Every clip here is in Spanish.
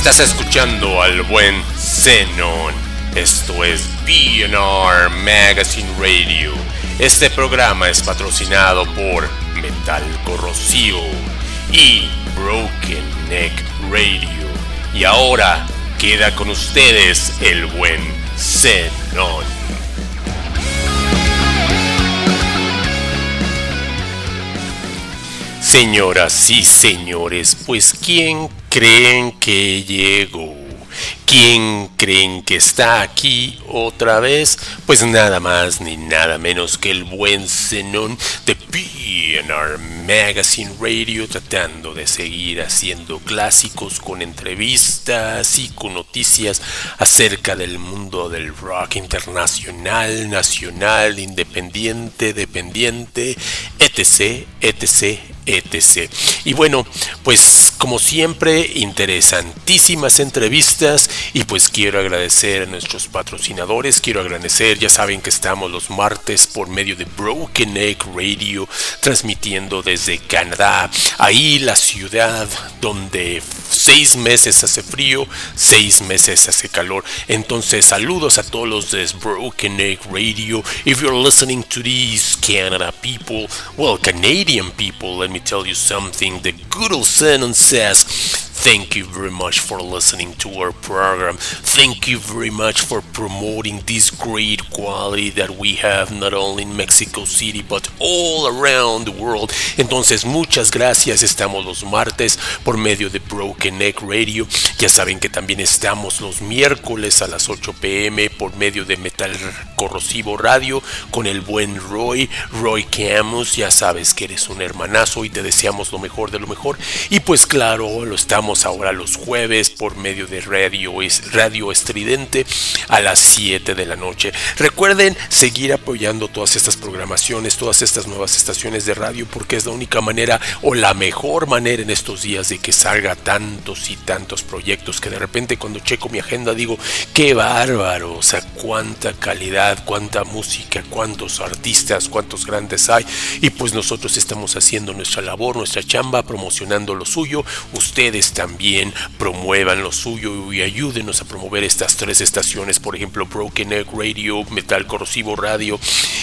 Estás escuchando al buen Zenon. Esto es BNR Magazine Radio. Este programa es patrocinado por Metal Corrosivo y Broken Neck Radio. Y ahora queda con ustedes el buen Zenon. Señoras y señores, pues ¿quién creen que llegó? ¿Quién creen que está aquí otra vez? Pues nada más ni nada menos que el buen Zenón de PNR Magazine Radio tratando de seguir haciendo clásicos con entrevistas y con noticias acerca del mundo del rock internacional, nacional, independiente, dependiente, etc, etc, etc. Y bueno, pues como siempre, interesantísimas entrevistas y pues quiero agradecer a nuestros patrocinadores, quiero agradecer, ya saben que estamos los martes por medio de Broken Egg Radio, transmitiendo desde Canadá, ahí la ciudad donde seis meses hace frío, seis meses hace calor. Entonces saludos a todos los de Broken Egg Radio. If you're listening to these Canada people, well, Canadian people, let me tell you something. The good old sentence says, Thank you very much for listening to our program. Thank you very much for promoting this great quality that we have not only in Mexico City but all around the world. Entonces, muchas gracias. Estamos los martes por medio de Broken Egg Radio. Ya saben que también estamos los miércoles a las 8 pm por medio de Metal Corrosivo Radio con el buen Roy, Roy Camus. Ya sabes que eres un hermanazo y te deseamos lo mejor de lo mejor. Y pues claro, lo estamos ahora los jueves por medio de radio, radio estridente a las 7 de la noche. Recuerden seguir apoyando todas estas programaciones, todas estas nuevas estaciones de radio, porque es la única manera o la mejor manera en estos días de que salga tantos y tantos proyectos que de repente cuando checo mi agenda digo, qué bárbaro, o sea, cuánta calidad, cuánta música, cuántos artistas, cuántos grandes hay. Y pues nosotros estamos haciendo nuestra labor, nuestra chamba, promocionando lo suyo. Ustedes también promuevan lo suyo y ayúdenos a promover estas tres estaciones, por ejemplo, Broken Egg Radio, Metal Corrosivo Radio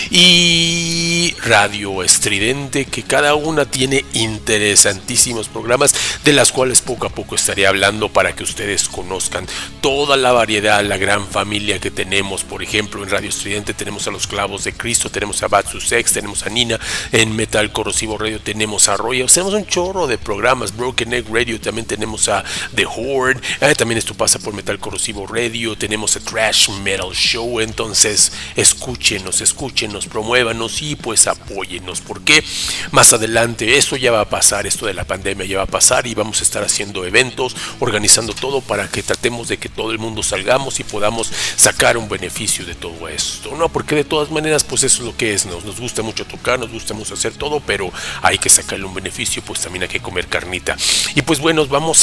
y Radio Estridente, que cada una tiene interesantísimos programas de las cuales poco a poco estaré hablando para que ustedes conozcan toda la variedad, la gran familia que tenemos. Por ejemplo, en Radio Estridente tenemos a los Clavos de Cristo, tenemos a Batsu Sex, tenemos a Nina, en Metal Corrosivo Radio tenemos a Royal, tenemos un chorro de programas, Broken Egg Radio también tenemos a The Horde, eh, también esto pasa por Metal Corrosivo Radio, tenemos a Trash Metal Show, entonces escúchenos, escúchenos, promuévanos y pues apóyennos, porque más adelante eso ya va a pasar, esto de la pandemia ya va a pasar y vamos a estar haciendo eventos, organizando todo para que tratemos de que todo el mundo salgamos y podamos sacar un beneficio de todo esto, ¿no? Porque de todas maneras pues eso es lo que es, nos, nos gusta mucho tocar, nos gusta mucho hacer todo, pero hay que sacarle un beneficio, pues también hay que comer carnita. Y pues bueno, vamos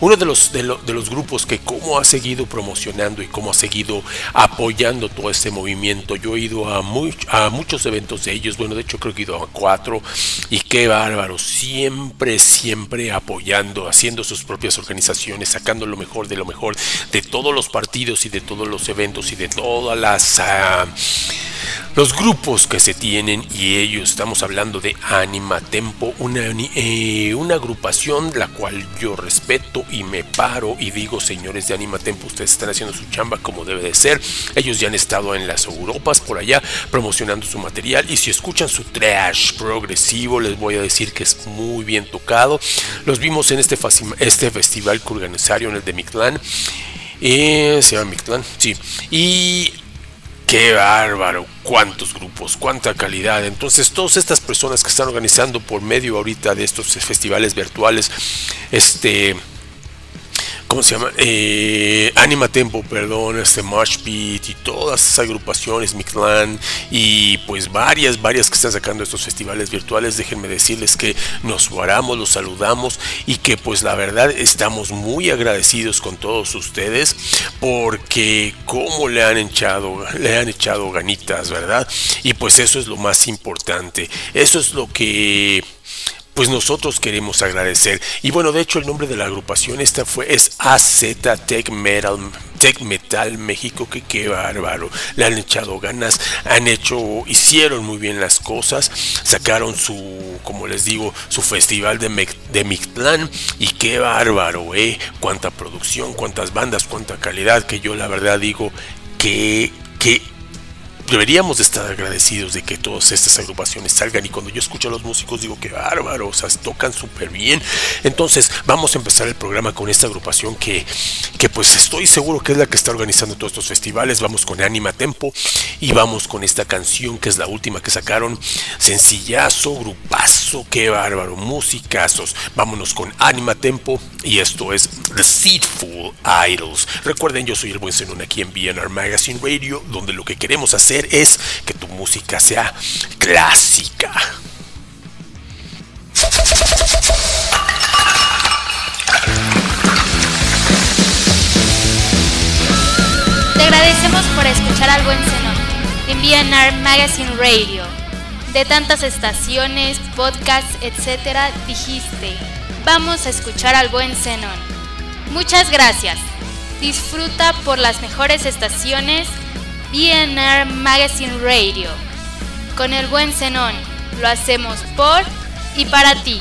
uno de los, de, los grupos que cómo ha seguido promocionando y cómo ha seguido apoyando todo este movimiento. Yo he ido a, a muchos eventos de ellos, bueno, de hecho creo que he ido a cuatro. Y qué bárbaro, siempre, siempre apoyando, haciendo sus propias organizaciones, sacando lo mejor de lo mejor de todos los partidos y de todos los eventos y de todas las... Ah, los grupos que se tienen. Y ellos estamos hablando de Anima Tempo, una, eh, una agrupación la cual yo respeto y me paro y digo señores de Anima Tempo, ustedes están haciendo su chamba como debe de ser, ellos ya han estado en las Europas por allá promocionando su material. Y si escuchan su trash progresivo les voy a decir que es muy bien tocado, los vimos en este, este festival que en el de Mictlán, eh, se llama Mictlán, sí, y Qué bárbaro, cuántos grupos, cuánta calidad. Entonces, todas estas personas que están organizando por medio ahorita de estos festivales virtuales, este ¿cómo se llama? Eh, Anima Tempo, perdón, este March Beat y todas esas agrupaciones, Mictlan y pues varias, varias que están sacando estos festivales virtuales. Déjenme decirles que nos guardamos, los saludamos y que pues la verdad estamos muy agradecidos con todos ustedes porque como le han echado, le han echado ganitas, ¿verdad? Y pues eso es lo más importante. Eso es lo que pues nosotros queremos agradecer. Y bueno, de hecho el nombre de la agrupación esta fue es AZ Tech Metal Tech Metal México, que qué bárbaro. Le han echado ganas, han hecho, hicieron muy bien las cosas, sacaron su, como les digo, su festival de, de Mictlán y qué bárbaro, eh. Cuánta producción, cuántas bandas, cuánta calidad, que yo la verdad digo que, que deberíamos de estar agradecidos de que todas estas agrupaciones salgan y cuando yo escucho a los músicos digo que bárbaros, o sea, tocan súper bien. Entonces vamos a empezar el programa con esta agrupación que, que pues estoy seguro que es la que está organizando todos estos festivales. Vamos con Anima Tempo y vamos con esta canción que es la última que sacaron. Sencillazo, grupazo, qué bárbaro, musicazos. Vámonos con Anima Tempo y esto es The Seedful Idols. Recuerden, yo soy el buen Zenón aquí en BNR Magazine Radio, donde lo que queremos hacer es que tu música sea clásica. Te agradecemos por escuchar al buen Zenón en BNR Magazine Radio. De tantas estaciones, podcasts, etc., dijiste, vamos a escuchar al buen Zenón. Muchas gracias. Disfruta por las mejores estaciones BNR Magazine Radio. Con el buen Zenón, lo hacemos por y para ti.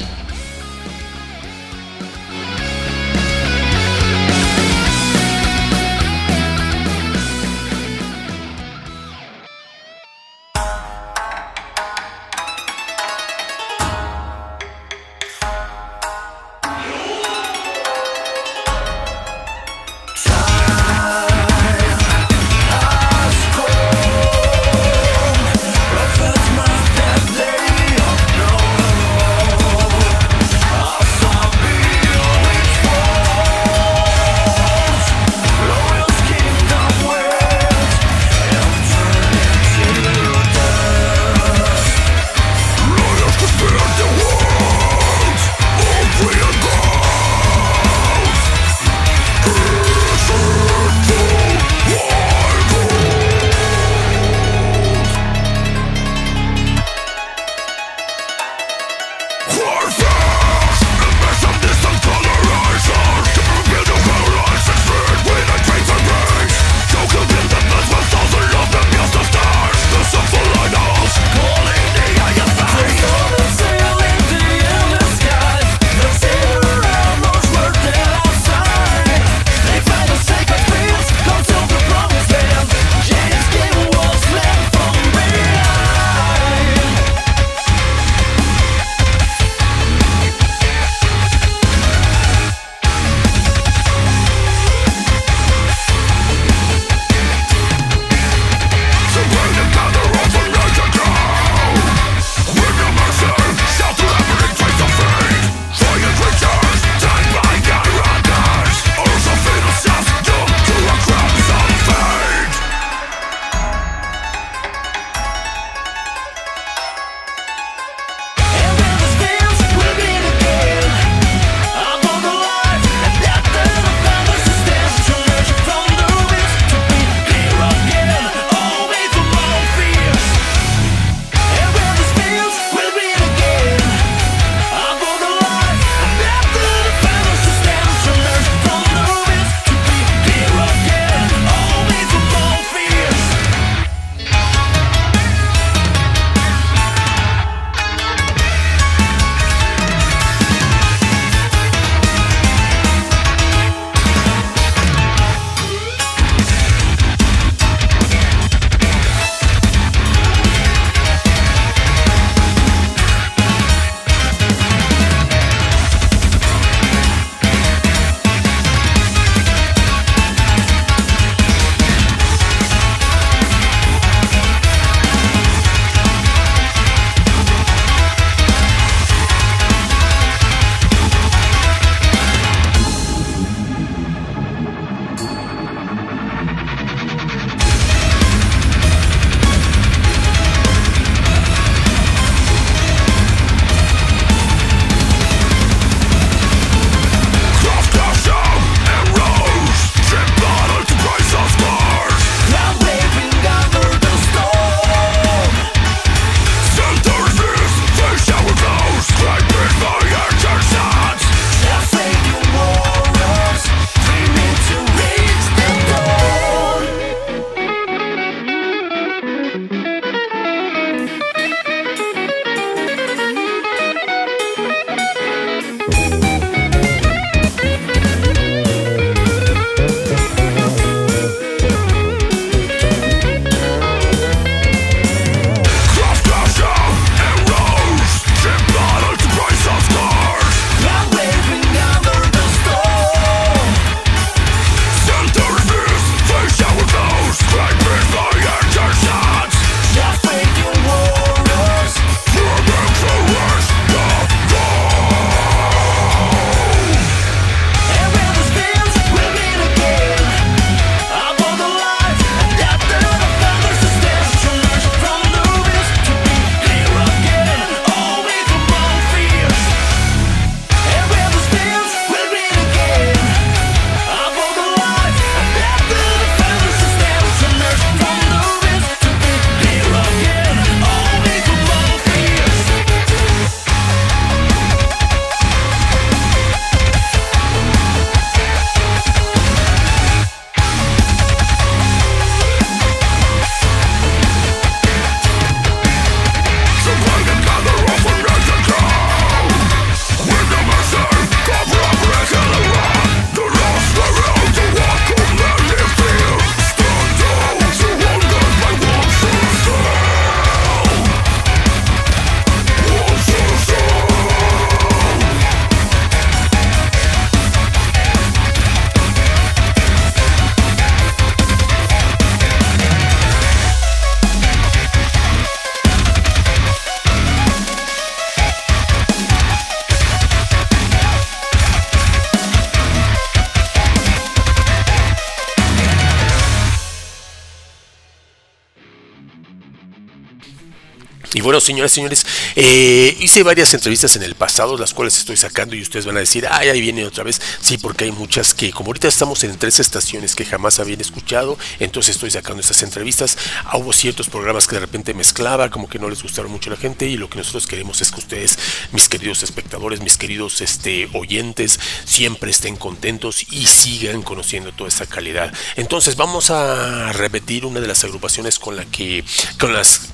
Señoras y señores, eh, hice varias entrevistas en el pasado, las cuales estoy sacando y ustedes van a decir, ay, ahí viene otra vez. Sí, porque hay muchas que, como ahorita estamos en tres estaciones que jamás habían escuchado, entonces estoy sacando estas entrevistas. Ah, hubo ciertos programas que de repente mezclaba, como que no les gustaron mucho a la gente y lo que nosotros queremos es que ustedes, mis queridos espectadores, mis queridos este, oyentes, siempre estén contentos y sigan conociendo toda esta calidad. Entonces vamos a repetir una de las agrupaciones con la que, con las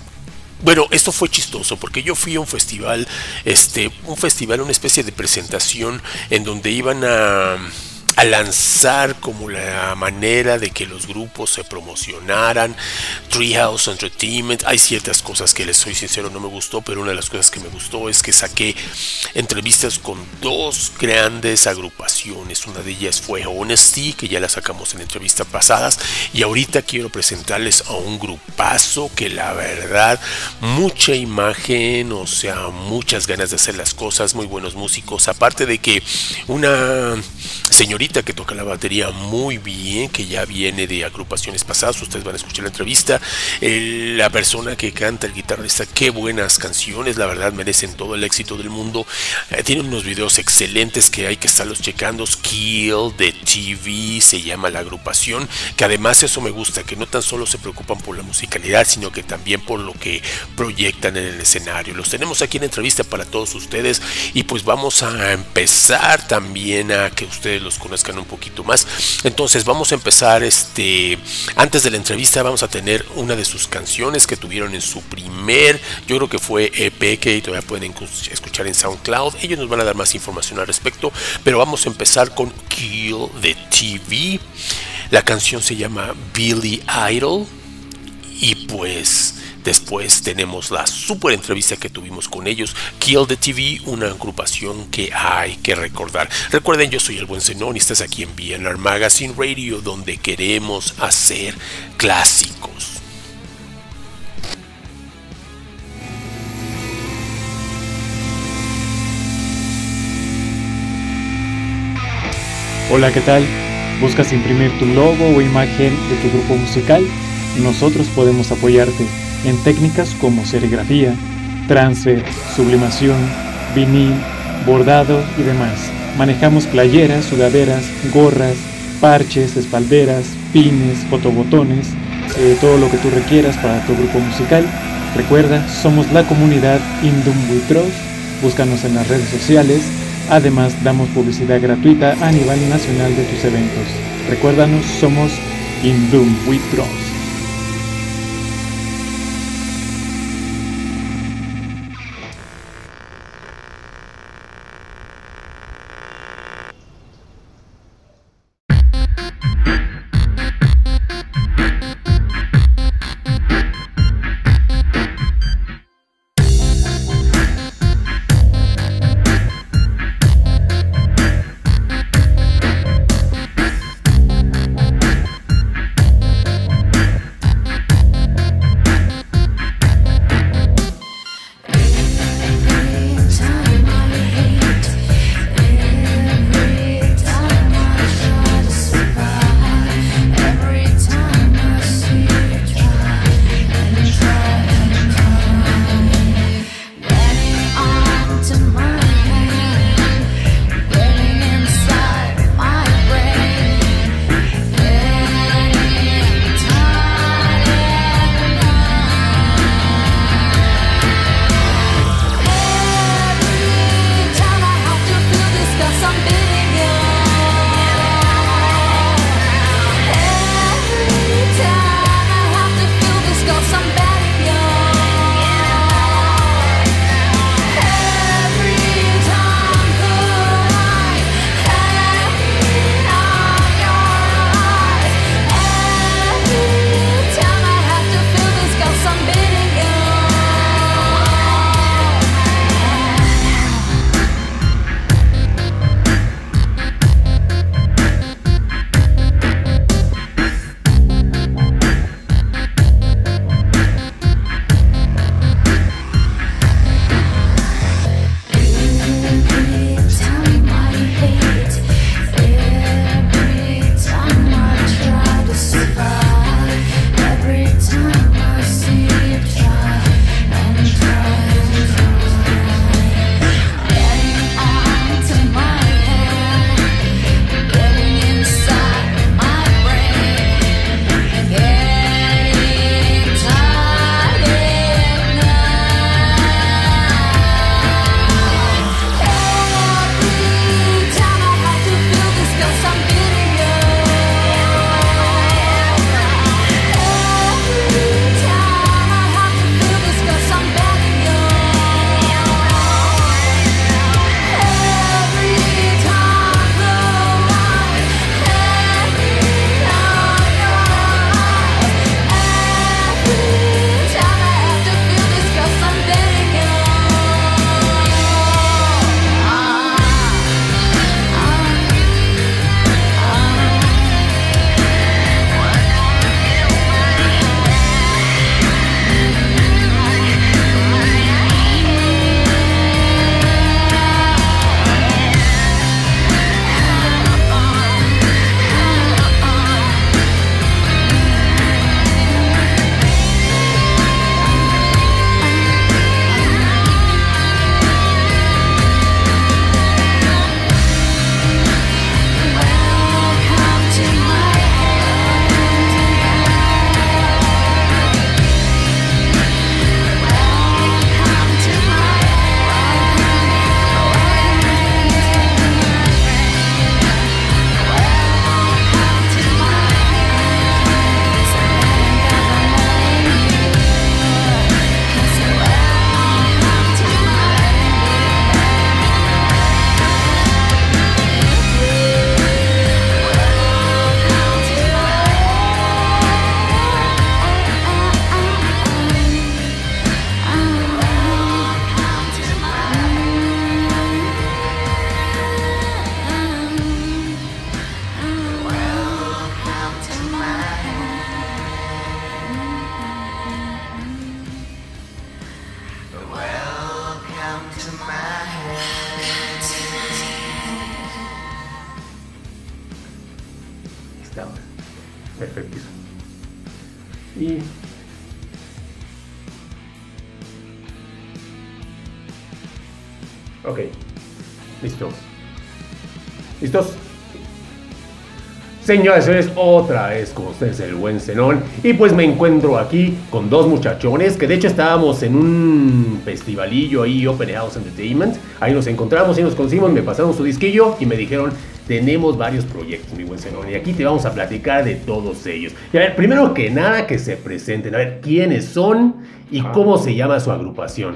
bueno, esto fue chistoso porque yo fui a un festival, este, un festival, una especie de presentación en donde iban a lanzar como la manera de que los grupos se promocionaran. Treehouse Entertainment, hay ciertas cosas que les soy sincero no me gustó, pero una de las cosas que me gustó es que saqué entrevistas con dos grandes agrupaciones. Una de ellas fue Honesty, que ya la sacamos en entrevistas pasadas, y ahorita quiero presentarles a un grupazo que la verdad, mucha imagen, o sea, muchas ganas de hacer las cosas, muy buenos músicos, aparte de que una señorita que toca la batería muy bien, que ya viene de agrupaciones pasadas, ustedes van a escuchar la entrevista, la persona que canta, el guitarrista, qué buenas canciones, la verdad merecen todo el éxito del mundo, eh, tienen unos videos excelentes que hay que estarlos checando, Kill de TV se llama la agrupación, que además eso me gusta, que no tan solo se preocupan por la musicalidad, sino que también por lo que proyectan en el escenario. Los tenemos aquí en entrevista para todos ustedes y pues vamos a empezar también a que ustedes los conozcan un poquito más. Entonces vamos a empezar, este, antes de la entrevista vamos a tener una de sus canciones que tuvieron en su primer, yo creo que fue EP que todavía pueden escuchar en SoundCloud. Ellos nos van a dar más información al respecto, pero vamos a empezar con Kill the TV. La canción se llama Billy Idol y pues Después tenemos la super entrevista que tuvimos con ellos, Kill the TV, una agrupación que hay que recordar. Recuerden, yo soy el buen Zenón y estás aquí en BNR Magazine Radio, donde queremos hacer clásicos. Hola, ¿qué tal? ¿Buscas imprimir tu logo o imagen de tu grupo musical? Nosotros podemos apoyarte en técnicas como serigrafía, transfer, sublimación, vinil, bordado y demás. Manejamos playeras, sudaderas, gorras, parches, espalderas, pines, fotobotones, eh, todo lo que tú requieras para tu grupo musical. Recuerda, somos la comunidad Indum Búscanos en las redes sociales. Además, damos publicidad gratuita a nivel nacional de tus eventos. Recuérdanos, somos Indum y... Señores, otra vez con ustedes el buen Zenón. Y pues me encuentro aquí con dos muchachones que de hecho estábamos en un festivalillo ahí, Open House Entertainment. Ahí nos encontramos y nos conocimos, me pasaron su disquillo y me dijeron, tenemos varios proyectos, mi buen Zenón. Y aquí te vamos a platicar de todos ellos. Y a ver, primero que nada que se presenten. A ver, quiénes son y Ah. cómo se llama su agrupación.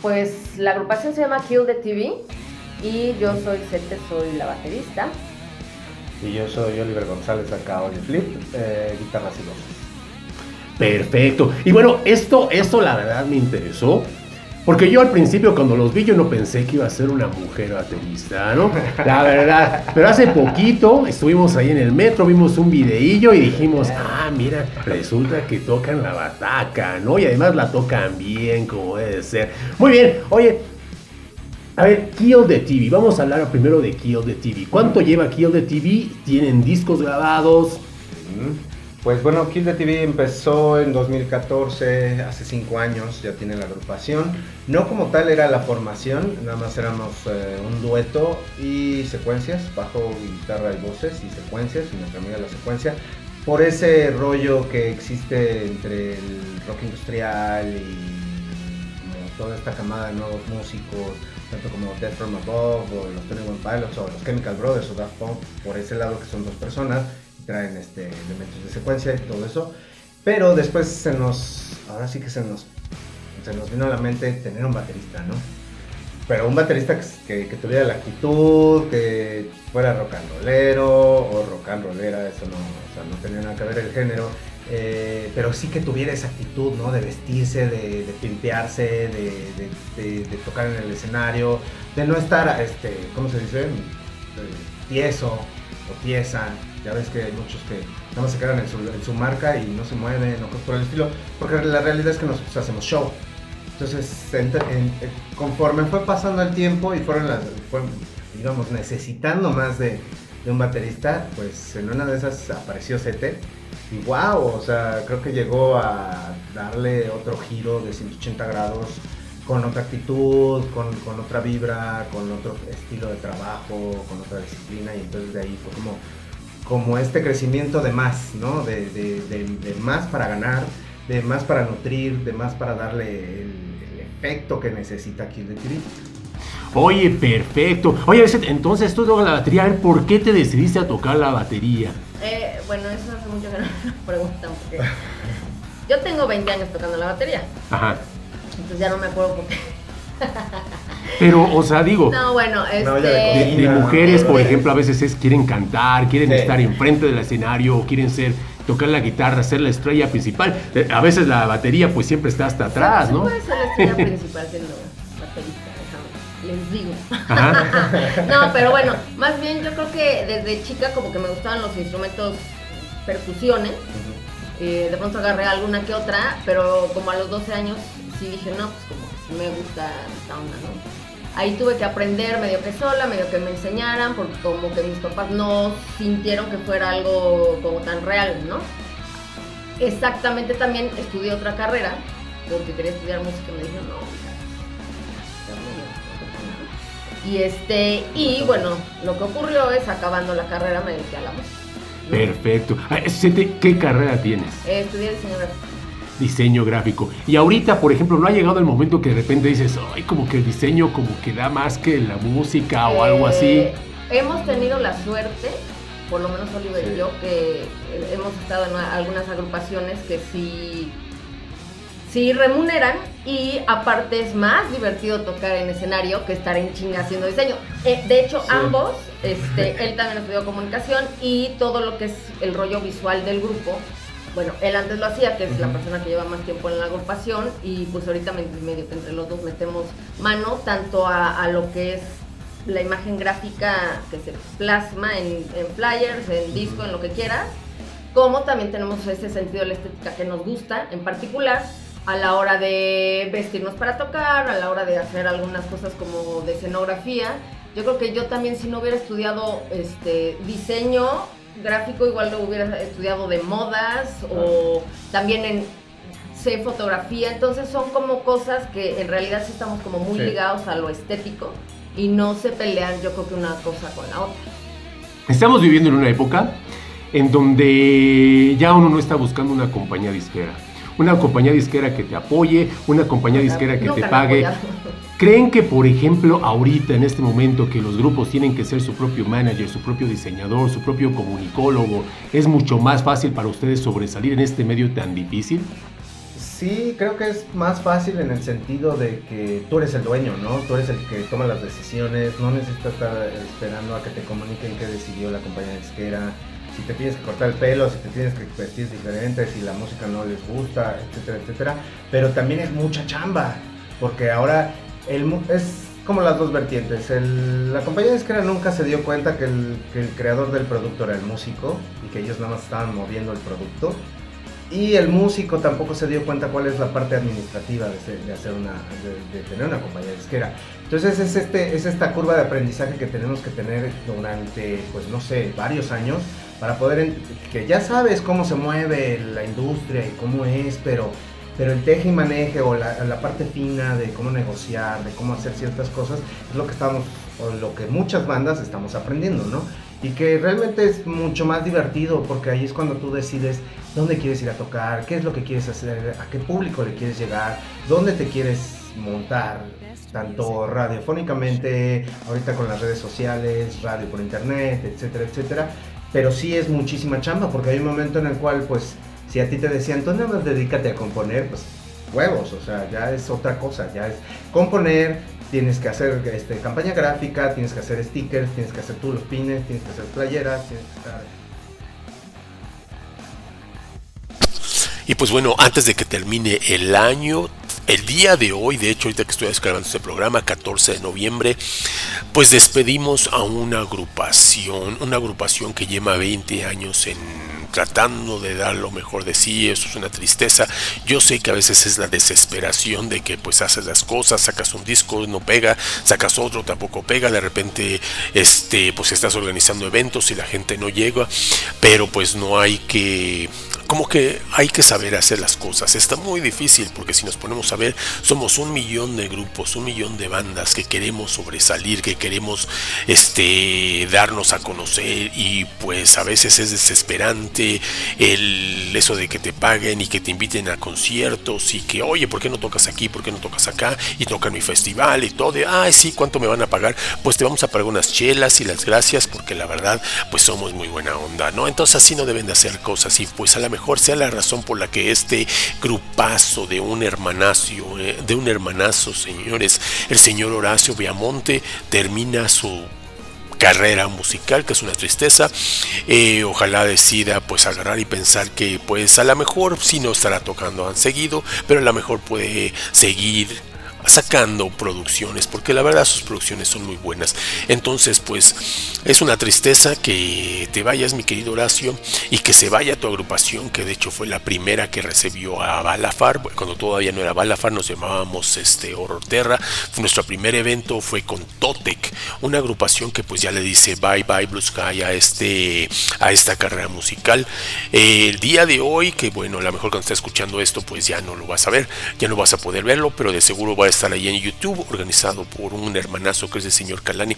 Pues la agrupación se llama Kill the TV y yo soy Sete, soy la baterista. Y yo soy Oliver González acá, Oli Flip, eh, guitarras y. Perfecto. Y bueno, esto, esto la verdad me interesó. Porque yo al principio cuando los vi yo no pensé que iba a ser una mujer baterista, ¿no? La verdad. Pero hace poquito estuvimos ahí en el metro, vimos un videillo y dijimos, ah, mira, resulta que tocan la bataca, ¿no? Y además la tocan bien, como debe ser. Muy bien, oye, a ver, Kill the TV. Vamos a hablar primero de Kill the TV. ¿Cuánto lleva Kill the TV? ¿Tienen discos grabados? Pues bueno, Kill the TV empezó en 2014, hace 5 años ya tiene la agrupación. No como tal era la formación, nada más éramos eh, un dueto y secuencias, bajo, guitarra y voces y secuencias, y nuestra amiga la secuencia. Por ese rollo que existe entre el rock industrial y toda esta camada de nuevos músicos, tanto como Death From Above o los Tony One Pilots o los Chemical Brothers o Daft Punk, por ese lado que son dos personas, traen este, elementos de secuencia y todo eso. Pero después se nos, ahora sí que se nos, se nos vino a la mente tener un baterista, ¿no? Pero un baterista que, que- que tuviera la actitud, que fuera rock and rollero o rock and rollera, eso no, o sea, no tenía nada que ver el género. Eh, pero sí que tuviera esa actitud, ¿no? De vestirse, de, de pimpearse, de, de- de- tocar en el escenario, de no estar, este, ¿cómo se dice? Eh, Tieso o tiesa. Ya ves que hay muchos que nada más se quedan en su, en su marca y no se mueven o cosas por el estilo. Porque la realidad es que nosotros hacemos show. Entonces, ent- en- en- conforme fue pasando el tiempo y fueron las, digamos, necesitando más de, de un baterista, pues en una de esas apareció Sete. Y wow, o sea, creo que llegó a darle otro giro de 180 grados, con otra actitud, con, con otra vibra, con otro estilo de trabajo, con otra disciplina. Y entonces de ahí fue como, como este crecimiento de más, ¿no? De, de- de- más para ganar, de más para nutrir, de más para darle el, efecto que necesita Kill the TV. Oye, perfecto. Oye, entonces tú tocas la batería. A ver, ¿por qué te decidiste a tocar la batería? Eh, bueno, eso hace mucho que no me lo preguntan porque yo tengo 20 años tocando la batería, Ajá. entonces ya no me acuerdo por qué. Pero, o sea, digo, No, bueno, este... No, de mujeres, por ejemplo, a veces es quieren cantar, quieren Sí. estar enfrente del escenario, o quieren ser, tocar la guitarra, ser la estrella principal. Eh, A veces la batería, pues siempre está hasta atrás, Sí ¿no? puede ser la estrella principal siendo les digo. No, pero bueno, más bien yo creo que desde chica como que me gustaban los instrumentos percusiones. Eh, de pronto agarré alguna que otra, pero como a los 12 años sí dije, no, pues como que sí me gusta esta onda, ¿no? Ahí tuve que aprender medio que sola, medio que me enseñaran, porque como que mis papás no sintieron que fuera algo como tan real, ¿no? Exactamente también estudié otra carrera, porque quería estudiar música y me dijeron, no, y este, y bueno, lo que ocurrió es acabando la carrera me dediqué a la música. ¿no? Perfecto. Ah, Sete, ¿Qué carrera tienes? Eh, estudié diseño gráfico. Diseño gráfico. Y ahorita, por ejemplo, ¿no ha llegado el momento que de repente dices, ay, como que el diseño como que da más que la música o algo así? Eh, Hemos tenido la suerte, por lo menos Oliver Sí. y yo, que eh, hemos estado en algunas agrupaciones que sí, sí remuneran y aparte es más divertido tocar en escenario que estar en chinga haciendo diseño. Eh, de hecho, Sí. ambos, este, él también estudió comunicación y todo lo que es el rollo visual del grupo. Bueno, él antes lo hacía, que es la persona que lleva más tiempo en la agrupación, y pues ahorita me- medio que entre los dos metemos mano tanto a, a lo que es la imagen gráfica que se plasma en, en flyers, en disco, en lo que quieras, como también tenemos ese sentido de la estética que nos gusta, en particular a la hora de vestirnos para tocar, a la hora de hacer algunas cosas como de escenografía. Yo creo que yo también si no hubiera estudiado este diseño, gráfico igual lo hubiera estudiado de modas o también en sé fotografía, entonces son como cosas que en realidad sí estamos como muy Sí. ligados a lo estético y no se pelean yo creo que una cosa con la otra. Estamos viviendo en una época en donde ya uno no está buscando una compañía disquera. Una compañía disquera que te apoye, una compañía disquera que te pague. ¿Creen que, por ejemplo, ahorita, en este momento, que los grupos tienen que ser su propio manager, su propio diseñador, su propio comunicólogo, es mucho más fácil para ustedes sobresalir en este medio tan difícil? Sí, creo que es más fácil en el sentido de que tú eres el dueño, ¿no? Tú eres el que toma las decisiones, no necesitas estar esperando a que te comuniquen qué decidió la compañía disquera, si te tienes que cortar el pelo, si te tienes que vestir diferente, si la música no les gusta, etcétera, etcétera. Pero también es mucha chamba, porque ahora el, es como las dos vertientes. El- la compañía disquera nunca se dio cuenta que el, que el creador del producto era el músico y que ellos nada más estaban moviendo el producto. Y el músico tampoco se dio cuenta cuál es la parte administrativa de, ser- de hacer una, de, de tener una compañía disquera. Entonces es, este, es esta curva de aprendizaje que tenemos que tener durante, pues no sé, varios años para poder, que ya sabes cómo se mueve la industria y cómo es, pero, pero el teje y maneje o la, la parte fina de cómo negociar, de cómo hacer ciertas cosas, es lo que estamos, o lo que muchas bandas estamos aprendiendo, ¿no? Y que realmente es mucho más divertido porque ahí es cuando tú decides dónde quieres ir a tocar, qué es lo que quieres hacer, a qué público le quieres llegar, dónde te quieres montar, tanto radiofónicamente, ahorita con las redes sociales, radio por internet, etcétera, etcétera. Pero sí es muchísima chamba porque hay un momento en el cual, pues, si a ti te decían, tú nada dedícate a componer, pues huevos, o sea, ya es otra cosa, ya es componer, tienes que hacer este, campaña gráfica, tienes que hacer stickers, tienes que hacer tú los pines, tienes que hacer playeras, tienes que estar... Y pues bueno, antes de que termine el año, el día de hoy, de hecho, ahorita que estoy grabando este programa, 14 de noviembre, pues despedimos a una agrupación, una agrupación que lleva 20 años en tratando de dar lo mejor de sí, eso es una tristeza. Yo sé que a veces es la desesperación de que pues haces las cosas, sacas un disco, no pega, sacas otro, tampoco pega, de repente este pues estás organizando eventos y la gente no llega, pero pues no hay que como que hay que saber hacer las cosas. Está muy difícil porque si nos ponemos a ver, somos un millón de grupos, un millón de bandas que queremos sobresalir, que queremos este darnos a conocer y pues a veces es desesperante el eso de que te paguen y que te inviten a conciertos y que oye, ¿por qué no tocas aquí? ¿Por qué no tocas acá? Y tocan mi festival y todo de, ay, sí, ¿cuánto me van a pagar? Pues te vamos a pagar unas chelas y las gracias porque la verdad, pues somos muy buena onda, ¿no? Entonces así no deben de hacer cosas y pues a lo mejor sea la razón por la que este grupazo de un hermanazo, eh, de un hermanazo, señores, el señor Horacio Viamonte termina su carrera musical, que es una tristeza. Eh, ojalá decida pues agarrar y pensar que pues a lo mejor sí no estará tocando han seguido, pero a lo mejor puede seguir sacando producciones porque la verdad sus producciones son muy buenas. Entonces pues es una tristeza que te vayas mi querido Horacio y que se vaya tu agrupación que de hecho fue la primera que recibió a Balafar. Cuando todavía no era Balafar nos llamábamos este Horror Terra. Nuestro primer evento fue con Totec una agrupación que pues ya le dice bye bye Blue Sky a este a esta carrera musical. El día de hoy que bueno a lo mejor cuando estés escuchando esto pues ya no lo vas a ver ya no vas a poder verlo pero de seguro va a estar ahí en YouTube, organizado por un hermanazo que es el señor Calani.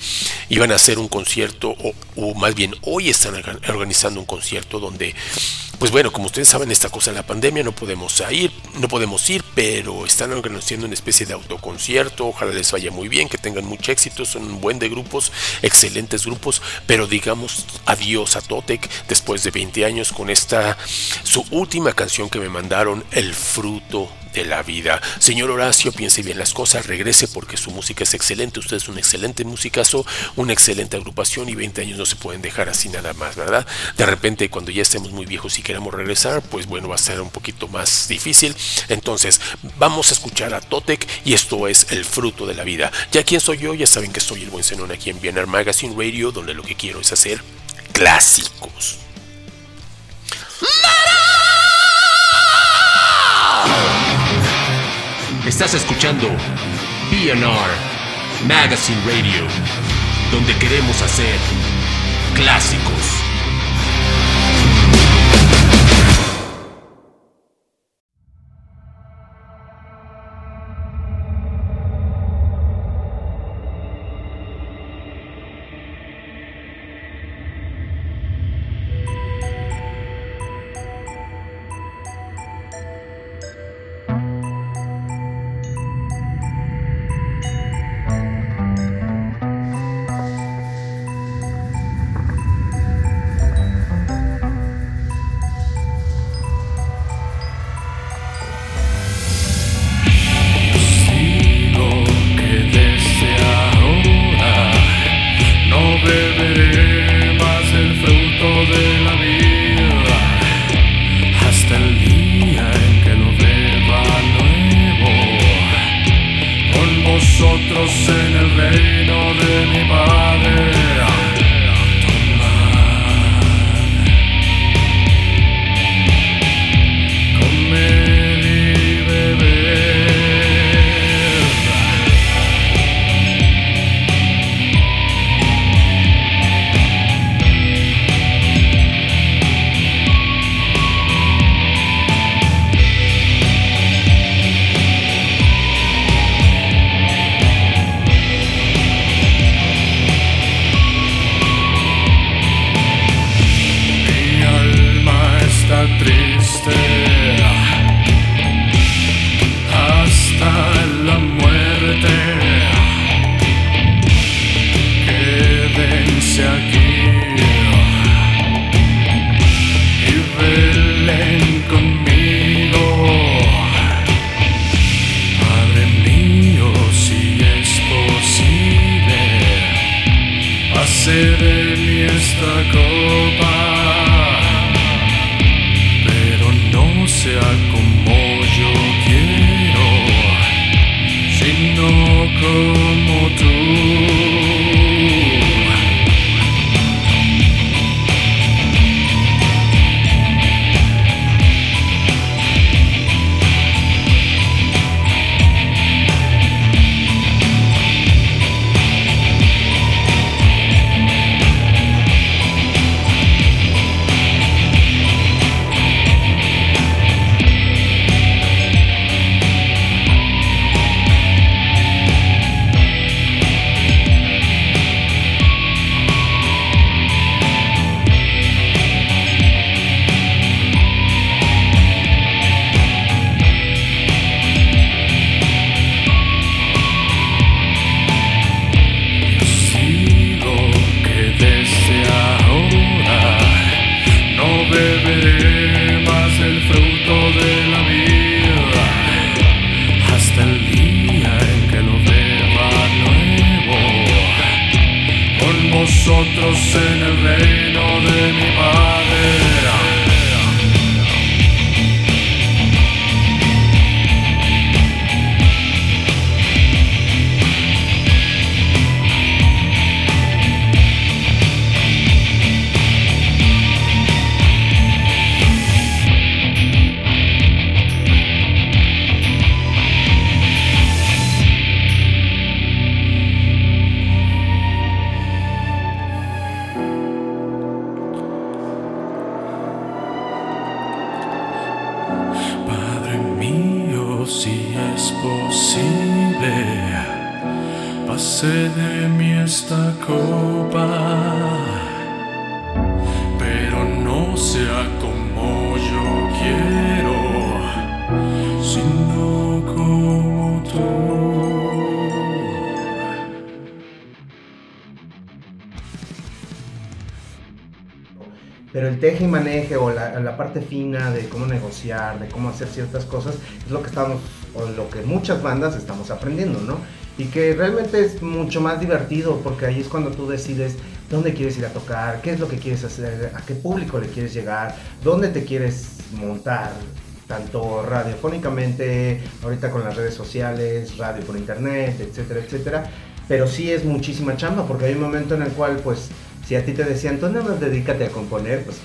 Iban a hacer un concierto, o, o más bien hoy están orga- organizando un concierto donde, pues bueno, como ustedes saben, esta cosa de la pandemia no podemos ir, no podemos ir, pero están organizando una especie de autoconcierto. Ojalá les vaya muy bien, que tengan mucho éxito. Son un buen de grupos, excelentes grupos, pero digamos adiós a Totec después de 20 años con esta, su última canción que me mandaron, El fruto de la vida. Señor Horacio, piense bien las cosas, regrese porque su música es excelente, usted es un excelente musicazo, una excelente agrupación y 20 años no se pueden dejar así nada más, ¿verdad? De repente cuando ya estemos muy viejos y queramos regresar, pues bueno, va a ser un poquito más difícil. Entonces, vamos a escuchar a Totec y esto es El fruto de la vida. Ya quién soy yo, ya saben que soy el buen Zenón aquí en Bienar Magazine Radio, donde lo que quiero es hacer clásicos. Estás escuchando BNR Magazine Radio, donde queremos hacer clásicos. Parte fina de cómo negociar, de cómo hacer ciertas cosas, es lo que estamos, o lo que muchas bandas estamos aprendiendo, ¿no? Y que realmente es mucho más divertido porque ahí es cuando tú decides dónde quieres ir a tocar, qué es lo que quieres hacer, a qué público le quieres llegar, dónde te quieres montar, tanto radiofónicamente, ahorita con las redes sociales, radio por internet, etcétera, etcétera. Pero sí es muchísima chamba porque hay un momento en el cual, pues, si a ti te decían, tú nada más dedícate a componer, pues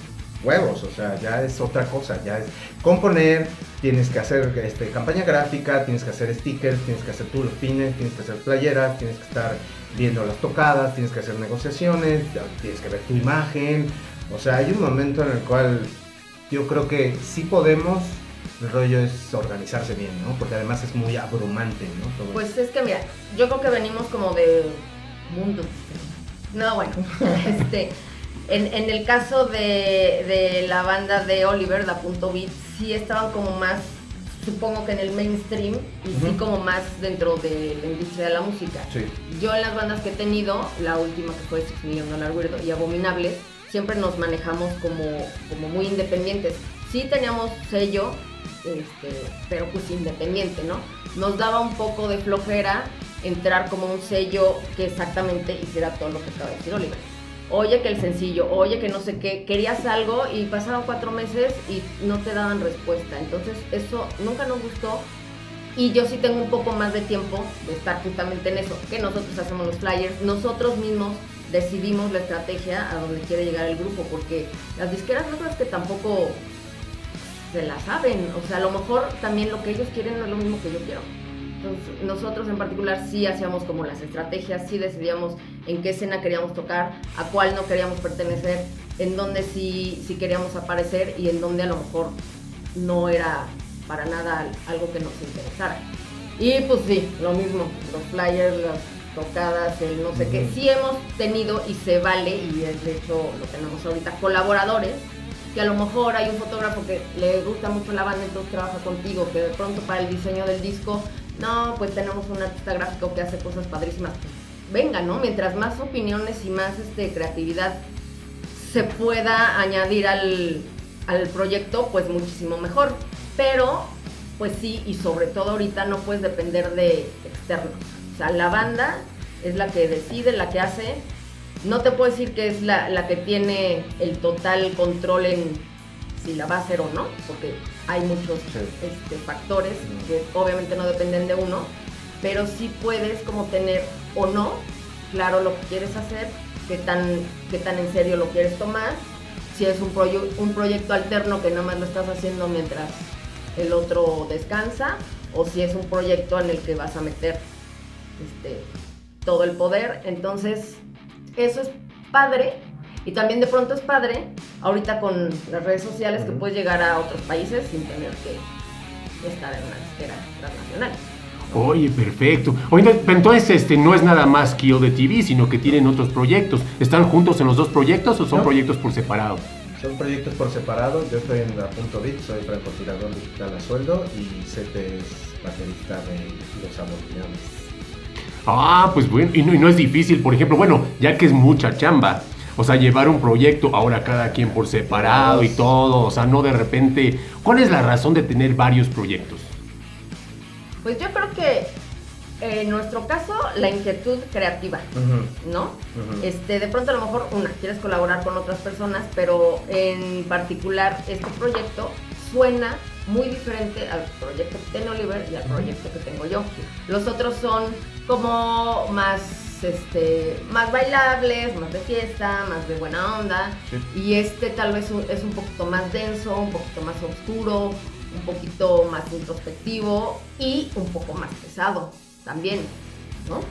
huevos, o sea, ya es otra cosa, ya es componer, tienes que hacer este, campaña gráfica, tienes que hacer stickers, tienes que hacer tú los pines, tienes que hacer playeras, tienes que estar viendo las tocadas, tienes que hacer negociaciones, tienes que ver tu imagen, o sea, hay un momento en el cual yo creo que sí podemos, el rollo es organizarse bien, ¿no? Porque además es muy abrumante, ¿no? Todo Pues es que mira, yo creo que venimos como de mundos. No, bueno, este, en, en el caso de, de la banda de Oliver, la Punto Beat, sí estaban como más, supongo que en el mainstream y sí como más dentro de la industria de la música. Sí. Yo en las bandas que he tenido, la última que fue Six Million Dollar Weirdo y Abominables, siempre nos manejamos como, como muy independientes. Sí teníamos sello, este, pero pues independiente, ¿no? Nos daba un poco de flojera entrar como un sello que exactamente hiciera todo lo que acaba de decir Oliver. Oye que el sencillo, oye que no sé qué, querías algo y pasaban cuatro meses y no te daban respuesta. Entonces eso nunca nos gustó y yo sí tengo un poco más de tiempo de estar justamente en eso, que nosotros hacemos los flyers, nosotros mismos decidimos la estrategia a donde quiere llegar el grupo, porque las disqueras no creas que tampoco se la saben, o sea, a lo mejor también lo que ellos quieren no es lo mismo que yo quiero. Entonces, nosotros en particular sí hacíamos como las estrategias, sí decidíamos en qué escena queríamos tocar, a cuál no queríamos pertenecer, en dónde sí, sí queríamos aparecer y en dónde a lo mejor no era para nada algo que nos interesara. Y pues sí, lo mismo, los flyers, las tocadas, el no sé qué, sí hemos tenido y se vale, y es de hecho lo tenemos ahorita, colaboradores, que a lo mejor hay un fotógrafo que le gusta mucho la banda, entonces trabaja contigo, que de pronto para el diseño del disco, no, pues tenemos un artista gráfico que hace cosas padrísimas. Venga, ¿no? Mientras más opiniones y más este, creatividad se pueda añadir al, al proyecto, pues muchísimo mejor. Pero, pues sí, y sobre todo ahorita no puedes depender de externos. O sea, la banda es la que decide, la que hace, no te puedo decir que es la, la que tiene el total control en si la va a hacer o no, porque hay muchos Sí. este, factores que obviamente no dependen de uno, pero sí puedes como tener o no claro lo que quieres hacer, qué tan, qué tan en serio lo quieres tomar, si es un, proyo- un proyecto alterno que nada más lo estás haciendo mientras el otro descansa, o si es un proyecto en el que vas a meter este, todo el poder. Entonces, eso es padre. Y también de pronto es padre, ahorita con las redes sociales, que Ujú. puedes llegar a otros países sin tener que estar en una disquera transnacional. Oye, perfecto. Oye, entonces este, no es nada más Kill de TV, sino que tienen otros proyectos. ¿Están juntos en los dos proyectos o son No. proyectos por separado? Son proyectos por separado. Yo estoy en la Punto Bit, soy francotirador digital a sueldo y Sete es baterista de Los Abortiones. Ah, pues bueno, y no, y no es difícil, por ejemplo, bueno, ya que es mucha chamba. O sea, llevar un proyecto, ahora cada quien por separado y todo. O sea, no de repente. ¿Cuál es la razón de tener varios proyectos? Pues yo creo que eh, en nuestro caso, la inquietud creativa. ¿no? Este, de pronto a lo mejor, una, quieres colaborar con otras personas, pero en particular este proyecto suena muy diferente al proyecto que tiene Oliver y al proyecto que tengo yo. Los otros son como más, este, más bailables, más de fiesta, más de buena onda. Sí. Y este tal vez es un poquito más denso, un poquito más oscuro, un poquito más introspectivo y un poco más pesado también, ¿no?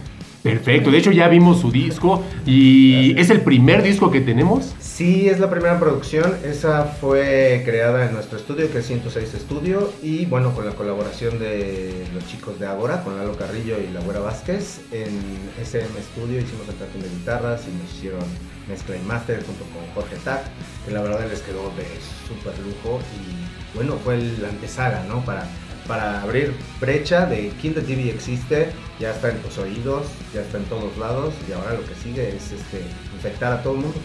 Perfecto, de hecho ya vimos su disco y es el primer disco que tenemos. Sí, es la primera producción. Esa fue creada en nuestro estudio, que es 106 Estudio, y bueno, con la colaboración de los chicos de Agora, con Lalo Carrillo y La Güera Vázquez. En SM Studio hicimos el tracking de guitarras y nos hicieron mezcla y master junto con Jorge Tac, que la verdad les quedó de súper lujo y bueno, fue la antesala, ¿no? Para, para abrir brecha de the TV existe, ya está en tus oídos, ya está en todos lados y ahora lo que sigue es este, infectar a todo el mundo.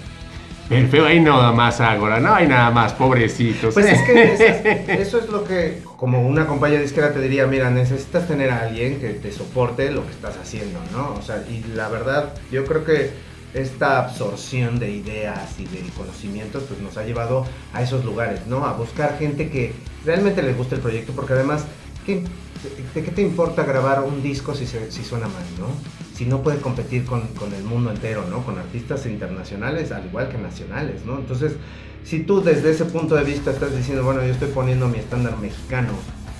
Perfecto, ahí nada más Ágora, no hay nada más, pobrecitos. Pues es que eso es, eso es lo que, como una compañía disquera te diría, mira, necesitas tener a alguien que te soporte lo que estás haciendo, ¿no? O sea, y la verdad, yo creo que esta absorción de ideas y de conocimientos, pues nos ha llevado a esos lugares, ¿no? A buscar gente que realmente le guste el proyecto, porque además, ¿qué, ¿de qué te importa grabar un disco si, se- si suena mal, ¿no? Si no puede competir con, con el mundo entero, ¿no? Con artistas internacionales, al igual que nacionales, ¿no? Entonces, si tú desde ese punto de vista estás diciendo, bueno, yo estoy poniendo mi estándar mexicano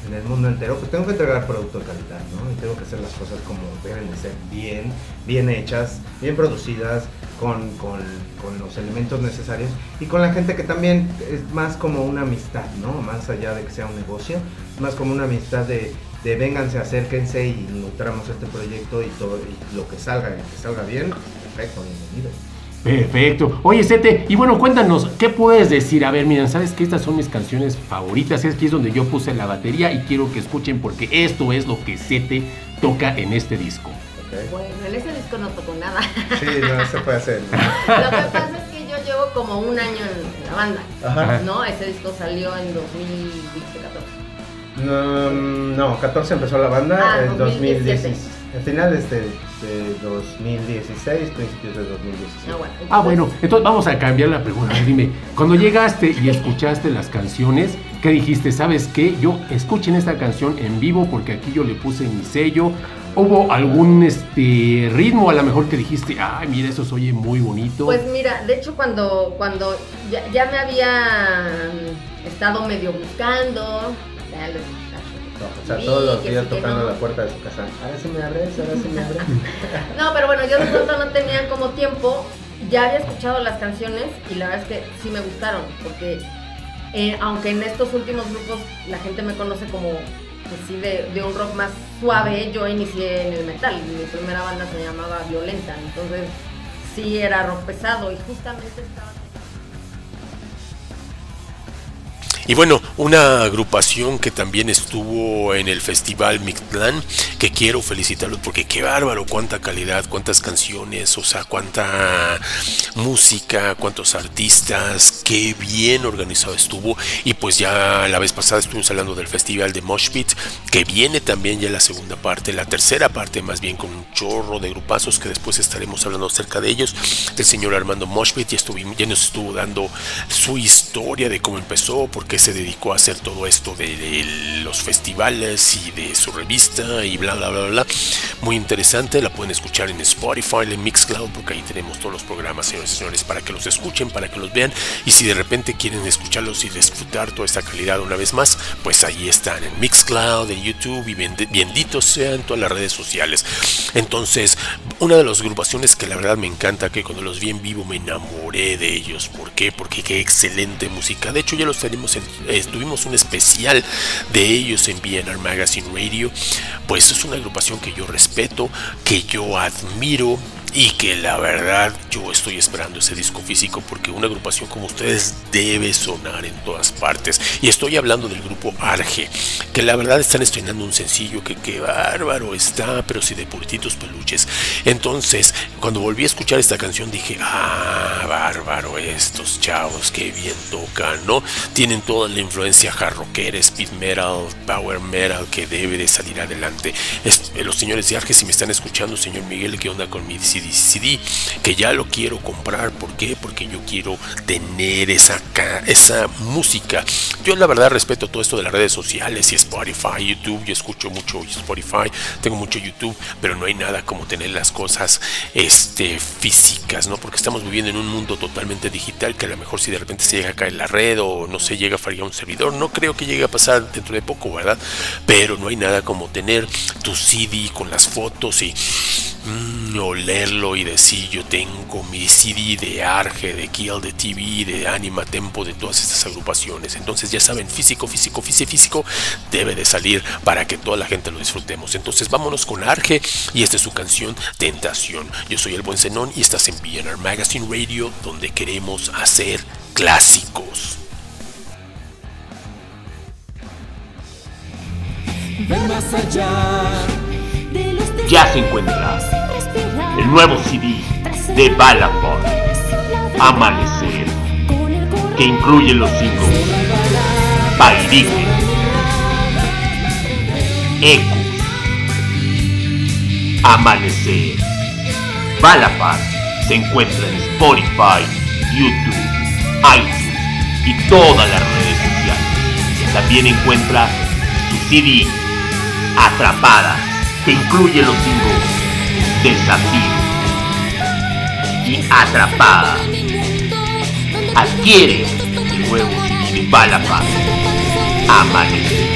en el mundo entero, pues tengo que entregar producto de calidad, ¿no? Y tengo que hacer las cosas como deben de ser, bien, bien hechas, bien producidas, con, con, con los elementos necesarios y con la gente que también es más como una amistad, ¿no? Más allá de que sea un negocio, más como una amistad de, de vénganse, acérquense y nutramos este proyecto y todo, y lo que salga, y que salga bien, perfecto, bienvenido. Perfecto. Oye, Sete, y bueno, cuéntanos, ¿qué puedes decir? A ver, miren, ¿sabes que estas son mis canciones favoritas? Es que es donde yo puse la batería y quiero que escuchen porque esto es lo que Sete toca en este disco. ¿ok? Bueno, en ese disco no tocó nada. Sí, no se puede hacer. ¿no? Lo que pasa es que yo llevo como un año en, en la banda, Ajá. ¿no? Ese disco salió en 2014. No, no, 14 empezó la banda Ah, en 2017. 2016. A finales de, de 2016, principios de 2017. Ah, bueno. Ah, bueno, entonces vamos a cambiar la pregunta. Dime, cuando llegaste y escuchaste las canciones, ¿qué dijiste? ¿Sabes qué? Yo escuchen esta canción en vivo porque aquí yo le puse mi sello. ¿Hubo algún este ritmo a lo mejor que dijiste, ay, mira, eso se oye muy bonito? Pues mira, de hecho cuando, cuando ya, ya me había estado medio buscando, ya los O sea, todos los días tocando no. la puerta de su casa. Ahora sí me abres, ahora sí me abres. No, pero bueno, yo de pronto no tenía como tiempo. Ya había escuchado las canciones y la verdad es que sí me gustaron, porque eh, aunque en estos últimos grupos la gente me conoce como pues sí, de, de un rock más suave, yo inicié en el metal. Mi primera banda se llamaba Violenta, entonces sí era rock pesado y justamente estaba... Y bueno, una agrupación que también estuvo en el festival Mictlán, que quiero felicitarlos porque qué bárbaro, cuánta calidad, cuántas canciones, o sea, cuánta música, cuántos artistas, qué bien organizado estuvo. Y pues ya la vez pasada estuvimos hablando del festival de Moshpit, que viene también ya la segunda parte, la tercera parte más bien con un chorro de grupazos que después estaremos hablando acerca de ellos. El señor Armando Moshpit ya, ya nos estuvo dando su historia de cómo empezó, porque se dedicó a hacer todo esto de, los festivales y de su revista y bla bla bla bla. Muy interesante, la pueden escuchar en Spotify, en Mixcloud, porque ahí tenemos todos los programas, señores y señores, para que los escuchen, para que los vean. Y si de repente quieren escucharlos y disfrutar toda esta calidad una vez más, pues ahí están en Mixcloud, en YouTube y benditos sean todas las redes sociales. Entonces, una de las agrupaciones que la verdad me encanta, que cuando los vi en vivo me enamoré de ellos. ¿Por qué? Porque qué excelente música. De hecho, ya los tenemos en, eh, tuvimos un especial de ellos en BNR Magazine Radio. Pues es una agrupación que yo respeto, que yo admiro y que la verdad yo estoy esperando ese disco físico porque una agrupación como ustedes debe sonar en todas partes. Y estoy hablando del grupo Arge, que la verdad están estrenando un sencillo que qué bárbaro está, pero si de purititos peluches. Entonces, cuando volví a escuchar esta canción dije, ah, bárbaro estos chavos, qué bien tocan, ¿no? Tienen toda la influencia jarroquera, speed metal, power metal que debe de salir adelante. Eh, los señores de Arge, si me están escuchando, señor Miguel, ¿qué onda con mi CD, que ya lo quiero comprar. ¿Por qué? Porque yo quiero tener esa, esa música. Yo la verdad respeto todo esto de las redes sociales y Spotify, YouTube. Yo escucho mucho Spotify, tengo mucho YouTube, pero no hay nada como tener las cosas este, físicas, ¿no? Porque estamos viviendo en un mundo totalmente digital que a lo mejor si de repente se llega a caer la red o no se llega a fallar un servidor, no creo que llegue a pasar dentro de poco, ¿verdad? Pero no hay nada como tener tu CD con las fotos y mm, olerlo y decir yo tengo mi CD de Arge, de Kill, de TV, de Anima Tempo, de todas estas agrupaciones. Entonces ya saben, físico, físico, físico, físico debe de salir para que toda la gente lo disfrutemos. Entonces vámonos con Arge y esta es su canción Tentación. Yo soy el buen Zenón y estás en BNR Magazine Radio donde queremos hacer clásicos. Ya se encuentra el nuevo CD de Balafon, Amanecer, que incluye los singles Pairique, Ecos, Amanecer. Balafon se encuentra en Spotify, YouTube, iTunes y todas las redes sociales. También encuentra su CD Atrapada, que incluye los singles Desafío y Atrapada. Adquiere el nuevo CD de Balafaz. Amanecer.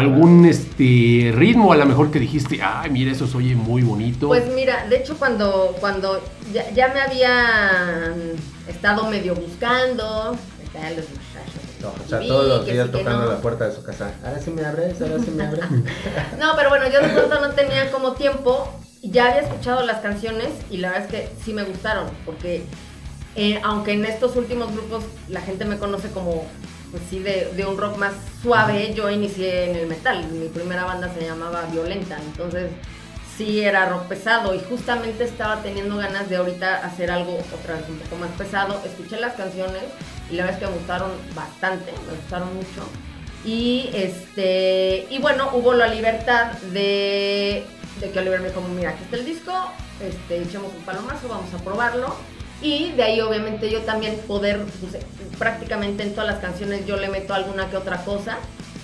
Algún este ritmo a lo mejor que dijiste, ay, mira, eso se oye muy bonito? Pues mira, de hecho cuando, cuando ya, ya me habían estado medio buscando, acá los muchachos. No, o sea, vi todos los días sí, tocando no. la puerta de su casa. Ahora sí me abres, ahora sí me abres. No, pero bueno, yo de pronto no tenía como tiempo. y Ya había escuchado las canciones y la verdad es que sí me gustaron. Porque eh, aunque en estos últimos grupos la gente me conoce como, pues sí, de, de un rock más suave, yo inicié en el metal. Mi primera banda se llamaba Violenta. Entonces sí era rock pesado y justamente estaba teniendo ganas de ahorita hacer algo otra vez un poco más pesado. Escuché las canciones y la verdad es que me gustaron bastante, me gustaron mucho. Y este y bueno, hubo la libertad de, de que Oliver me dijo, mira, aquí está el disco, este, echemos un palomazo, vamos a probarlo. Y de ahí obviamente yo también poder, pues, prácticamente en todas las canciones yo le meto alguna que otra cosa,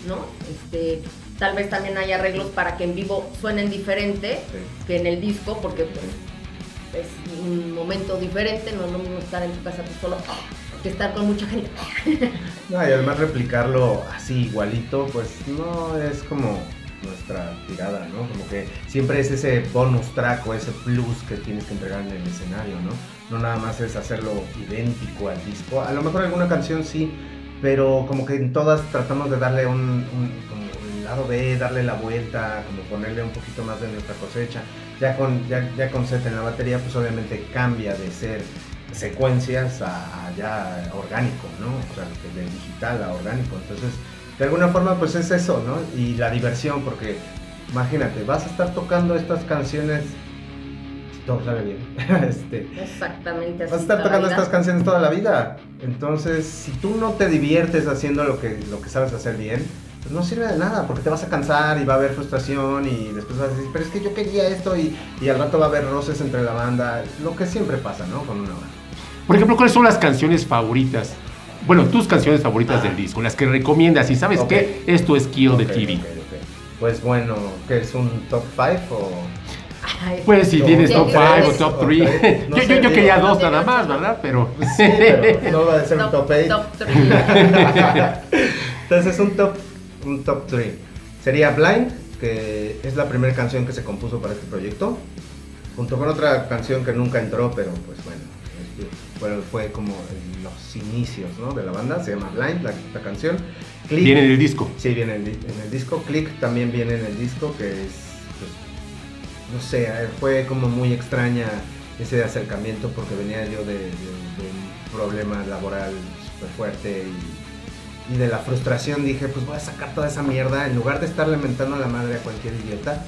¿no? Este, tal vez también hay arreglos para que en vivo suenen diferente Sí. que en el disco, porque pues, es un momento diferente, no es lo mismo estar en tu casa tú solo que estar con mucha gente. No, y además replicarlo así igualito, pues no es como nuestra tirada, ¿no? Como que siempre es ese bonus track o ese plus que tienes que entregar en el escenario, ¿no? No nada más es hacerlo idéntico al disco. A lo mejor alguna canción sí, pero como que en todas tratamos de darle un, lado B, darle la vuelta, como ponerle un poquito más de nuestra cosecha. Ya con, ya, ya con set en la batería, pues obviamente cambia de ser secuencias a, a ya orgánico, ¿no? O sea, de digital a orgánico. Entonces, de alguna forma, pues es eso, ¿no? Y la diversión, porque imagínate, vas a estar tocando estas canciones, todo sale bien, este, Exactamente así. vas a estar tocando estas canciones toda la vida. Entonces, si tú no te diviertes haciendo lo que, lo que sabes hacer bien, pues no sirve de nada, porque te vas a cansar y va a haber frustración y después vas a decir, pero es que yo quería esto y, y al rato va a haber roces entre la banda, lo que siempre pasa, ¿no? Con una banda. Por ejemplo, ¿cuáles son las canciones favoritas? Bueno, tus canciones favoritas del disco, las que recomiendas. Y sabes Ah. Ok. qué, esto es Kill the Ok, TV. Pues bueno, ¿qué es un top 5 o...? Ay, Pues si No, tienes top dices 5 o top 3. Ok, no yo, yo, yo quería dos nada más. ¿verdad? Pero. Sí, pero no va a ser un top 8. Top three. Entonces un top, un top 3. Sería Blind, que es la primera canción que se compuso para este proyecto, junto con otra canción que nunca entró, pero pues bueno, este, fue, fue como en los inicios ¿no? de la banda, se llama Blind, la, la canción. Click, Viene en el disco. Sí, viene en el, en el disco. Click también viene en el disco, que es, no sé, fue como muy extraña ese acercamiento porque venía yo de, un problema laboral súper fuerte y, de la frustración dije, pues voy a sacar toda esa mierda en lugar de estar lamentando a la madre a cualquier idiota.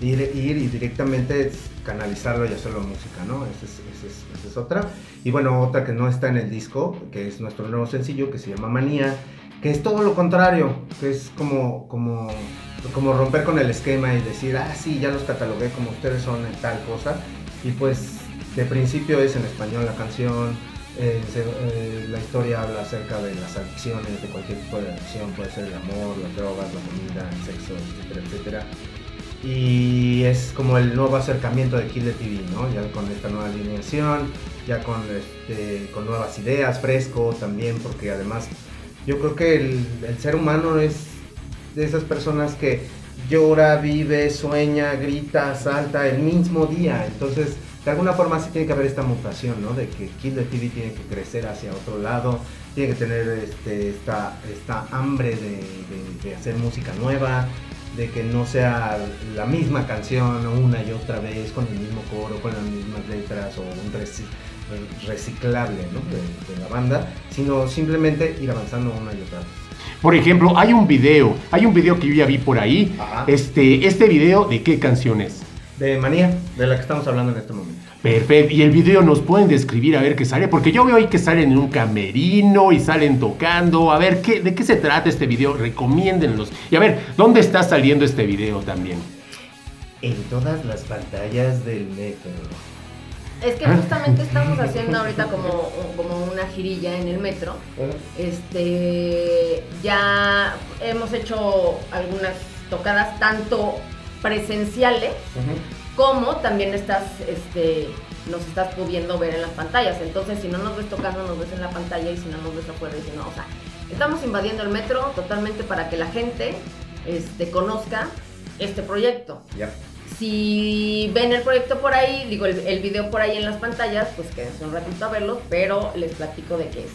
Ir, ir y directamente canalizarlo y hacerlo música, ¿no? Es, esa es- esa es otra. Y bueno, otra que no está en el disco, que es nuestro nuevo sencillo, que se llama Manía, que es todo lo contrario, que es como, como, como romper con el esquema y decir, ah, sí, ya los catalogué como ustedes son en tal cosa. Y pues de principio es en español la canción, eh, la historia habla acerca de las adicciones, de cualquier tipo de adicción, puede ser el amor, las drogas, la comida, el sexo, etcétera, etcétera. Y es como el nuevo acercamiento de Kill the TV, ¿no? Ya con esta nueva alineación, ya con, este, con nuevas ideas, fresco también, porque además yo creo que el, ser humano es de esas personas que llora, vive, sueña, grita, salta el mismo día. Entonces, de alguna forma sí tiene que haber esta mutación, ¿no? De que Kill the TV tiene que crecer hacia otro lado, tiene que tener este, esta, esta hambre de, de- hacer música nueva, de que no sea la misma canción una y otra vez con el mismo coro, con las mismas letras o un reciclable ¿no? de, de la banda, sino simplemente ir avanzando una y otra vez. Por ejemplo, hay un video, hay un video que yo ya vi por ahí. Ajá. Este, este video, ¿de qué canción es? De Manía, de la que estamos hablando en este momento. Perfecto. Y el video nos pueden describir a ver qué sale, porque yo veo ahí que salen en un camerino y salen tocando. A ver, ¿qué, ¿de qué se trata este video? Recomiéndenlos. Y a ver, ¿dónde está saliendo este video también? En todas las pantallas del metro. Es que justamente estamos haciendo ahorita como, como una girilla en el metro. Este, ya hemos hecho algunas tocadas tanto presenciales como también estas este, nos estás pudiendo ver en las pantallas. Entonces, si no nos ves tocando, nos ves en la pantalla y si no nos ves afuera, dice, no, o sea, estamos invadiendo el metro totalmente para que la gente este, conozca este proyecto. Ya. Si ven el proyecto por ahí, digo, el, video por ahí en las pantallas, pues quédense un ratito a verlo, pero les platico de qué es.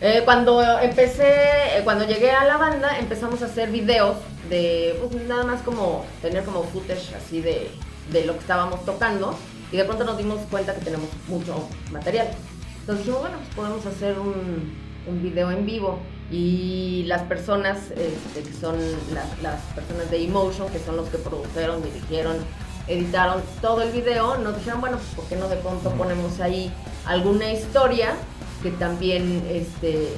Eh, cuando empecé, eh, cuando llegué a la banda, empezamos a hacer videos de, pues nada más como tener como footage así de, de lo que estábamos tocando y de pronto nos dimos cuenta que tenemos mucho material. Entonces dijimos, bueno, pues podemos hacer un video en vivo y las personas este, que son las, las personas de Emotion, que son los que produjeron, dirigieron, editaron todo el video, nos dijeron, bueno, pues ¿por qué no de pronto ponemos ahí alguna historia que también este,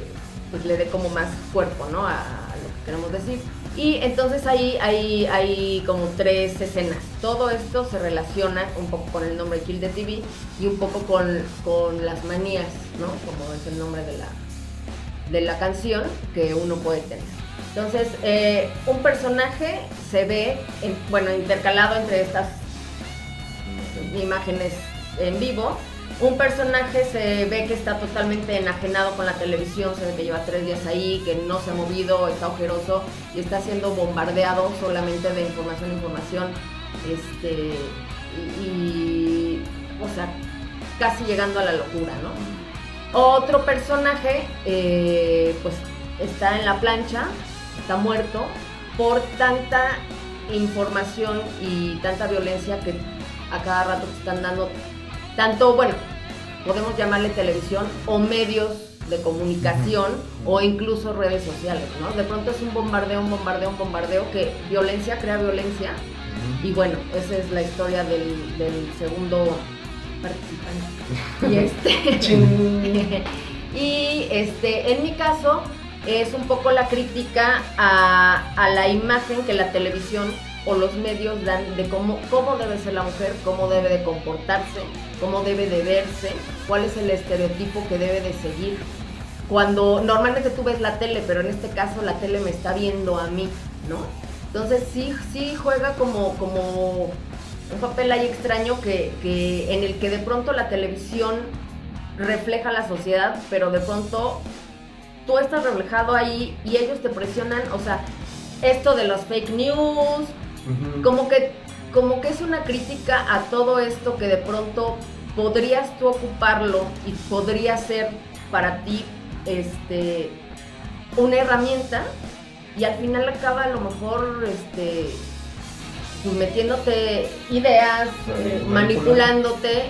pues le dé como más cuerpo, ¿no? A, a lo que queremos decir. Y entonces ahí hay, hay como tres escenas. Todo esto se relaciona un poco con el nombre Kill the TV y un poco con, con las manías, ¿no? Como es el nombre de la, de la canción que uno puede tener. Entonces, eh, un personaje se ve, en- bueno, intercalado entre estas imágenes en vivo. Un personaje se ve que está totalmente enajenado con la televisión, se ve que lleva tres días ahí, que no se ha movido, está ojeroso y está siendo bombardeado solamente de información, información, este, y, y, o sea, casi llegando a la locura, ¿no? Otro personaje, eh, pues, está en la plancha, está muerto por tanta información y tanta violencia que a cada rato te están dando, tanto, bueno, podemos llamarle televisión o medios de comunicación o incluso redes sociales, ¿no? De pronto es un bombardeo, un bombardeo, un bombardeo que violencia crea violencia. Y bueno, esa es la historia del, del segundo participante. Y este, y este, en mi caso, es un poco la crítica a, a la imagen que la televisión o los medios dan de cómo, cómo debe ser la mujer, cómo debe de comportarse, cómo debe de verse, cuál es el estereotipo que debe de seguir. Cuando normalmente tú ves la tele, pero en este caso la tele me está viendo a mí, ¿no? Entonces sí, sí juega como, como un papel ahí extraño que, que en el que de pronto la televisión refleja la sociedad, pero de pronto tú estás reflejado ahí y ellos te presionan, o sea, esto de los fake news, como que, como que es una crítica a todo esto que de pronto podrías tú ocuparlo y podría ser para ti este, una herramienta y al final acaba a lo mejor este, pues, metiéndote ideas, eh, manipulándote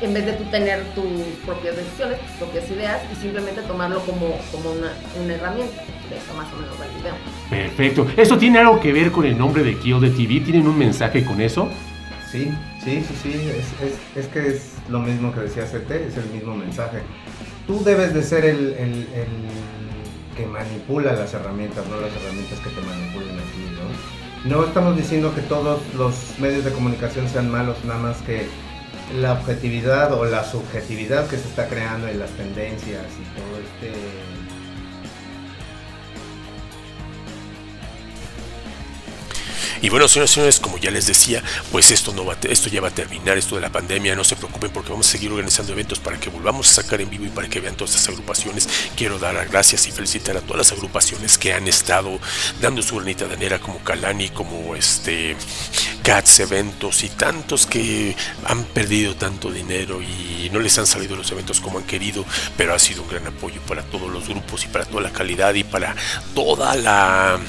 en vez de tú tener tus propias decisiones, tus propias ideas y simplemente tomarlo como, como una, una herramienta. De eso más o menos va el video. Perfecto. ¿Esto tiene algo que ver con el nombre de Kill the TV? ¿Tienen un mensaje con eso? Sí, sí, sí, sí, es, es- es que es lo mismo que decía CT, es el mismo mensaje. Tú debes de ser el, el- el que manipula las herramientas, no las herramientas que te manipulen a ti, ¿no? No estamos diciendo que todos los medios de comunicación sean malos, nada más que la objetividad o la subjetividad que se está creando y las tendencias y todo este Y bueno, señoras y señores, como ya les decía, pues esto no va esto ya va a terminar, esto de la pandemia, no se preocupen porque vamos a seguir organizando eventos para que volvamos a sacar en vivo y para que vean todas estas agrupaciones. Quiero dar las gracias y felicitar a todas las agrupaciones que han estado dando su granita de arena como Kalani, como este Cats eventos y tantos que han perdido tanto dinero y no les han salido los eventos como han querido, pero ha sido un gran apoyo para todos los grupos y para toda la calidad y para toda la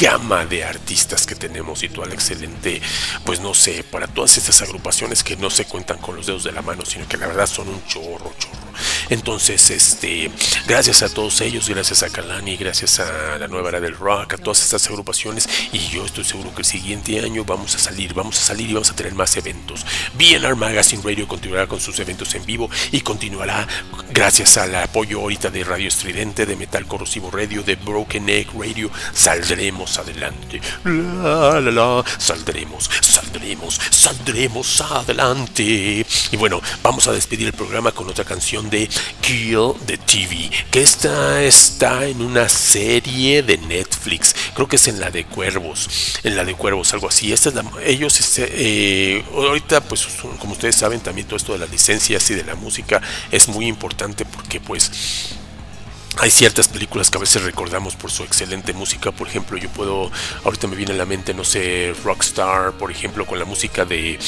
gama de artistas que tenemos y toda la excelente, pues no sé, para todas estas agrupaciones que no se cuentan con los dedos de la mano, sino que la verdad son un chorro, chorro. Entonces, este, gracias a todos ellos, gracias a Kalani, gracias a la nueva era del rock, a todas estas agrupaciones, y yo estoy seguro que el siguiente año vamos a salir, vamos a salir y vamos a tener más eventos. BNR Magazine Radio continuará con sus eventos en vivo y continuará gracias al apoyo ahorita de Radio Estridente, de Metal Corrosivo Radio, de Broken Egg Radio, saldremos adelante. La, la, la, saldremos, saldremos, saldremos adelante. Y bueno, vamos a despedir el programa con otra canción de Kill the TV, que esta está en una serie de Netflix creo que es en la de Cuervos, en la de Cuervos, algo así. Esta es la, ellos, este, eh, ahorita, pues, como ustedes saben, también todo esto de las licencias y de la música es muy importante porque, pues, hay ciertas películas que a veces recordamos por su excelente música. Por ejemplo, yo puedo, ahorita me viene a la mente, no sé, Rockstar, por ejemplo, con la música de,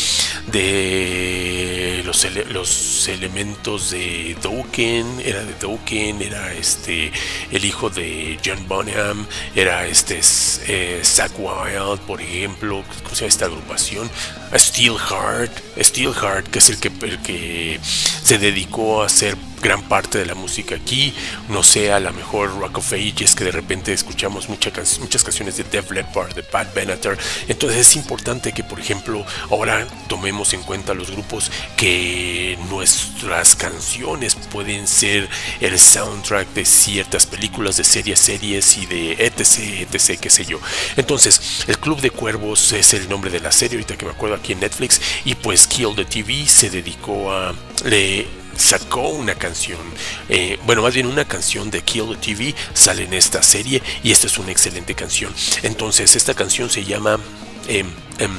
de los, elementos de Dokken, era de Dokken, era este el hijo de John Bonham, era este eh, Zack Wild, por ejemplo, ¿cómo se llama esta agrupación? Steelheart, Steelheart, que es el que, el que se dedicó a hacer gran parte de la música aquí, no sea la mejor Rock of Ages que de repente escuchamos muchas muchas canciones de Def Leppard, de Pat Benatar. Entonces es importante que, por ejemplo, ahora tomemos en cuenta los grupos que nuestras canciones pueden ser el soundtrack de ciertas películas, de series, series y de etc, etc, qué sé yo. Entonces, el Club de Cuervos es el nombre de la serie, ahorita que me acuerdo aquí en Netflix, y pues Kill the TV se dedicó a... Le, sacó una canción, eh, bueno, más bien una canción de Kill the TV sale en esta serie y esta es una excelente canción. Entonces, esta canción se llama em, em,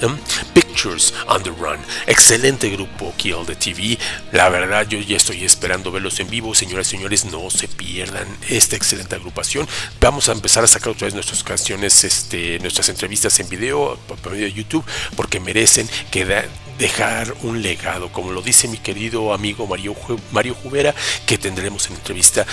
em, Pictures on the Run. Excelente grupo Kill the TV. La verdad, yo ya estoy esperando verlos en vivo. Señoras y señores, no se pierdan esta excelente agrupación. Vamos a empezar a sacar otra vez nuestras canciones, este, nuestras entrevistas en video por medio de YouTube, porque merecen que dejar un legado, como lo dice mi querido amigo Mario, Mario Jubera, que tendremos en entrevista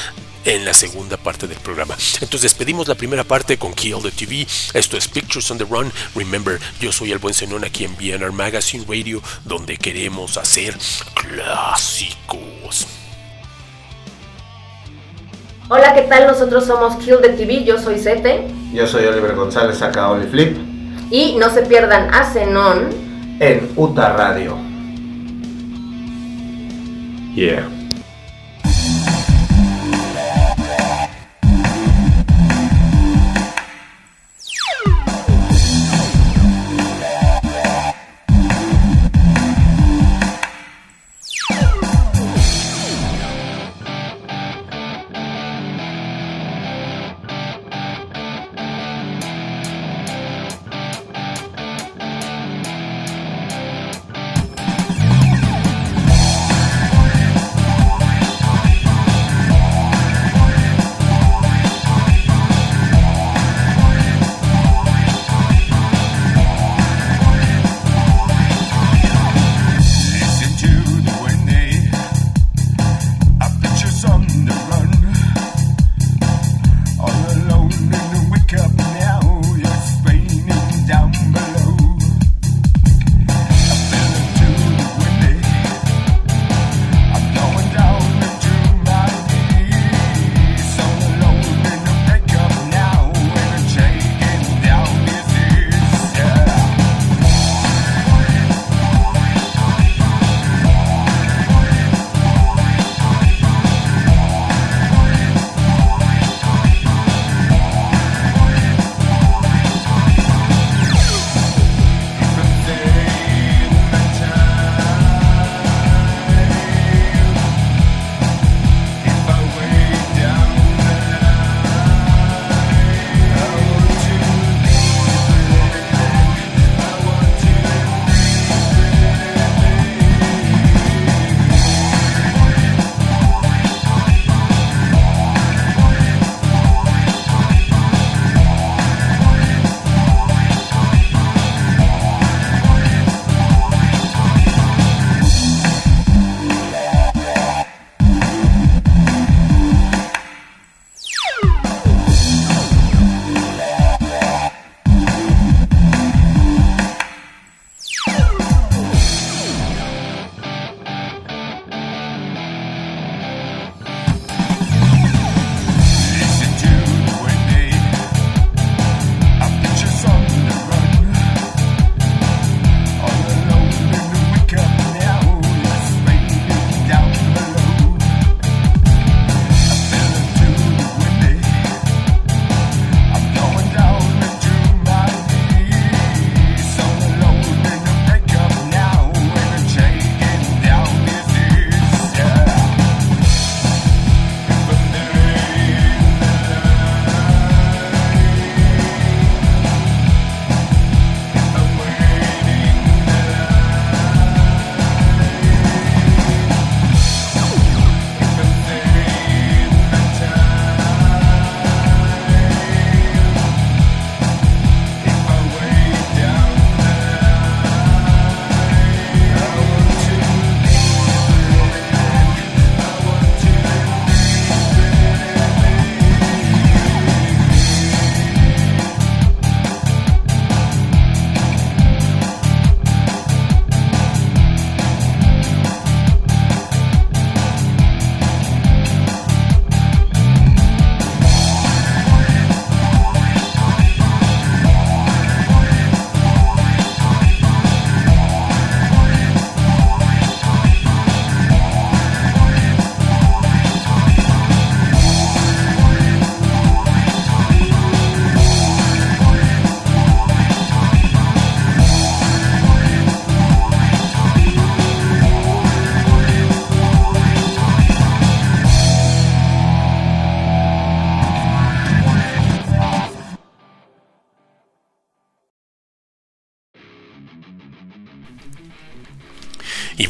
en la segunda parte del programa. Entonces despedimos la primera parte con Kill the TV. Esto es Pictures on the Run. Remember, yo soy el buen Zenón aquí en BNR Magazine Radio, donde queremos hacer clásicos. Hola, ¿qué tal? Nosotros somos Kill the TV. Yo soy Sete. Yo soy Oliver González, acá Flip Y no se pierdan a Zenón en UTA Radio. Yeah.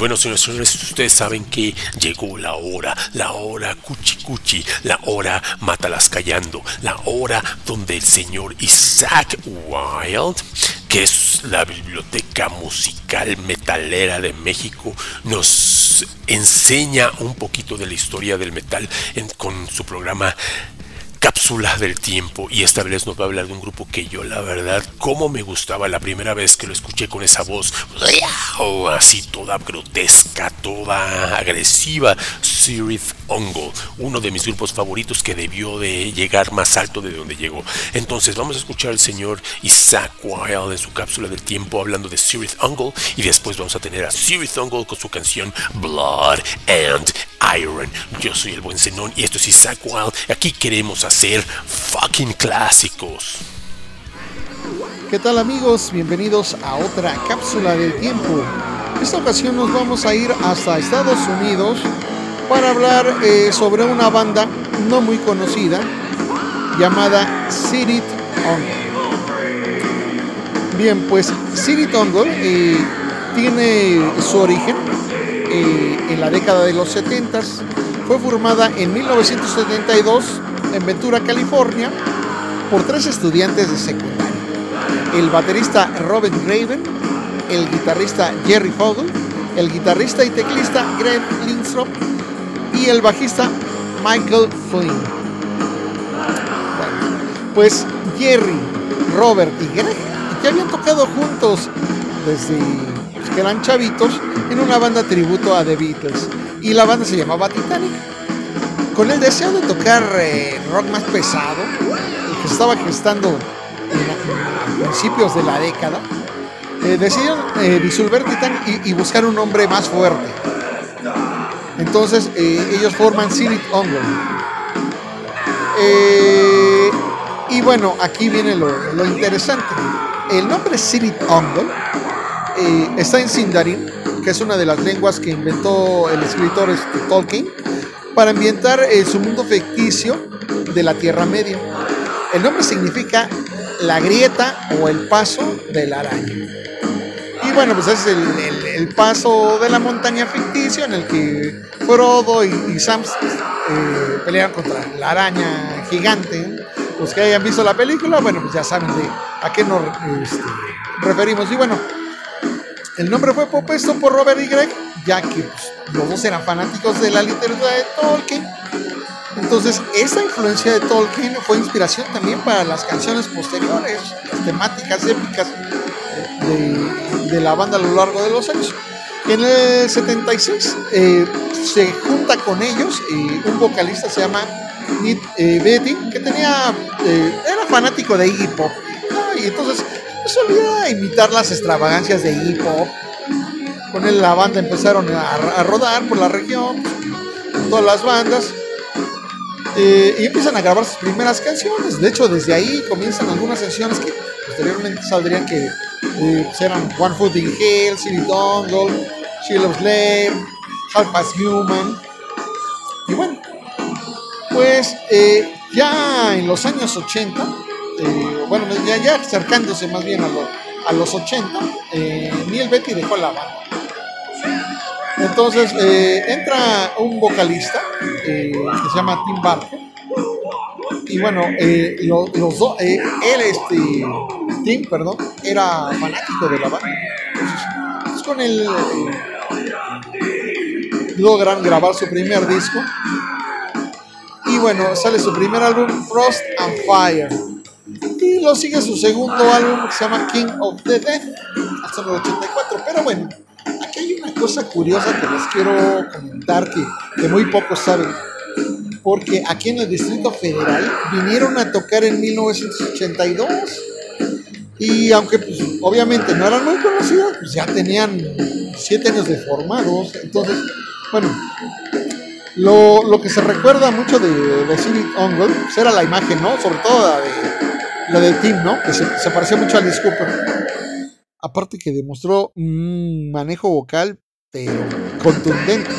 Bueno, señores, señores, ustedes saben que llegó la hora, la hora cuchi cuchi, la hora mátalas callando, la hora donde el señor Isaac Wilde, que es la biblioteca musical metalera de México, nos enseña un poquito de la historia del metal con su programa Cápsula del tiempo y esta vez nos va a hablar de un grupo que yo la verdad como me gustaba la primera vez que lo escuché con esa voz así toda grotesca, toda agresiva, Sirith Ungle, uno de mis grupos favoritos que debió de llegar más alto de donde llegó. Entonces vamos a escuchar al señor Isaac Wilde en su cápsula del tiempo hablando de Sirith Ungle y después vamos a tener a Sirith Ungle con su canción Blood and Iron. Yo soy el buen Zenón y esto es Isaac Wilde. Aquí queremos hacer fucking clásicos. ¿Qué tal amigos? Bienvenidos a otra cápsula del tiempo. Esta ocasión nos vamos a ir hasta Estados Unidos para hablar eh, sobre una banda no muy conocida llamada City Ungle. Bien, pues City Ungle eh, tiene su origen eh, en la década de los 70 Fue formada en 1972 en Ventura, California, por tres estudiantes de secundaria el baterista Robert Raven, el guitarrista Jerry Fogel, el guitarrista y teclista Greg Lindstrom y el bajista Michael Flynn. Pues Jerry, Robert y Greg ya habían tocado juntos desde que eran chavitos en una banda tributo a The Beatles y la banda se llamaba Titanic. Con el deseo de tocar eh, rock más pesado, que estaba gestando en- a principios de la década, eh, decidieron eh, disolver Titanic y, buscar un nombre más fuerte. Entonces ellos forman Ungle. Eh, y bueno, aquí viene lo, interesante. El nombre Ungle eh, está en Sindarin, que es una de las lenguas que inventó el escritor este, Tolkien, para ambientar eh, su mundo ficticio de la Tierra Media. El nombre significa la grieta o el paso de la araña. Y bueno, pues es el, el- paso de la montaña ficticio en el que Frodo y, y Sam eh, pelean contra la araña gigante. Los que hayan visto la película, bueno, pues ya saben a qué nos este, referimos. Y bueno, el nombre fue propuesto por Robert y Greg, ya que pues, los dos eran fanáticos de la literatura de Tolkien. Entonces, esa influencia de Tolkien fue inspiración también para las canciones posteriores, las temáticas épicas de, la banda a lo largo de los años. En el 76 eh, se junta con ellos eh, un vocalista se llama Nick eh, Betty, que tenía eh, era fanático de Iggy Pop. ¿no? Y entonces solía imitar las extravagancias de Iggy Pop. Con él la banda empezaron a, rodar por la región, todas las bandas. Eh, y empiezan a grabar sus primeras canciones. De hecho, desde ahí comienzan algunas sesiones que posteriormente saldrían que eh, pues eran One Foot in Hell, City Dongle, She Loves Slave, Half Past Human. Y bueno, pues eh, ya en los años 80, eh, bueno, ya, ya acercándose más bien a, lo- a los 80, eh, Neil Betty dejó la banda. Entonces eh, entra un vocalista eh, que se llama Tim Barker. Y bueno, eh, lo- los dos, él, este, Tim, perdón, era fanático de la banda. Entonces, con él logran grabar su primer disco. Y bueno, sale su primer álbum, Frost and Fire. Y lo sigue su segundo álbum que se llama King of the Dead, hasta el 84. Pero bueno, aquí hay una cosa curiosa que les quiero comentar que, muy pocos saben. Porque aquí en el Distrito Federal vinieron a tocar en 1982. Y aunque pues, obviamente no eran muy conocidos, pues ya tenían siete años de formados. Entonces, bueno, lo, lo que se recuerda mucho de, de City Ungle pues era la imagen, ¿no? Sobre todo la de, la de Tim, ¿no? Que se, parecía mucho a Alice. Aparte que demostró un manejo vocal, pero contundente.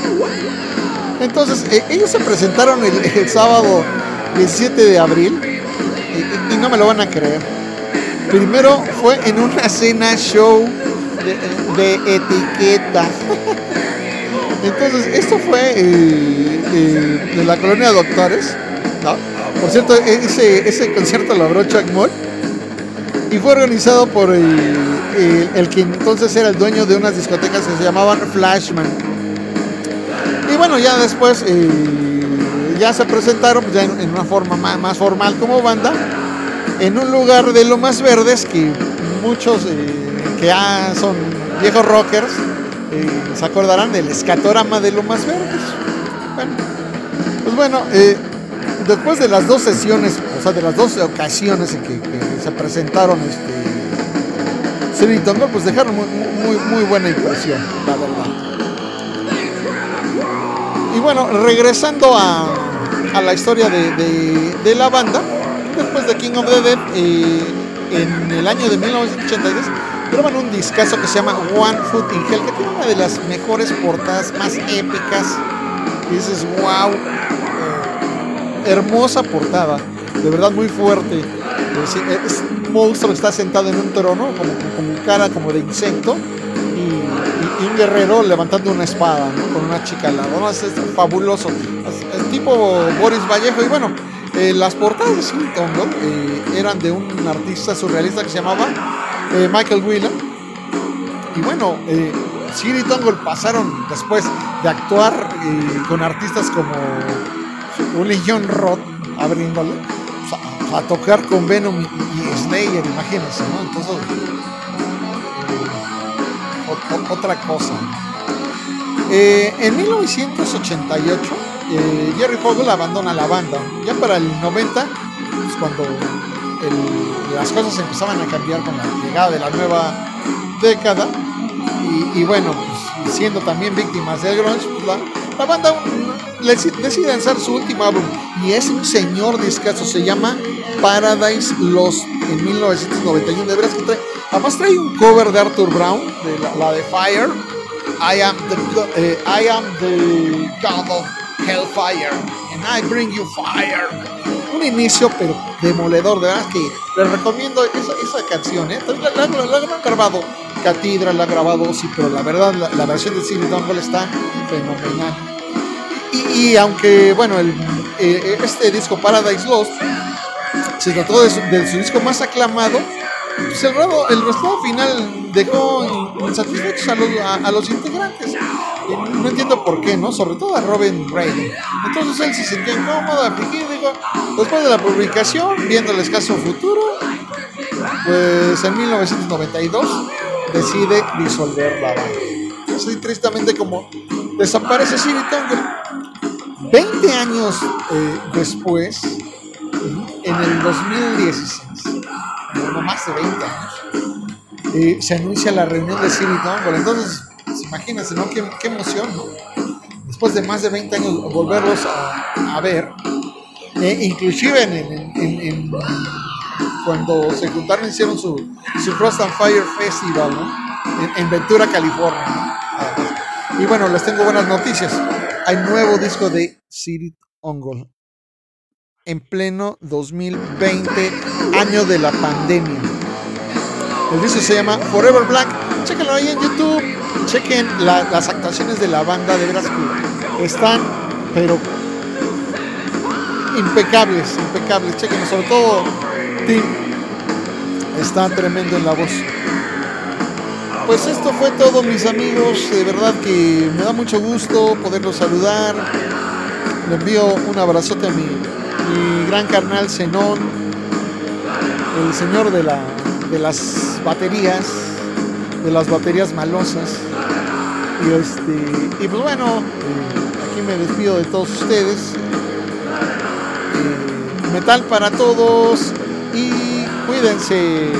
Entonces, eh, ellos se presentaron el, el sábado 17 de abril y, no me lo van a creer. Primero fue en una cena show de, de etiqueta. Entonces, esto fue de la colonia de doctores. ¿no? Por cierto, ese, ese concierto lo abrió Chuck Moore y fue organizado por el, el- que entonces era el dueño de unas discotecas que se llamaban Flashman. Y bueno, ya después eh, ya se presentaron pues, ya en, una forma más, más formal como banda en un lugar de lo más verdes que muchos eh, que ya son viejos rockers eh, se acordarán del escatorama de lo más verdes. Bueno, pues bueno, eh, después de las dos sesiones, o sea, de las dos ocasiones en que, se presentaron este Tongo, pues dejaron muy, muy, buena impresión, la verdad. Y bueno, regresando a, a la historia de, de- la banda, después de King of the Dead, eh, en el año de 1982, graban un discazo que se llama One Foot in Hell, que tiene una de las mejores portadas más épicas. Y dices, wow, hermosa portada, de verdad muy fuerte. Es, un monstruo está sentado en un trono, como, como cara como de insecto, y, y- y un guerrero levantando una espada, ¿no? con una chica al lado. ¿no? Es, fabuloso. Tipo Boris Vallejo. Y bueno, eh, las portadas de Tongo eh, eran de un artista surrealista que se llamaba eh, Michael Whelan. Y bueno, eh, Siri Tongo pasaron después de actuar eh, con artistas como Uli John Roth abriéndole a, a tocar con Venom y, Slayer, imagínense, ¿no? Entonces, eh, otra cosa. Eh, en 1988, eh, Jerry Fogel abandona la banda. Ya para el 90, pues cuando las cosas empezaban a cambiar con la llegada de la nueva década, y, y bueno, pues, siendo también víctimas del grunge, pues, la, la banda decide lanzar su último álbum y es un señor discazo, se llama Paradise Lost en 1991, de veras además trae un cover de Arthur Brown, de la, de Fire, I am the, eh, I am the God of Hellfire and I bring you fire. Inicio pero demoledor, de verdad que les recomiendo esa, esa canción, ¿eh? También La, han grabado Catedral, la ha grabado Ozzy, pero la verdad la, versión de Silly Dongle está fenomenal. Y, aunque, bueno, eh, este disco Paradise Lost se trató de su disco más aclamado, el, resultado final dejó insatisfechos a los, a, los integrantes. No entiendo por qué, ¿no? Sobre todo a Robin Reagan. Entonces él se sintió incómodo, afligido, después de la publicación, viendo el escaso futuro, pues en 1992 decide disolver la banda. Así tristemente como desaparece City Tongue. 20 años eh, después, en el 2016, más de 20 años, eh, se anuncia la reunión de City Tongue. Entonces, pues, imagínense, ¿no? Qué, qué emoción, ¿no? Después de más de 20 años volverlos a, ver, eh, inclusive en, en- cuando se juntaron hicieron su, su Frost and Fire Festival ¿no? en, en Ventura, California. Y bueno, les tengo buenas noticias. Hay nuevo disco de City Ongol en pleno 2020, año de la pandemia. El disco se llama Forever Black. Chéquenlo ahí en YouTube. Chequen la- las actuaciones de la banda, de veras están, pero impecables, impecables. Chequenlo, sobre todo Tim. Está tremendo en la voz. Pues esto fue todo, mis amigos. De verdad que me da mucho gusto poderlos saludar. Le envío un abrazote a mi, mi gran carnal Zenón, el señor de, la, de las baterías, de las baterías malosas. Y, este, y pues bueno, eh, aquí me despido de todos ustedes. Eh, metal para todos y cuídense.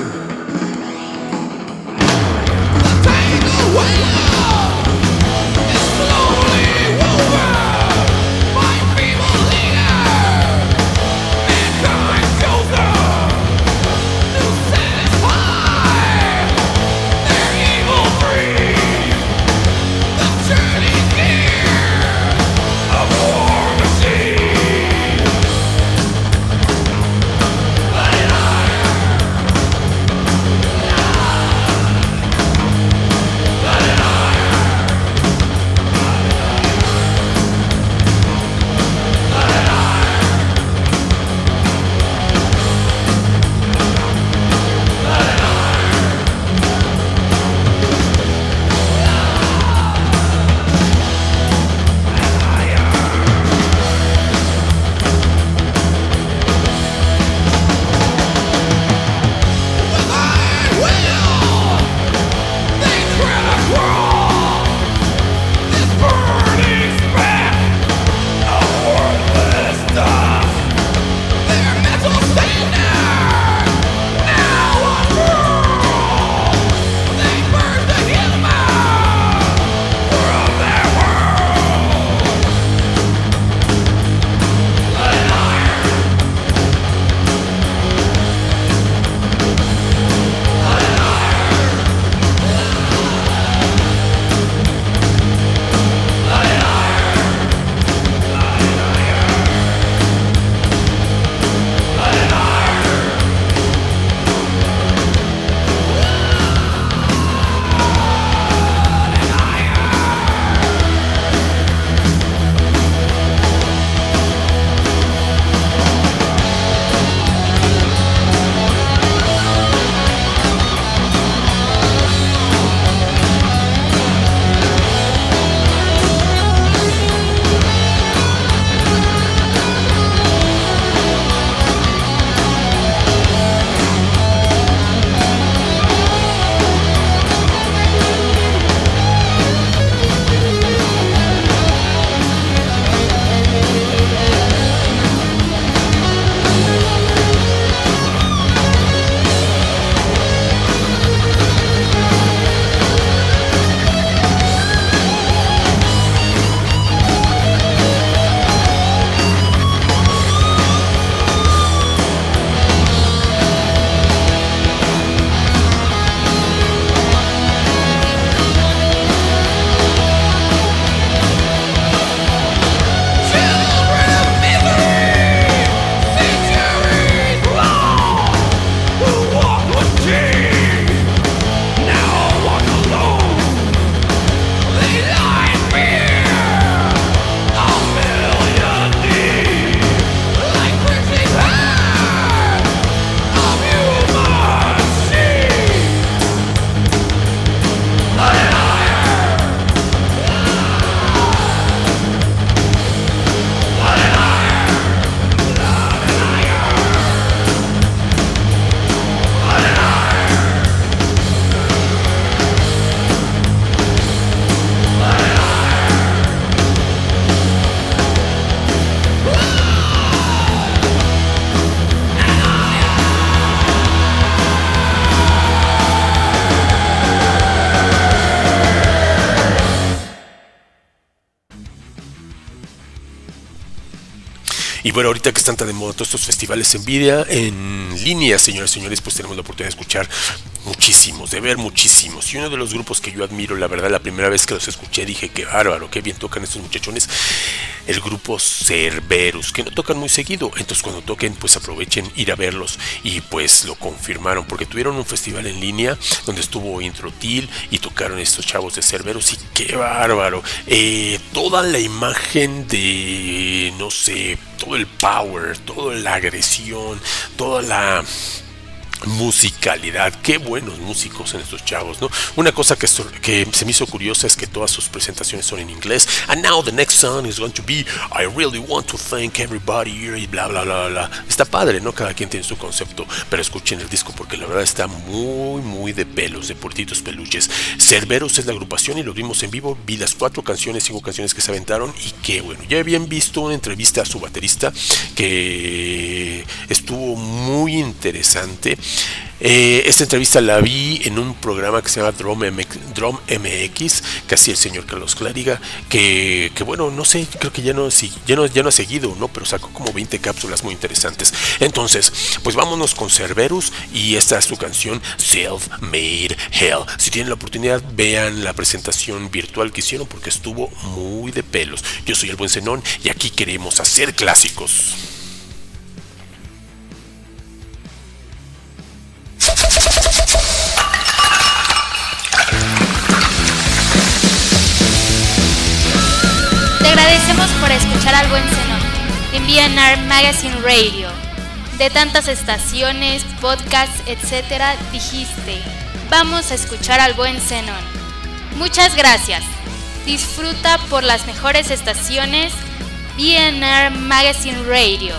Bueno, ahorita que están tan de moda todos estos festivales en vida, en línea, señoras y señores, pues tenemos la oportunidad de escuchar muchísimos, de ver muchísimos. Y uno de los grupos que yo admiro, la verdad, la primera vez que los escuché dije que bárbaro, qué bien tocan estos muchachones. El grupo Cerberus, que no tocan muy seguido. Entonces cuando toquen, pues aprovechen ir a verlos. Y pues lo confirmaron, porque tuvieron un festival en línea donde estuvo Introtil y tocaron estos chavos de Cerberus. Y qué bárbaro. Eh, toda la imagen de, no sé, todo el power, toda la agresión, toda la musicalidad. Qué buenos músicos en estos chavos, ¿no? Una cosa que, se me hizo curiosa es que todas sus presentaciones son en inglés. And now the next song is going to be I really want to thank everybody here y bla bla bla bla. Está padre, ¿no? Cada quien tiene su concepto, pero escuchen el disco porque la verdad está muy muy de pelos, de portitos peluches. Cerberos es la agrupación y lo vimos en vivo. Vi las cuatro canciones, cinco canciones que se aventaron y qué bueno. Ya habían visto una entrevista a su baterista que estuvo muy interesante. Eh, esta entrevista la vi en un programa que se llama Drum MX, que hacía el señor Carlos Clariga, que, bueno, no sé, creo que ya no, ya, no, ya no ha seguido, ¿no? Pero sacó como 20 cápsulas muy interesantes. Entonces, pues vámonos con Cerberus y esta es su canción Self-Made Hell. Si tienen la oportunidad, vean la presentación virtual que hicieron porque estuvo muy de pelos. Yo soy el buen Zenón y aquí queremos hacer clásicos. Escuchar al buen Zenón en BNR Magazine Radio. De tantas estaciones, podcasts, etc., dijiste, vamos a escuchar al buen Zenón. Muchas gracias. Disfruta por las mejores estaciones BNR Magazine Radio.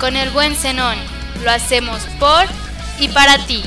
Con el buen Zenón, lo hacemos por y para ti.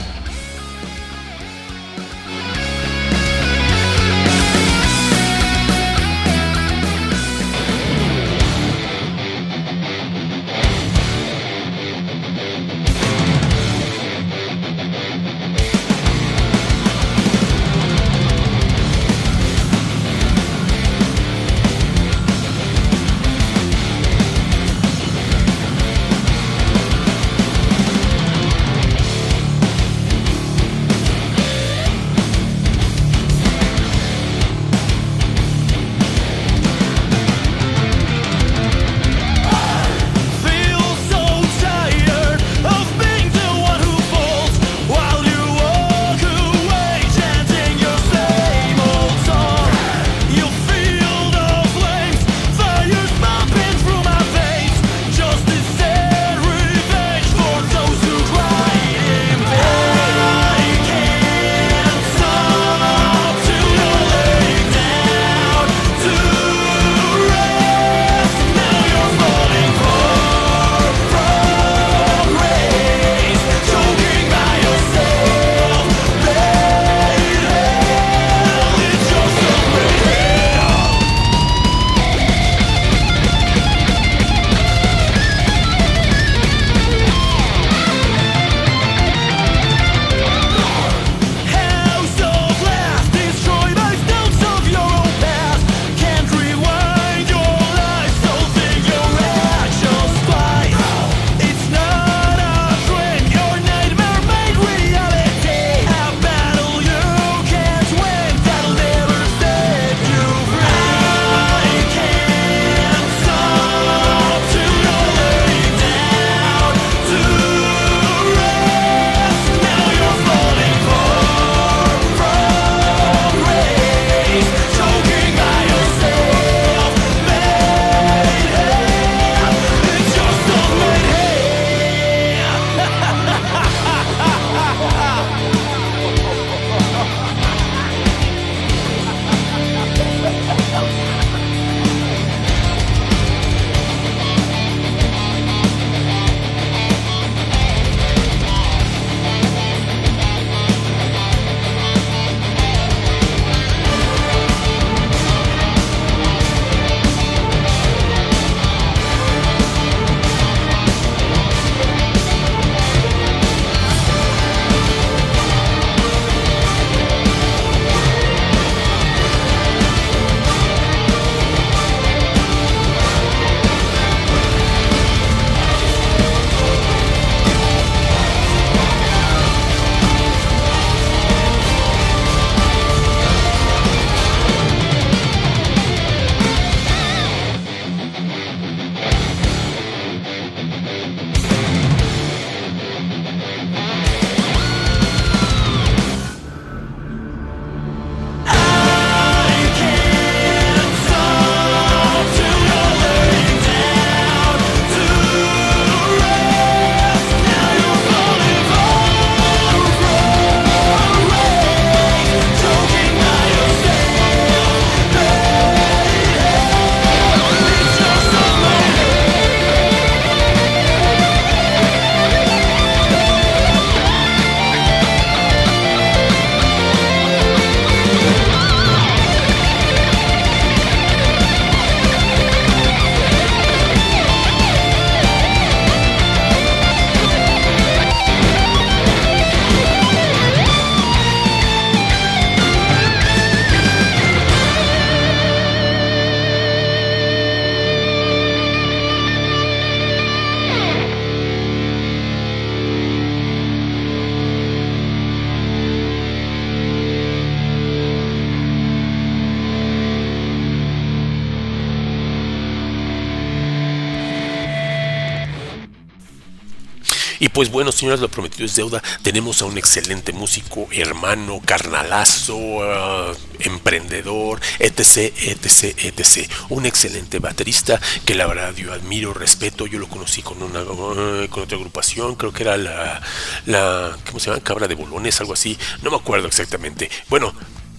Pues bueno, señores, lo prometido es deuda. Tenemos a un excelente músico, hermano, carnalazo, uh, emprendedor, etc, etc, etc. Un excelente baterista que la verdad yo admiro, respeto. Yo lo conocí con una uh, con otra agrupación, creo que era la, la ¿cómo se llama? Cabra de Bolones, algo así. No me acuerdo exactamente. Bueno,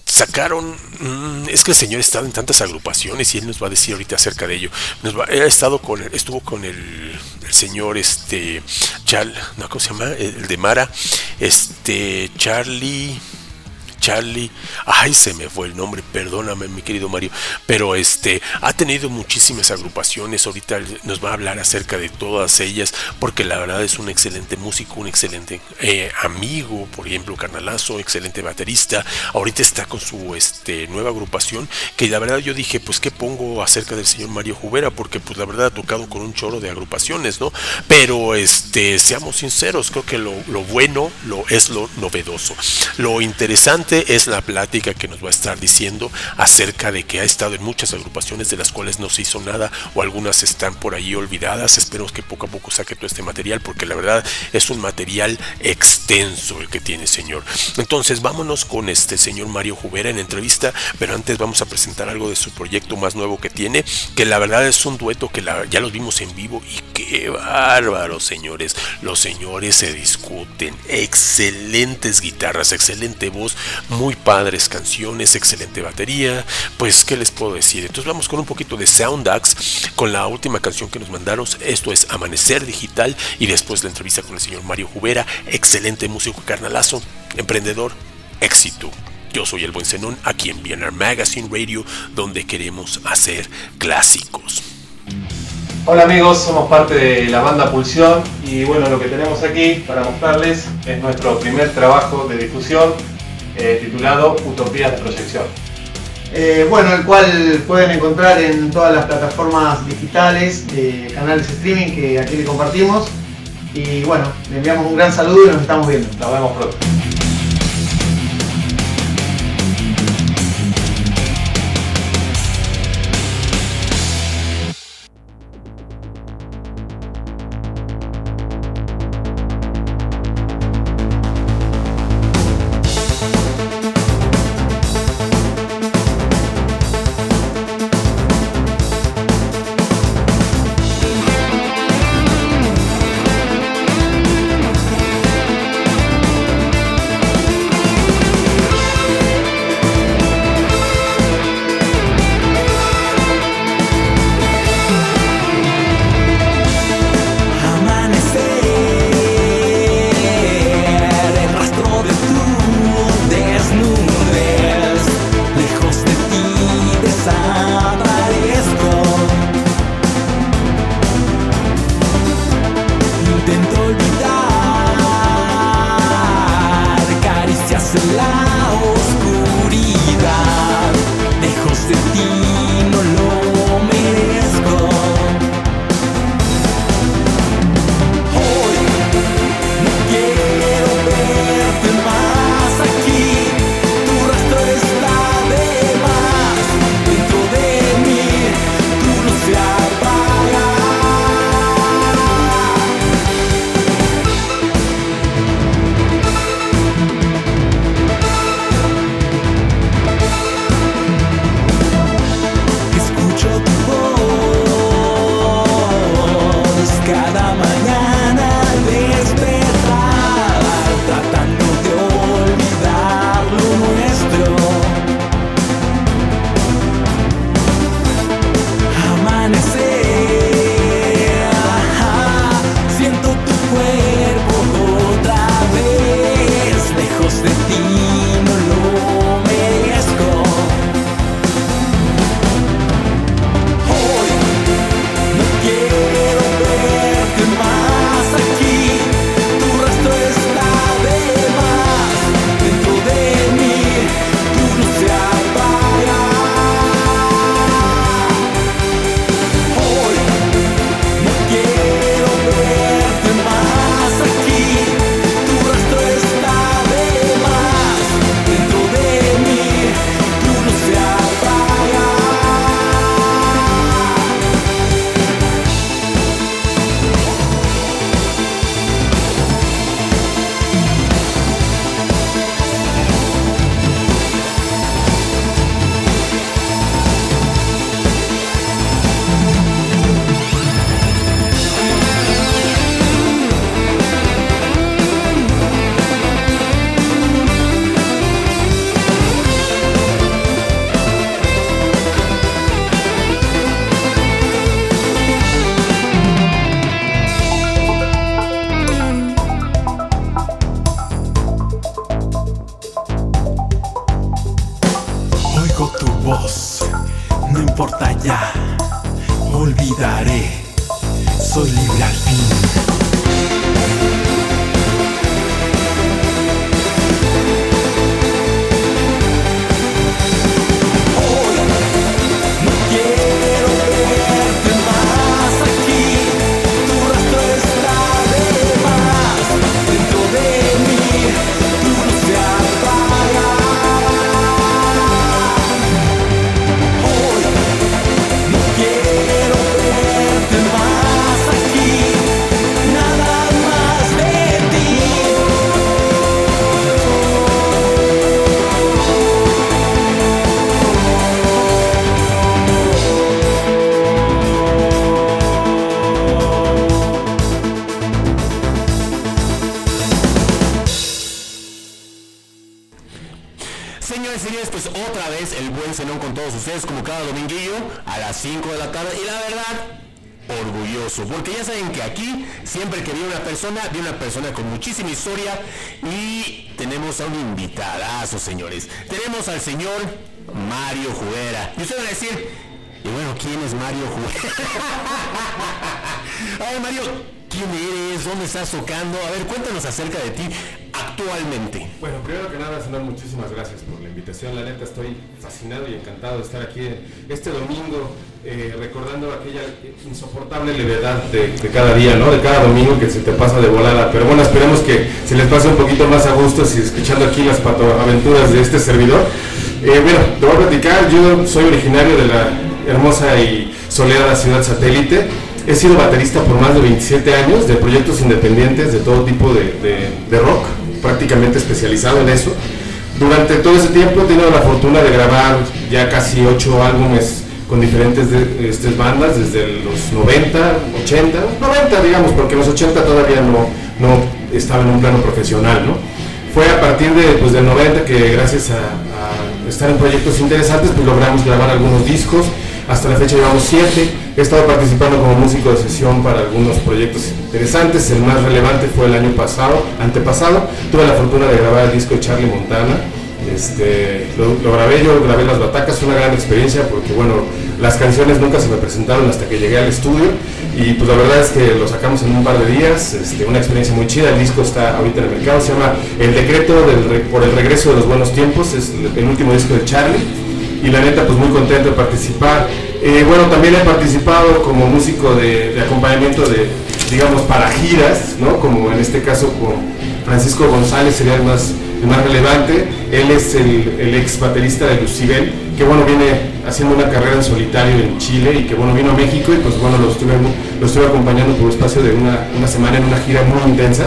sacaron mm, es que el señor estado en tantas agrupaciones y él nos va a decir ahorita acerca de ello nos va, ha estado con estuvo con el señor este Chal no cómo se llama el de Mara este Charlie Charlie, ay se me fue el nombre, perdóname mi querido Mario, pero este ha tenido muchísimas agrupaciones, ahorita nos va a hablar acerca de todas ellas, porque la verdad es un excelente músico, un excelente eh, amigo, por ejemplo Carnalazo, excelente baterista, ahorita está con su este nueva agrupación, que la verdad yo dije, pues qué pongo acerca del señor Mario Jubera, porque pues la verdad ha tocado con un choro de agrupaciones, ¿no? Pero este, seamos sinceros, creo que lo, lo bueno lo, es lo novedoso, lo interesante es la plática que nos va a estar diciendo acerca de que ha estado en muchas agrupaciones de las cuales no se hizo nada o algunas están por ahí olvidadas. Esperemos que poco a poco saque todo este material porque la verdad es un material extenso el que tiene señor. Entonces vámonos con este señor Mario Jubera en entrevista, pero antes vamos a presentar algo de su proyecto más nuevo que tiene, que la verdad es un dueto que ya los vimos en vivo y qué bárbaro señores. Los señores se discuten, excelentes guitarras, excelente voz, muy padres canciones, excelente batería, pues qué les puedo decir. Entonces vamos con un poquito de Soundax, con la última canción que nos mandaron, esto es Amanecer Digital y después la entrevista con el señor Mario Jubera, excelente músico carnalazo, emprendedor, éxito. Yo soy el buen Zenón, aquí en BNR Magazine Radio, donde queremos hacer clásicos. Hola amigos, somos parte de la banda Pulsión y bueno, lo que tenemos aquí para mostrarles es nuestro primer trabajo de difusión eh, titulado Utopías de Proyección. Eh, bueno, el cual pueden encontrar en todas las plataformas digitales, canales de streaming que aquí le compartimos. Y bueno, le enviamos un gran saludo y nos estamos viendo. Nos vemos pronto. Ustedes, como cada dominguillo, a las 5 de la tarde. Y la verdad, orgulloso, porque ya saben que aquí, siempre que viene una persona, viene una persona con muchísima historia. Y tenemos a un invitadazo, señores. Tenemos al señor Mario Juguera. Y ustedes van a decir, y bueno, ¿quién es Mario Juguera? a ver, Mario, ¿quién eres? ¿Dónde estás tocando? A ver, cuéntanos acerca de ti actualmente. Bueno, primero que nada, señor, muchísimas gracias invitación. La neta, estoy fascinado y encantado de estar aquí este domingo, eh, recordando aquella insoportable levedad de, cada día, ¿no? De cada domingo que se te pasa de volada. Pero bueno, esperemos que se les pase un poquito más a gusto si escuchando aquí las pato- aventuras de este servidor. Eh, bueno, te voy a platicar. Yo soy originario de la hermosa y soleada ciudad satélite. He sido baterista por más de 27 años de proyectos independientes de todo tipo de- de rock, prácticamente especializado en eso. Durante todo ese tiempo he tenido la fortuna de grabar ya casi 8 álbumes con diferentes de- este, bandas, desde los 90, 80, 90 digamos, porque los 80 todavía no, no estaba en un plano profesional, ¿no? Fue a partir de, pues, del 90 que gracias a, estar en proyectos interesantes pues logramos grabar algunos discos. Hasta la fecha llevamos siete. He estado participando como músico de sesión para algunos proyectos interesantes. El más relevante fue el año pasado, antepasado. Tuve la fortuna de grabar el disco de Charlie Montana. Este, lo, grabé yo, grabé las batacas, fue una gran experiencia porque bueno, las canciones nunca se me presentaron hasta que llegué al estudio y pues la verdad es que lo sacamos en un par de días, este, una experiencia muy chida, el disco está ahorita en el mercado, se llama El Decreto por el Regreso de los Buenos Tiempos, es el, el último disco de Charlie y la neta pues muy contento de participar. Eh, bueno, también he participado como músico de, de acompañamiento de, digamos, para giras, ¿no? Como en este caso con Francisco González sería el más, el más relevante. Él es el, ex baterista de Lucibel, que bueno, viene haciendo una carrera en solitario en Chile y que bueno, vino a México y pues bueno, lo estuve, lo estuve acompañando por un espacio de una, una semana en una gira muy intensa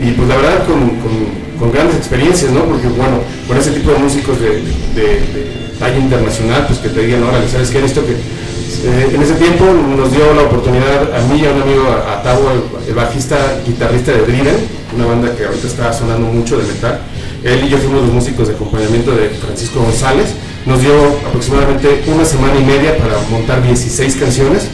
y pues la verdad con, con- grandes experiencias, ¿no? Porque bueno, con ese tipo de músicos de, de- talla internacional, pues que te digan, ahora, ¿sabes qué? Esto que eh, en ese tiempo nos dio la oportunidad a mí y a un amigo, a Tavo, el, el bajista, guitarrista de Driven, una banda que ahorita está sonando mucho de metal. Él y yo fuimos los músicos de acompañamiento de Francisco González. Nos dio aproximadamente una semana y media para montar 16 canciones,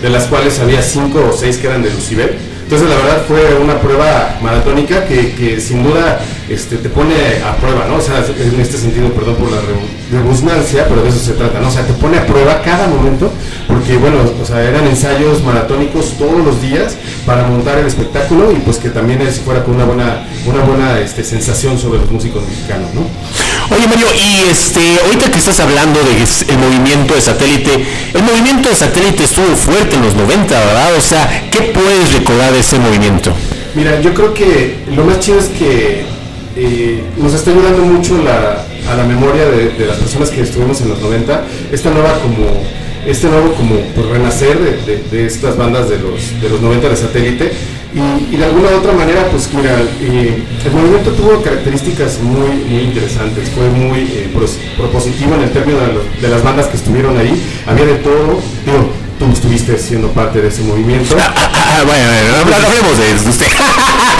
de las cuales había 5 o 6 que eran de Lucibel. Entonces la verdad fue una prueba maratónica que, que sin duda este, te pone a prueba, ¿no? O sea, en este sentido, perdón por la re- redundancia, pero de eso se trata, ¿no? O sea, te pone a prueba cada momento, porque bueno, o sea, eran ensayos maratónicos todos los días para montar el espectáculo y pues que también es fuera con una buena, una buena este, sensación sobre los músicos mexicanos, ¿no? Oye Mario, y este, ahorita que estás hablando del movimiento de satélite, el movimiento de satélite estuvo fuerte en los 90, ¿verdad? O sea, ¿qué puedes recordar de ese movimiento? Mira, yo creo que lo más chido es que eh, nos está ayudando mucho a la memoria de, las personas que estuvimos en los 90, esta nueva como, este nuevo como pues, renacer de, estas bandas de los, de los 90 de satélite y, de alguna u otra manera, pues mira, eh, el movimiento tuvo características muy, muy interesantes, fue muy eh, propositivo en el término de, las bandas que estuvieron ahí, había de todo, digo, tú estuviste siendo parte de ese movimiento. Ah, bueno, bueno, no hablemos de usted.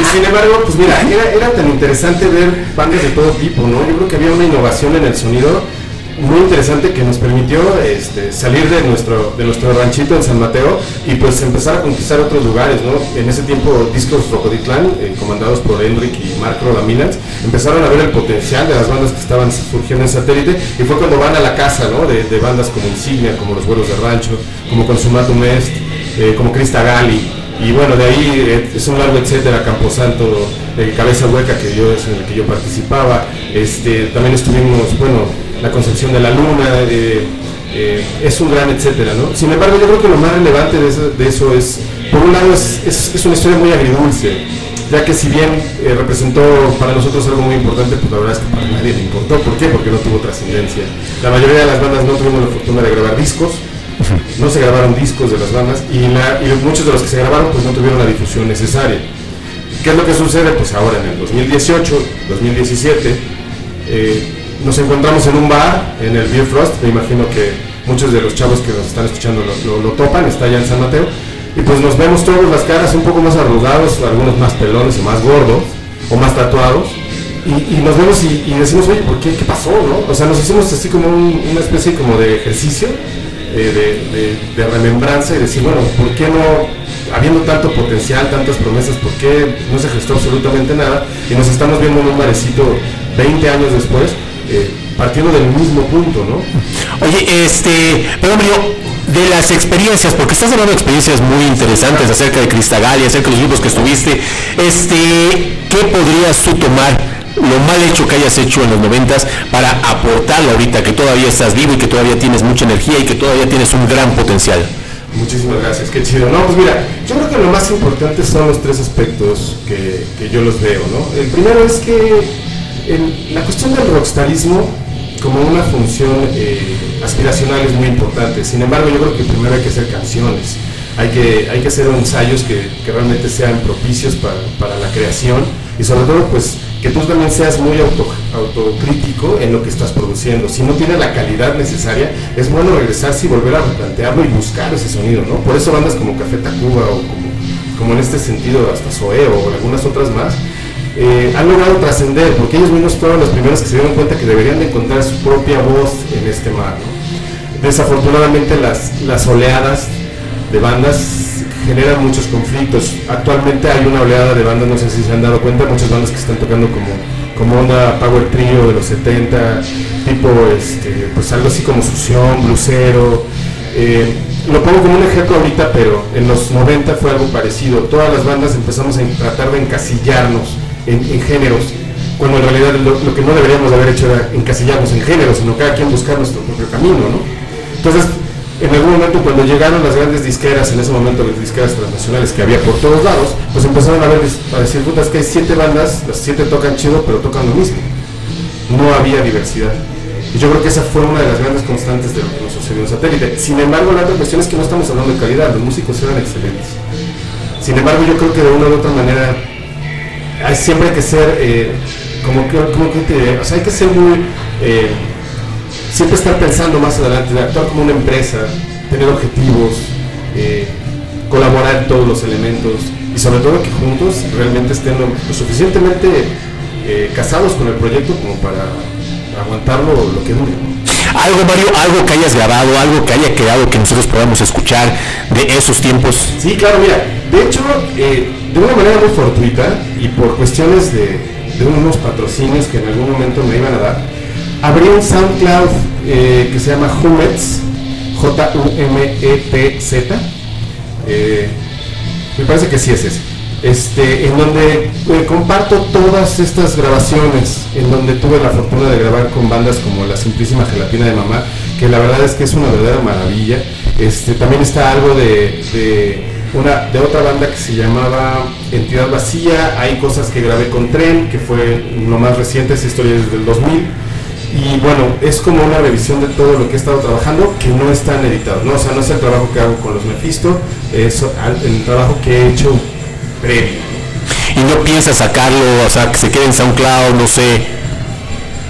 Y sin embargo, pues mira, era, era tan interesante ver bandas de todo tipo, ¿no? Yo creo que había una innovación en el sonido muy interesante que nos permitió este, salir de nuestro, de nuestro ranchito en San Mateo y pues empezar a conquistar otros lugares, ¿no? En ese tiempo discos Rocoditlán, eh, comandados por Enric y Mark Rodamilans, empezaron a ver el potencial de las bandas que estaban surgiendo en satélite y fue cuando van a la casa, ¿no? De, de bandas como Insignia, como Los Vuelos de Rancho, como Consumatum Est, eh, como Crista Gali, y bueno, de ahí eh, es un largo etcétera, Camposanto, eh, Cabeza Hueca, que yo es en el que yo participaba, este, también estuvimos, bueno, la concepción de la luna, eh, es un gran etcétera, ¿no? Sin embargo, yo creo que lo más relevante de eso, es, por un lado, es, es- una historia muy agridulce, ya que si bien representó para nosotros algo muy importante, pues la verdad es que para nadie le importó. ¿Por qué? Porque no tuvo trascendencia. La mayoría de las bandas no tuvimos la fortuna de grabar discos, no se grabaron discos de las bandas y, muchos de los que se grabaron pues no tuvieron la difusión necesaria. ¿Qué es lo que sucede? Pues ahora en el 2018, 2017, eh, nos encontramos en un bar, en el Beer Frost, me imagino que muchos de los chavos que nos están escuchando lo, topan, está allá en San Mateo, y pues nos vemos todos las caras un poco más arrugados, algunos más pelones o más gordos, o más tatuados, y, nos vemos y, decimos, oye, ¿por qué? ¿Qué pasó? O sea, nos hicimos así como un- una especie como de ejercicio de, remembranza y decir, bueno, ¿por qué no, habiendo tanto potencial, tantas promesas, por qué no se gestó absolutamente nada? Y nos estamos viendo en un barecito 20 años después, eh, partiendo del mismo punto, ¿no? Oye, este, pero Mario, de las experiencias, porque estás hablando de experiencias muy interesantes acerca de Cristagali, acerca de los grupos que estuviste, este, ¿qué podrías tú tomar lo mal hecho que hayas hecho en los noventas para aportarlo ahorita que todavía estás vivo y que todavía tienes mucha energía y que todavía tienes un gran potencial? Muchísimas gracias, qué chido. No, pues mira, yo creo que lo más importante son los tres aspectos que, que yo los veo, ¿no? El primero es que la cuestión del rockstarismo como una función eh, aspiracional es muy importante. Sin embargo, yo creo que primero hay que hacer canciones, hay que, hay que hacer ensayos que, que realmente sean propicios para, para la creación y sobre todo pues que tú también seas muy auto- autocrítico en lo que estás produciendo. Si no tiene la calidad necesaria, es bueno regresarse y volver a replantearlo y buscar ese sonido, ¿no? Por eso bandas como Café Tacuba o como, en este sentido hasta Zoé o algunas otras más, eh, han logrado trascender, porque ellos mismos fueron los primeros que se dieron cuenta que deberían de encontrar su propia voz en este mar. ¿no? Desafortunadamente las oleadas de bandas generan muchos conflictos. Actualmente hay una oleada de bandas, no sé si se han dado cuenta, muchas bandas que están tocando como, como onda Power Trio de los 70, tipo este, pues algo así como Sución, Blusero. eh, lo pongo como un ejemplo ahorita, pero en los 90 fue algo parecido. Todas las bandas empezamos a tratar de encasillarnos en, géneros, cuando en realidad lo, que no deberíamos de haber hecho era encasillarnos en géneros, sino cada quien buscar nuestro propio camino, ¿no? Entonces, en algún momento cuando llegaron las grandes disqueras, en ese momento las disqueras transnacionales que había por todos lados, pues empezaron a, ver, a decir, puta, es que hay siete bandas, las siete tocan chido, pero tocan lo mismo. No había diversidad. Y yo creo que esa fue una de las grandes constantes de lo que nos sucedió en satélite. Sin embargo, la otra cuestión es que no estamos hablando de calidad, los músicos eran excelentes. Sin embargo, yo creo que de una u otra manera siempre hay que ser, eh, como que, como que o sea, hay que ser muy, eh, siempre estar pensando más adelante, de actuar como una empresa, tener objetivos, eh, colaborar en todos los elementos y sobre todo que juntos realmente estén lo, suficientemente eh, casados con el proyecto como para aguantarlo lo que dure. Algo, Mario, algo que hayas grabado, algo que haya quedado que nosotros podamos escuchar de esos tiempos. Sí, claro, mira, de hecho, eh, de una manera muy fortuita y por cuestiones de, de unos patrocinios que en algún momento me iban a dar, abrí un SoundCloud eh, que se llama Humets, J-U-M-E-T-Z. Eh, me parece que sí es ese. Este, en donde eh, comparto todas estas grabaciones, en donde tuve la fortuna de grabar con bandas como La Simplísima Gelatina de Mamá, que la verdad es que es una verdadera maravilla. Este, también está algo de, de una, de otra banda que se llamaba Entidad Vacía, hay cosas que grabé con Tren, que fue lo más reciente, esa historia es del 2000. Y bueno, es como una revisión de todo lo que he estado trabajando que no están editados, ¿no? O sea, no es el trabajo que hago con los Mephisto, es el trabajo que he hecho previo. Y no piensas sacarlo, o sea, que se quede en SoundCloud, no sé.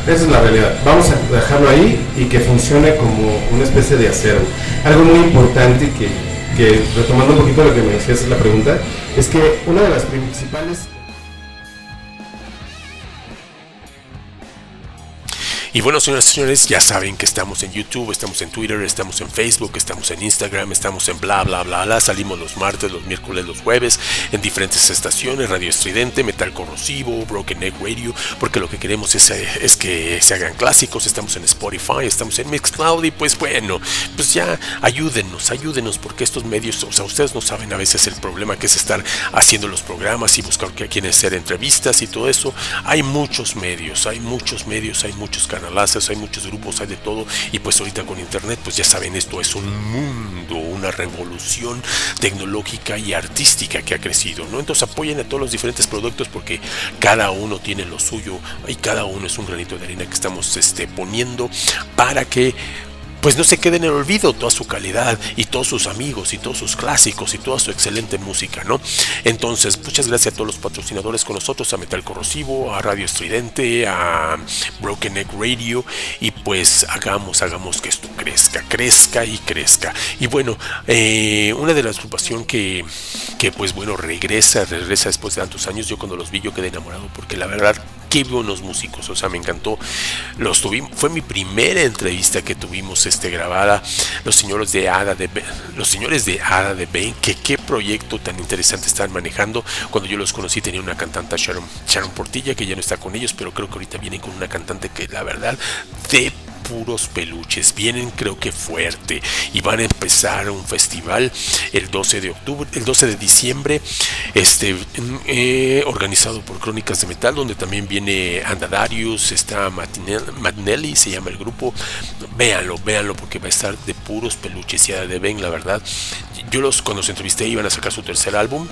Esa es la realidad. Vamos a dejarlo ahí y que funcione como una especie de acervo. Algo muy importante que, que, retomando un poquito lo que me decías la pregunta, es que una de las principales Y bueno, señoras y señores, ya saben que estamos en YouTube, estamos en Twitter, estamos en Facebook, estamos en Instagram, estamos en bla bla bla bla. Salimos los martes, los miércoles, los jueves en diferentes estaciones, Radio Estridente, Metal Corrosivo, Broken Egg Radio, porque lo que queremos es, eh, es que se hagan clásicos. Estamos en Spotify, estamos en Mixcloud y pues bueno, pues ya ayúdenos, ayúdenos, porque estos medios, o sea, ustedes no saben a veces el problema que es estar haciendo los programas y buscar que quieren hacer entrevistas y todo eso. Hay muchos medios, hay muchos medios, hay muchos canalazos, hay muchos grupos, hay de todo. Y pues ahorita con internet, pues ya saben, esto es un mundo, una revolución tecnológica y artística que ha crecido, ¿no? Entonces apoyen a todos los diferentes productos porque cada uno tiene lo suyo y cada uno es un granito de arena que estamos este, poniendo para que pues no se quede en el olvido toda su calidad y todos sus amigos y todos sus clásicos y toda su excelente música, ¿no? Entonces, muchas gracias a todos los patrocinadores con nosotros, a Metal Corrosivo, a Radio Estridente, a Broken Egg Radio y pues hagamos, hagamos que esto crezca, crezca y crezca. Y bueno, eh, una de las agrupaciones que, que pues bueno, regresa, regresa después de tantos años, yo cuando los vi yo quedé enamorado porque la verdad qué buenos músicos, o sea, me encantó. Los tuvimos, fue mi primera entrevista que tuvimos este grabada. Los señores de Ada de los señores de Ada de Bain, que qué proyecto tan interesante estaban manejando. Cuando yo los conocí tenía una cantante Sharon, Sharon Portilla que ya no está con ellos, pero creo que ahorita vienen con una cantante que la verdad de puros peluches. Vienen creo que fuerte y van a empezar un festival el 12 de octubre, el 12 de diciembre, este eh, organizado por Crónicas de Metal, donde también viene Andadarius, está Matinelli, se llama el grupo. Véanlo, véanlo porque va a estar de puros peluches y de Ben, la verdad. Yo los cuando los entrevisté iban a sacar su tercer álbum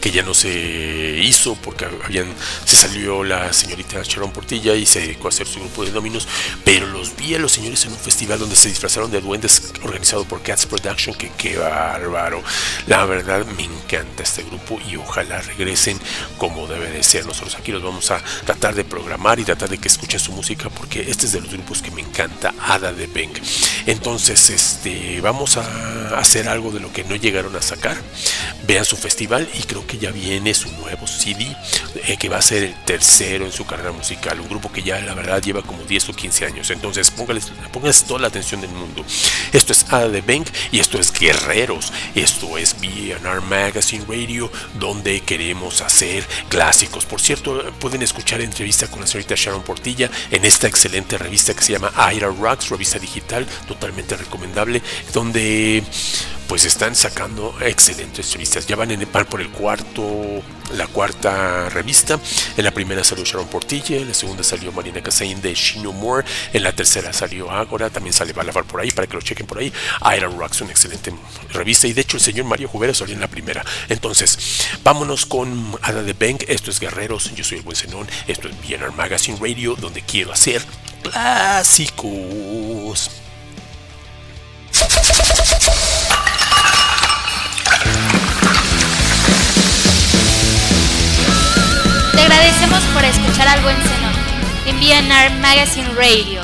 que ya no se hizo porque habían, se salió la señorita Sharon Portilla y se dedicó a hacer su grupo de dominos, pero los vi a los señores en un festival donde se disfrazaron de duendes organizado por Cats Production, que qué bárbaro. La verdad me encanta este grupo y ojalá regresen como debe de ser. Nosotros aquí los vamos a tratar de programar y tratar de que escuchen su música porque este es de los grupos que me encanta, Ada de Beng. Entonces, este, vamos a hacer algo de lo que no llegaron a sacar. Vean su festival y creo que ya viene su nuevo CD, eh, que va a ser el tercero en su carrera musical. Un grupo que ya, la verdad, lleva como 10 o 15 años. Entonces, póngales, toda la atención del mundo. Esto es Ada de Bank y esto es Guerreros. Esto es BNR Magazine Radio, donde queremos hacer clásicos. Por cierto, pueden escuchar entrevista con la señorita Sharon Portilla en esta excelente revista que se llama Aira Rocks, revista digital, totalmente recomendable, donde pues están sacando excelentes revistas. Ya van, en, par por el cuarto, la cuarta revista. En la primera salió Sharon Portilla, en la segunda salió Marina Casain de Shino Moore, en la tercera salió Agora, también sale Balabar por ahí, para que lo chequen por ahí. Iron Rocks, una excelente revista. Y de hecho el señor Mario Jubera salió en la primera. Entonces, vámonos con Ada de Bank. Esto es Guerreros, yo soy el buen Zenón. Esto es BNR Magazine Radio, donde quiero hacer clásicos. Te agradecemos por escuchar al buen Zenón en BNR Magazine Radio.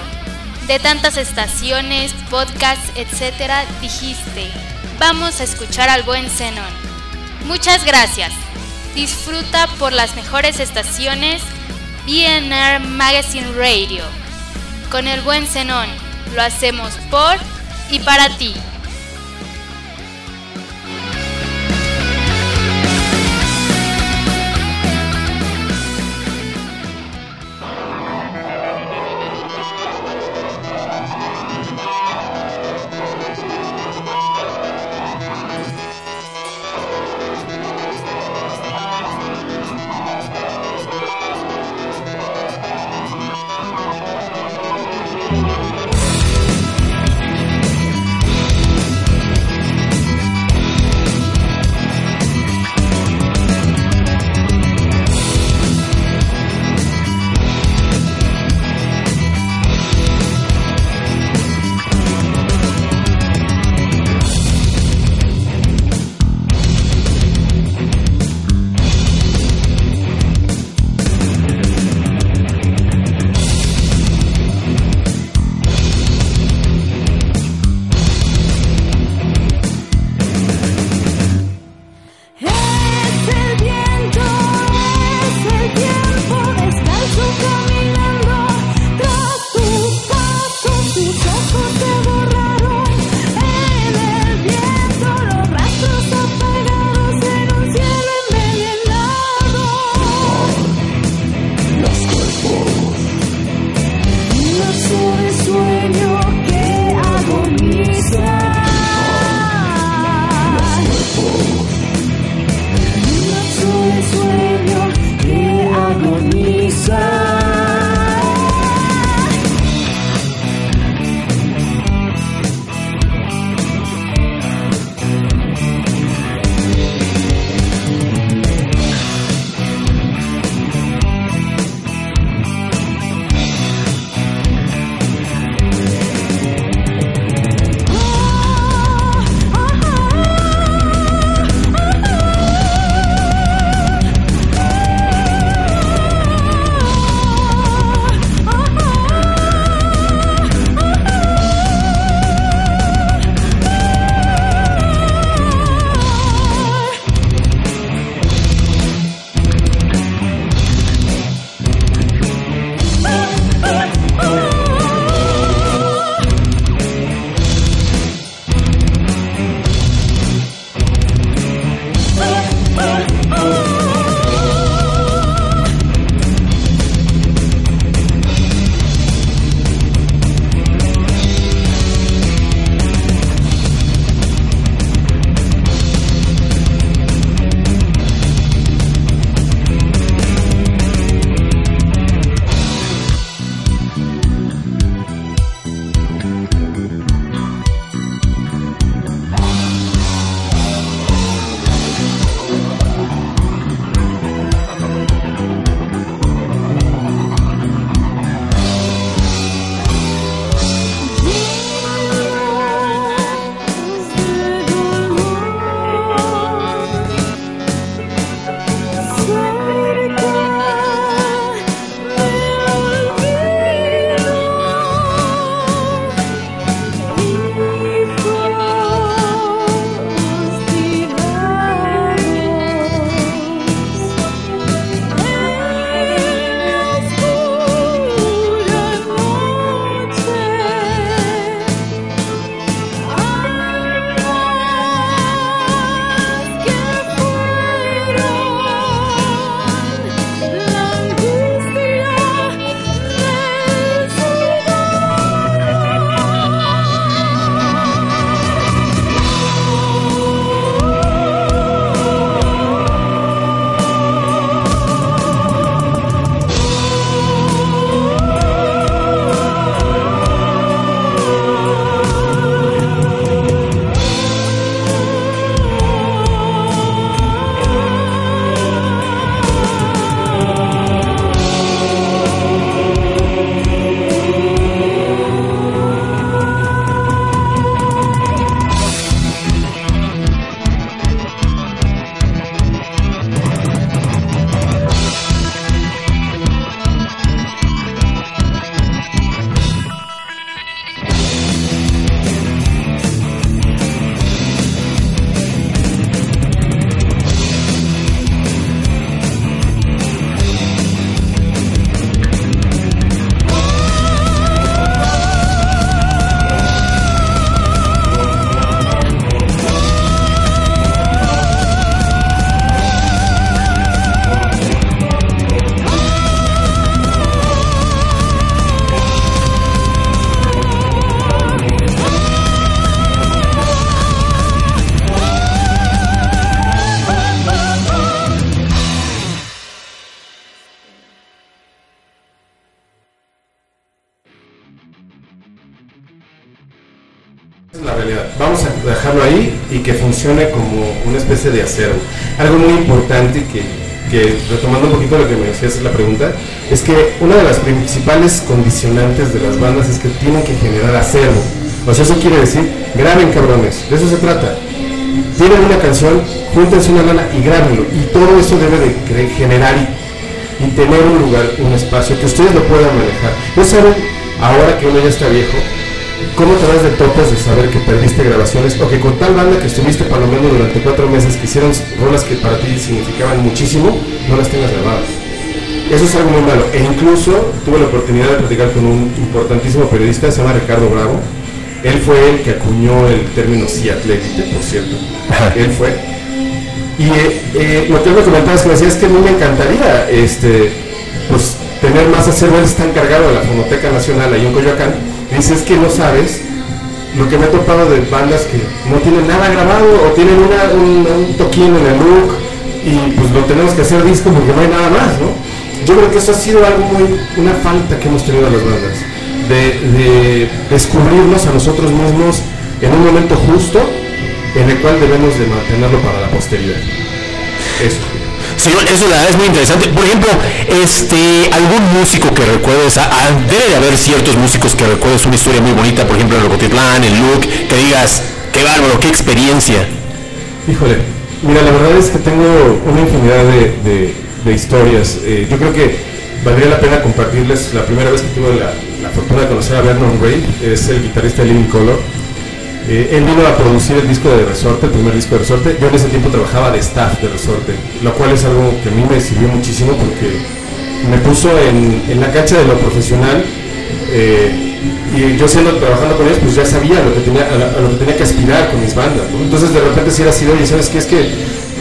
De tantas estaciones, podcasts, etc., dijiste, vamos a escuchar al buen Zenón. Muchas gracias. Disfruta por las mejores estaciones BNR Magazine Radio. Con el buen Zenón, lo hacemos por y para ti. Como una especie de acervo. Algo muy importante que, que, retomando un poquito lo que me decías la pregunta, es que una de las principales condicionantes de las bandas es que tienen que generar acervo. O sea, eso quiere decir, graben cabrones, de eso se trata. Tienen una canción, júntense una lana y grábenlo. Y todo eso debe de generar y, y tener un lugar, un espacio que ustedes lo puedan manejar. No saben, ahora que uno ya está viejo, ¿Cómo te das de topes de saber que perdiste grabaciones o que con tal banda que estuviste palomeando durante cuatro meses que hicieron rolas que para ti significaban muchísimo, no las tengas grabadas? Eso es algo muy malo. E incluso tuve la oportunidad de platicar con un importantísimo periodista, se llama Ricardo Bravo. Él fue el que acuñó el término Ciatlégite, por cierto. Él fue. Y eh, eh, lo que él me comentaba es que me decía, es que a mí me encantaría este, pues, tener más acervo. Él está encargado de la Fonoteca Nacional ahí en Coyoacán. Y dice, es que no sabes lo que me he topado de bandas que no tienen nada grabado o tienen un, un toquín en el look y pues lo tenemos que hacer disco porque no hay nada más, ¿no? Yo creo que eso ha sido algo muy, una falta que hemos tenido las bandas, de, de descubrirnos a nosotros mismos en un momento justo en el cual debemos de mantenerlo para la posteridad. Eso. Sí, eso la verdad es muy interesante. Por ejemplo, este, algún músico que recuerdes, a- a- debe de haber ciertos músicos que recuerdes una historia muy bonita, por ejemplo, el Rocotitlán, el Look, que digas, qué bárbaro, qué experiencia. Híjole, mira, la verdad es que tengo una infinidad de historias. Eh, yo creo que valdría la pena compartirles. La primera vez que tuve la, la fortuna de conocer a Vernon Ray, es el guitarrista de Living Color. Eh, él vino a producir el disco de Resorte, el primer disco de Resorte. Yo en ese tiempo trabajaba de staff de Resorte, lo cual es algo que a mí me sirvió muchísimo porque me puso en, la cancha de lo profesional. eh, y yo siendo trabajando con ellos, pues ya sabía lo que tenía, a, lo que tenía que aspirar con mis bandas. Entonces de repente si era así, oye, ¿sabes qué? Es que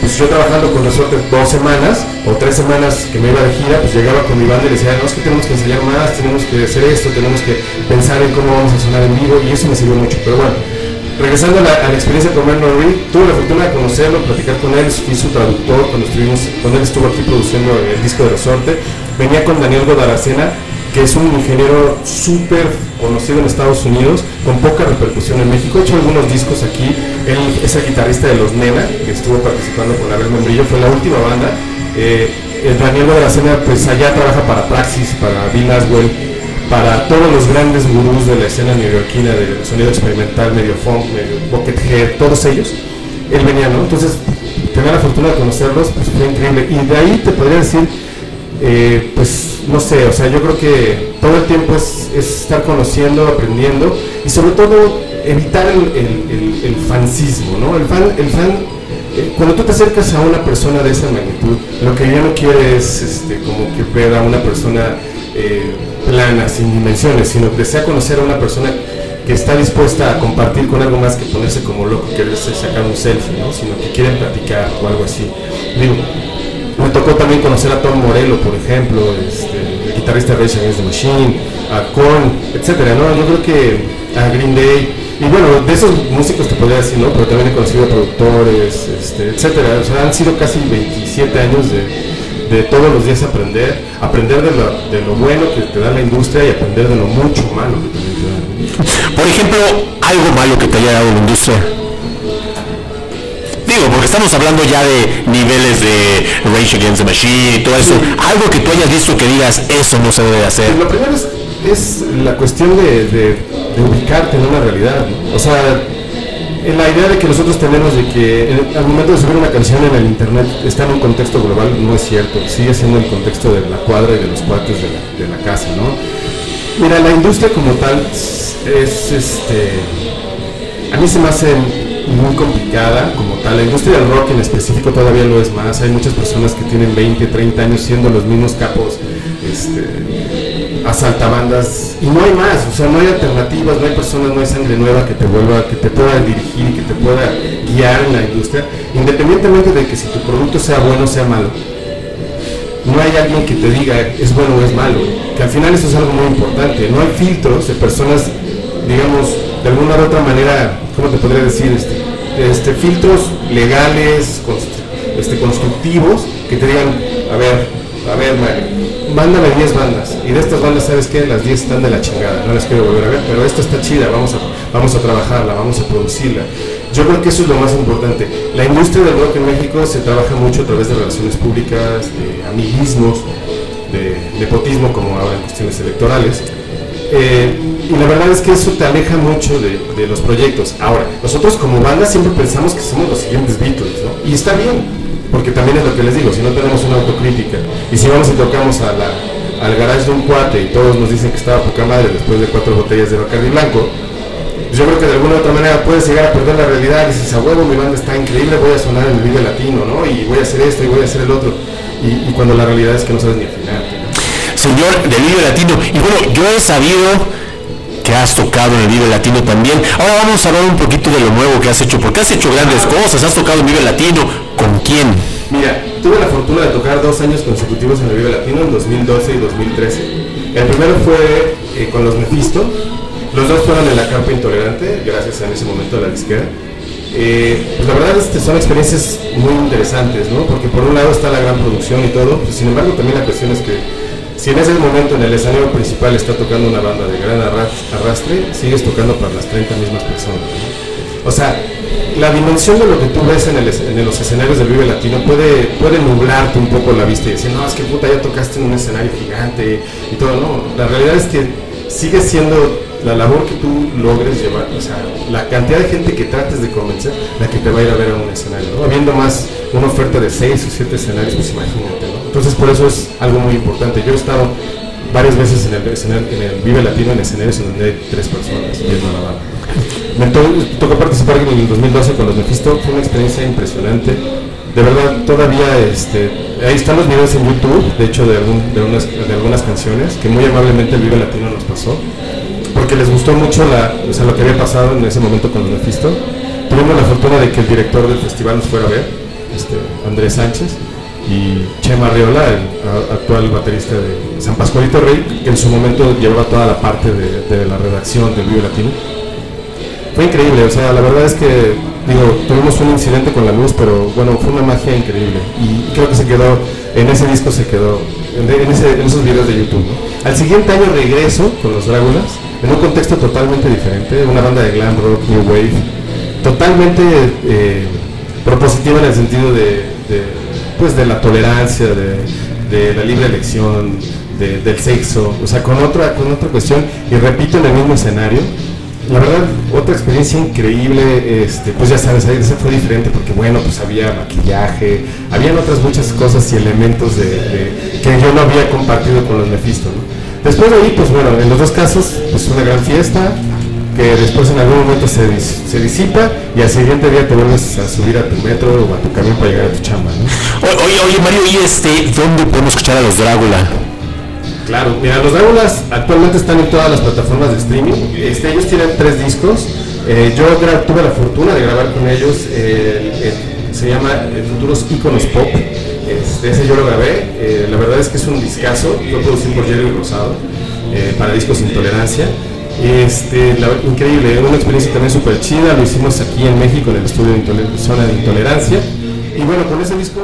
pues yo trabajando con Resorte dos semanas o tres semanas que me iba de gira, pues llegaba con mi banda y decía, no, es que tenemos que ensayar más, tenemos que hacer esto, tenemos que pensar en cómo vamos a sonar en vivo y eso me sirvió mucho. Pero bueno, regresando a la, a la experiencia con Vernon Reed, tuve la fortuna de conocerlo, platicar con él, fui su traductor cuando estuvimos, cuando él estuvo aquí produciendo el disco de Resorte. Venía con Daniel Godaracena, que es un ingeniero súper conocido en Estados Unidos, con poca repercusión en México. He hecho algunos discos aquí. Él es el guitarrista de Los Nena, que estuvo participando con Abel Membrillo, fue la última banda. Eh, el Daniel Godaracena, pues allá trabaja para Praxis, para Bill Aswell, para todos los grandes gurús de la escena neoyorquina del sonido experimental, medio funk, medio buckethead, todos ellos, él venía, ¿no? Entonces, tener la fortuna de conocerlos, pues fue increíble. Y de ahí te podría decir, eh, pues, no sé, o sea, yo creo que todo el tiempo es, es estar conociendo, aprendiendo y sobre todo evitar el, el, fansismo, ¿no? El fan, el fan eh, cuando tú te acercas a una persona de esa magnitud, lo que yo no quiere es este, como que ver a una persona eh, plana, sin dimensiones, sino que desea conocer a una persona que está dispuesta a compartir con algo más que ponerse como loco, quererse sacar un selfie, ¿no? sino que quieren platicar o algo así. Digo, me tocó también conocer a Tom Morello, por ejemplo, este, el guitarrista de Rage Against the Machine, a Korn, etcétera, ¿no? Yo creo que a Green Day, y bueno, de esos músicos te podría decir, ¿no? Pero también he conocido productores, este, etcétera. O sea, han sido casi 27 años de, de todos los días aprender, aprender de lo, de lo bueno que te da la industria y aprender de lo mucho malo que te da. Por ejemplo, algo malo que te haya dado la industria. Digo, porque estamos hablando ya de niveles de Rage Against the Machine y todo eso. Algo que tú hayas visto que digas, eso no se debe de hacer. Lo primero es, es la cuestión de, de- de ubicarte en una realidad. O sea, la idea de que nosotros tenemos de que en- al momento de subir una canción en el internet está en un contexto global, no es cierto. Sigue siendo el contexto de la cuadra y de los la, de la casa, ¿no? Mira, la industria como tal es este. A mí se me hace muy complicada como tal. La industria del rock en específico todavía lo es más. Hay muchas personas que tienen 20, 30 años siendo los mismos capos, este, asaltabandas y no hay más. O sea, no hay alternativas, no hay personas, no hay sangre nueva que te vuelva, que te pueda dirigir y que te pueda guiar en la industria, independientemente de que si tu producto sea bueno o sea malo no hay alguien que te diga es bueno o es malo, que al final eso es algo muy importante, no hay filtros de personas, digamos, de alguna u otra manera, ¿cómo te podría decir? Este, este, filtros legales, este, constructivos, que te digan, a ver, a ver, mándame 10 bandas, y de estas bandas, ¿sabes qué? Las 10 están de la chingada, no las quiero volver a ver, pero esta está chida, vamos a... vamos a trabajarla, vamos a producirla. Yo creo que eso es lo más importante. La industria del rock en México se trabaja mucho a través de relaciones públicas, de amiguismos, de nepotismo, como ahora en cuestiones electorales. Eh, y la verdad es que eso te aleja mucho de, de los proyectos. Ahora, nosotros como banda siempre pensamos que somos los siguientes Beatles, ¿no? Y está bien, porque también es lo que les digo, si no tenemos una autocrítica, y si vamos y tocamos al garage de un cuate y todos nos dicen que estaba poca madre después de cuatro botellas de Bacardi Blanco, pues yo creo que de alguna u otra manera puedes llegar a perder la realidad y dices, a huevo, mi banda está increíble, voy a sonar en el video latino, ¿no? Y voy a hacer esto y voy a hacer el otro. Y, cuando la realidad es que no sabes ni al final. Señor del Vive Latino, y bueno, yo he sabido has tocado en el Vive Latino también. Ahora vamos a hablar un poquito de lo nuevo que has hecho, porque has hecho grandes cosas, has tocado en Vive Latino. ¿Con quién? Mira, tuve la fortuna de tocar dos años consecutivos en el Vive Latino, en 2012 y 2013. El primero fue eh, con los Mephisto. Los dos fueron en la Campa Intolerante, gracias en ese momento a la disquera. Eh, pues la verdad es que son experiencias muy interesantes, ¿no? Porque por un lado está la gran producción y todo, pues sin embargo también la cuestión es que si en ese momento en el escenario principal está tocando una banda de gran arrastre, sigues tocando para las 30 mismas personas. O sea, la dimensión de lo que tú ves en, los escenarios del Vive Latino puede, puede nublarte un poco la vista y decir, no, es que puta, ya tocaste en un escenario gigante y todo. No, la realidad es que sigue siendo la labor que tú logres llevar, o sea, la cantidad de gente que trates de convencer, la que te va a ir a ver a un escenario, ¿no? Habiendo más una oferta de seis o siete escenarios, pues imagínate, ¿no? Entonces por eso es algo muy importante. Yo he estado varias veces en el, en el Vive Latino en escenarios en donde hay tres personas viendo a la banda. Me to tocó participar en el 2012 con los Mephisto, fue una experiencia impresionante. De verdad, todavía este, ahí están los videos en YouTube, de hecho, de, algún, de, de algunas canciones que muy amablemente el Vive Latino nos pasó porque les gustó mucho o sea, lo que había pasado en ese momento con los Mephisto. Tuvimos la fortuna de que el director del festival nos fuera a ver, este, Andrés Sánchez, y Chema Arriola, el actual baterista de San Pascualito Rey, que en su momento llevaba toda la parte de, la redacción del Vive Latino. Fue increíble, o sea, la verdad es que, digo, tuvimos un incidente con la luz, pero bueno, fue una magia increíble. Y creo que se quedó, en ese disco se quedó, en, esos videos de YouTube. Al siguiente año regreso con los Dráculas, en un contexto totalmente diferente, una banda de glam rock, new wave, totalmente eh, propositiva en el sentido de, pues de la tolerancia, de, la libre elección, de, del sexo, o sea, con otra, con otra cuestión, y repito en el mismo escenario. La verdad, otra experiencia increíble, este, pues ya sabes, ahí fue diferente porque bueno, pues había maquillaje, habían otras muchas cosas y elementos que yo no había compartido con los Mephisto. Después de ahí, pues bueno, en los dos casos, pues una gran fiesta, que después en algún momento se, dis se, disipa y al siguiente día te vuelves a subir a tu metro o a tu camión para llegar a tu chamba, ¿no? Oye, oye Mario, ¿y este, dónde podemos escuchar a los Drácula? Claro, mira, los Dráculas actualmente están en todas las plataformas de streaming. Este, ellos tienen tres discos. Eh, yo tuve la fortuna de grabar con ellos. Eh, eh, se llama Futuros Iconos Pop. Este, ese yo lo grabé. Eh, la verdad es que es un discazo. Fue producido por Jerry Rosado eh, para Discos Intolerancia. Este, increíble, una experiencia también súper chida. Lo hicimos aquí en México, en el estudio de Zona de Intolerancia. Y bueno, con ese disco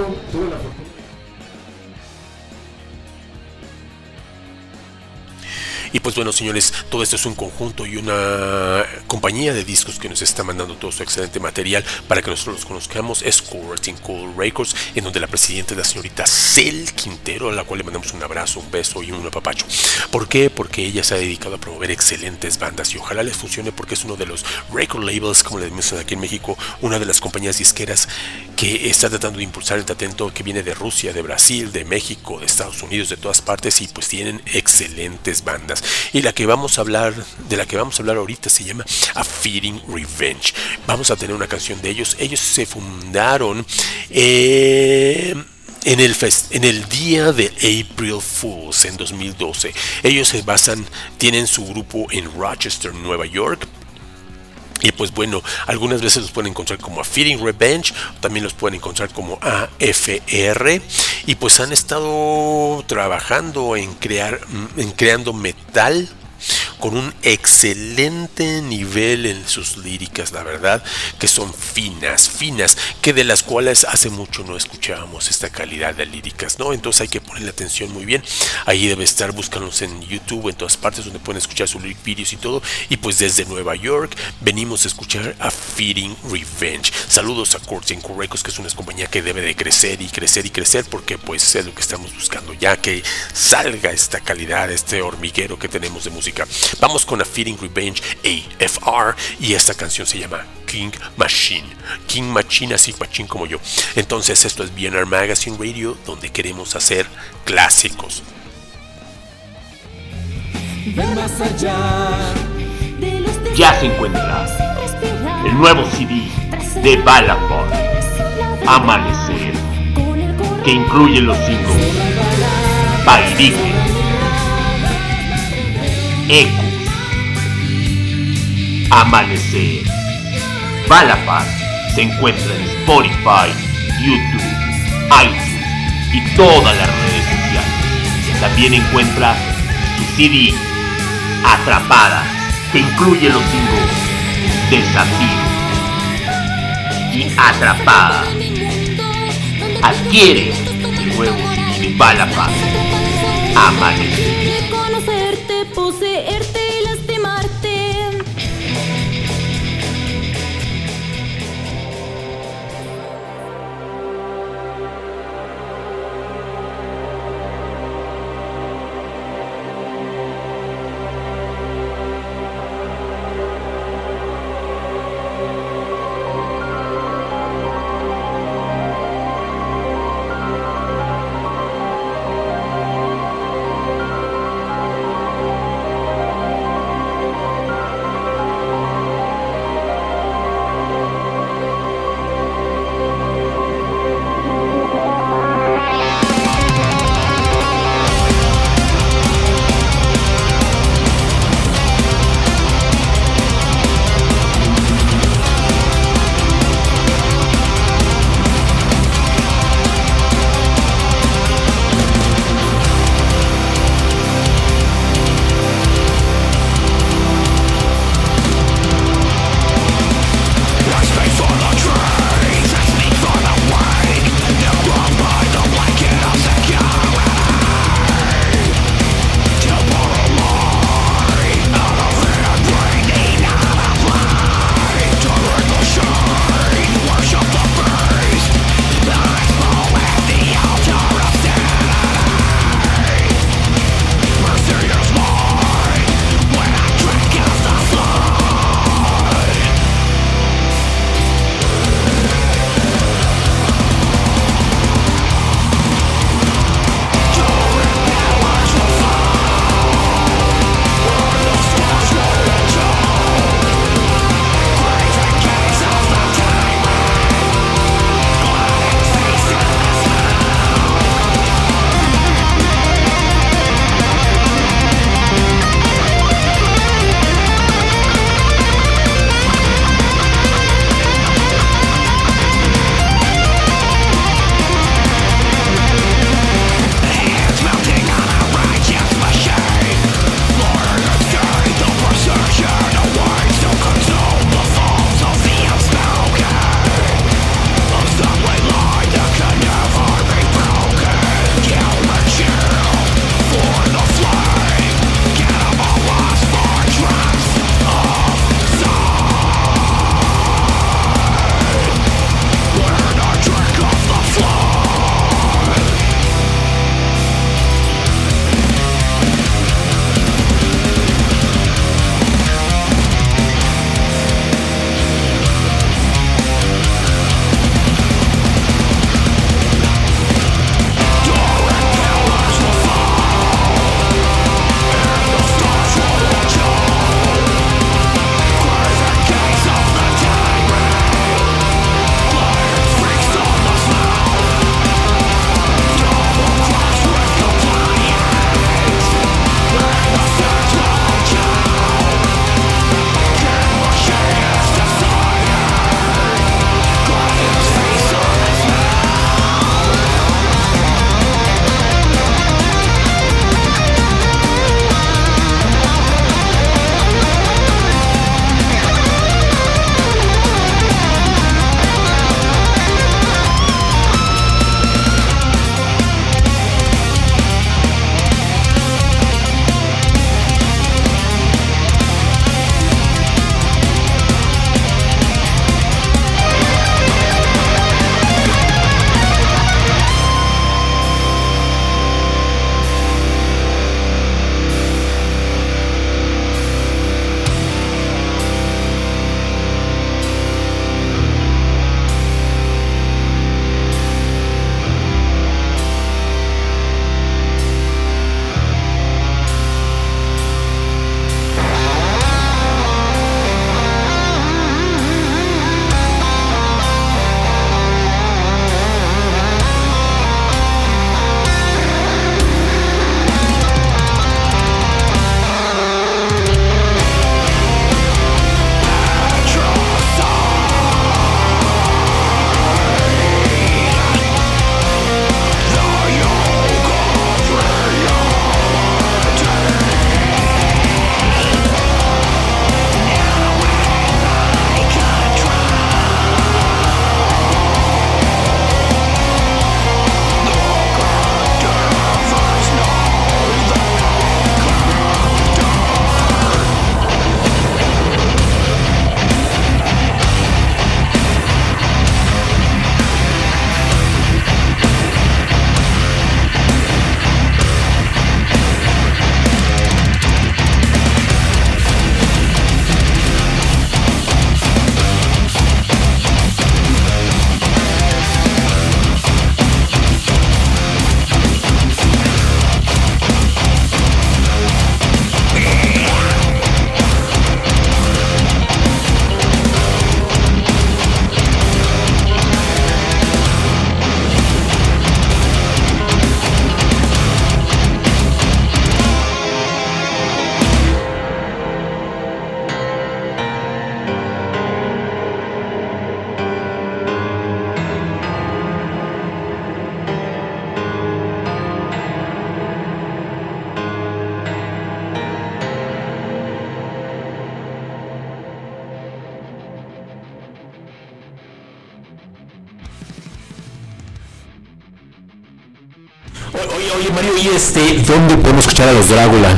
Y pues bueno, señores, todo esto es un conjunto y una compañía de discos que nos está mandando todo su excelente material para que nosotros los conozcamos. Es Courting Cool Records, en donde la presidenta es la señorita Cel Quintero, a la cual le mandamos un abrazo, un beso y un apapacho. ¿Por qué? Porque ella se ha dedicado a promover excelentes bandas y ojalá les funcione porque es uno de los record labels, como le decimos aquí en México, una de las compañías disqueras que está tratando de impulsar el talento que viene de Rusia, de Brasil, de México, de Estados Unidos, de todas partes y pues tienen excelentes bandas. Y la que vamos a hablar, de la que vamos a hablar ahorita se llama A Feeding Revenge. Vamos a tener una canción de ellos. Ellos se fundaron eh, en el, fest, en el día de April Fools en 2012. Ellos se basan, tienen su grupo en Rochester, Nueva York, y pues bueno, algunas veces los pueden encontrar como a Feeding Revenge, también los pueden encontrar como AFR. Y pues han estado trabajando en crear, en creando metal con un excelente nivel en sus líricas, la verdad, que son finas, finas, que de las cuales hace mucho no escuchábamos esta calidad de líricas, ¿no? Entonces hay que ponerle atención muy bien. Ahí debe estar, búscanos en YouTube, en todas partes donde pueden escuchar sus lyric videos y todo. Y pues desde Nueva York venimos a escuchar a Feeding Revenge. Saludos a Courts Records, que es una compañía que debe de crecer y crecer y crecer porque pues es lo que estamos buscando ya que salga esta calidad, este hormiguero que tenemos de música. Vamos con a Feeding Revenge AFR y esta canción se llama King Machine. King Machine, así machine como yo. Entonces esto es BNR Magazine Radio donde queremos hacer clásicos. Ya se encuentra el nuevo CD de Balafon, Amanecer, que incluye los singles Pairique, Ecos, Amanecer. Balafon se encuentra en Spotify, YouTube, iTunes y todas las redes sociales. También encuentra su CD Atrapada, que incluye los singles Desafío y Atrapada. Adquiere el nuevo CD de Amanecer. Este, dónde podemos escuchar a los Drácula?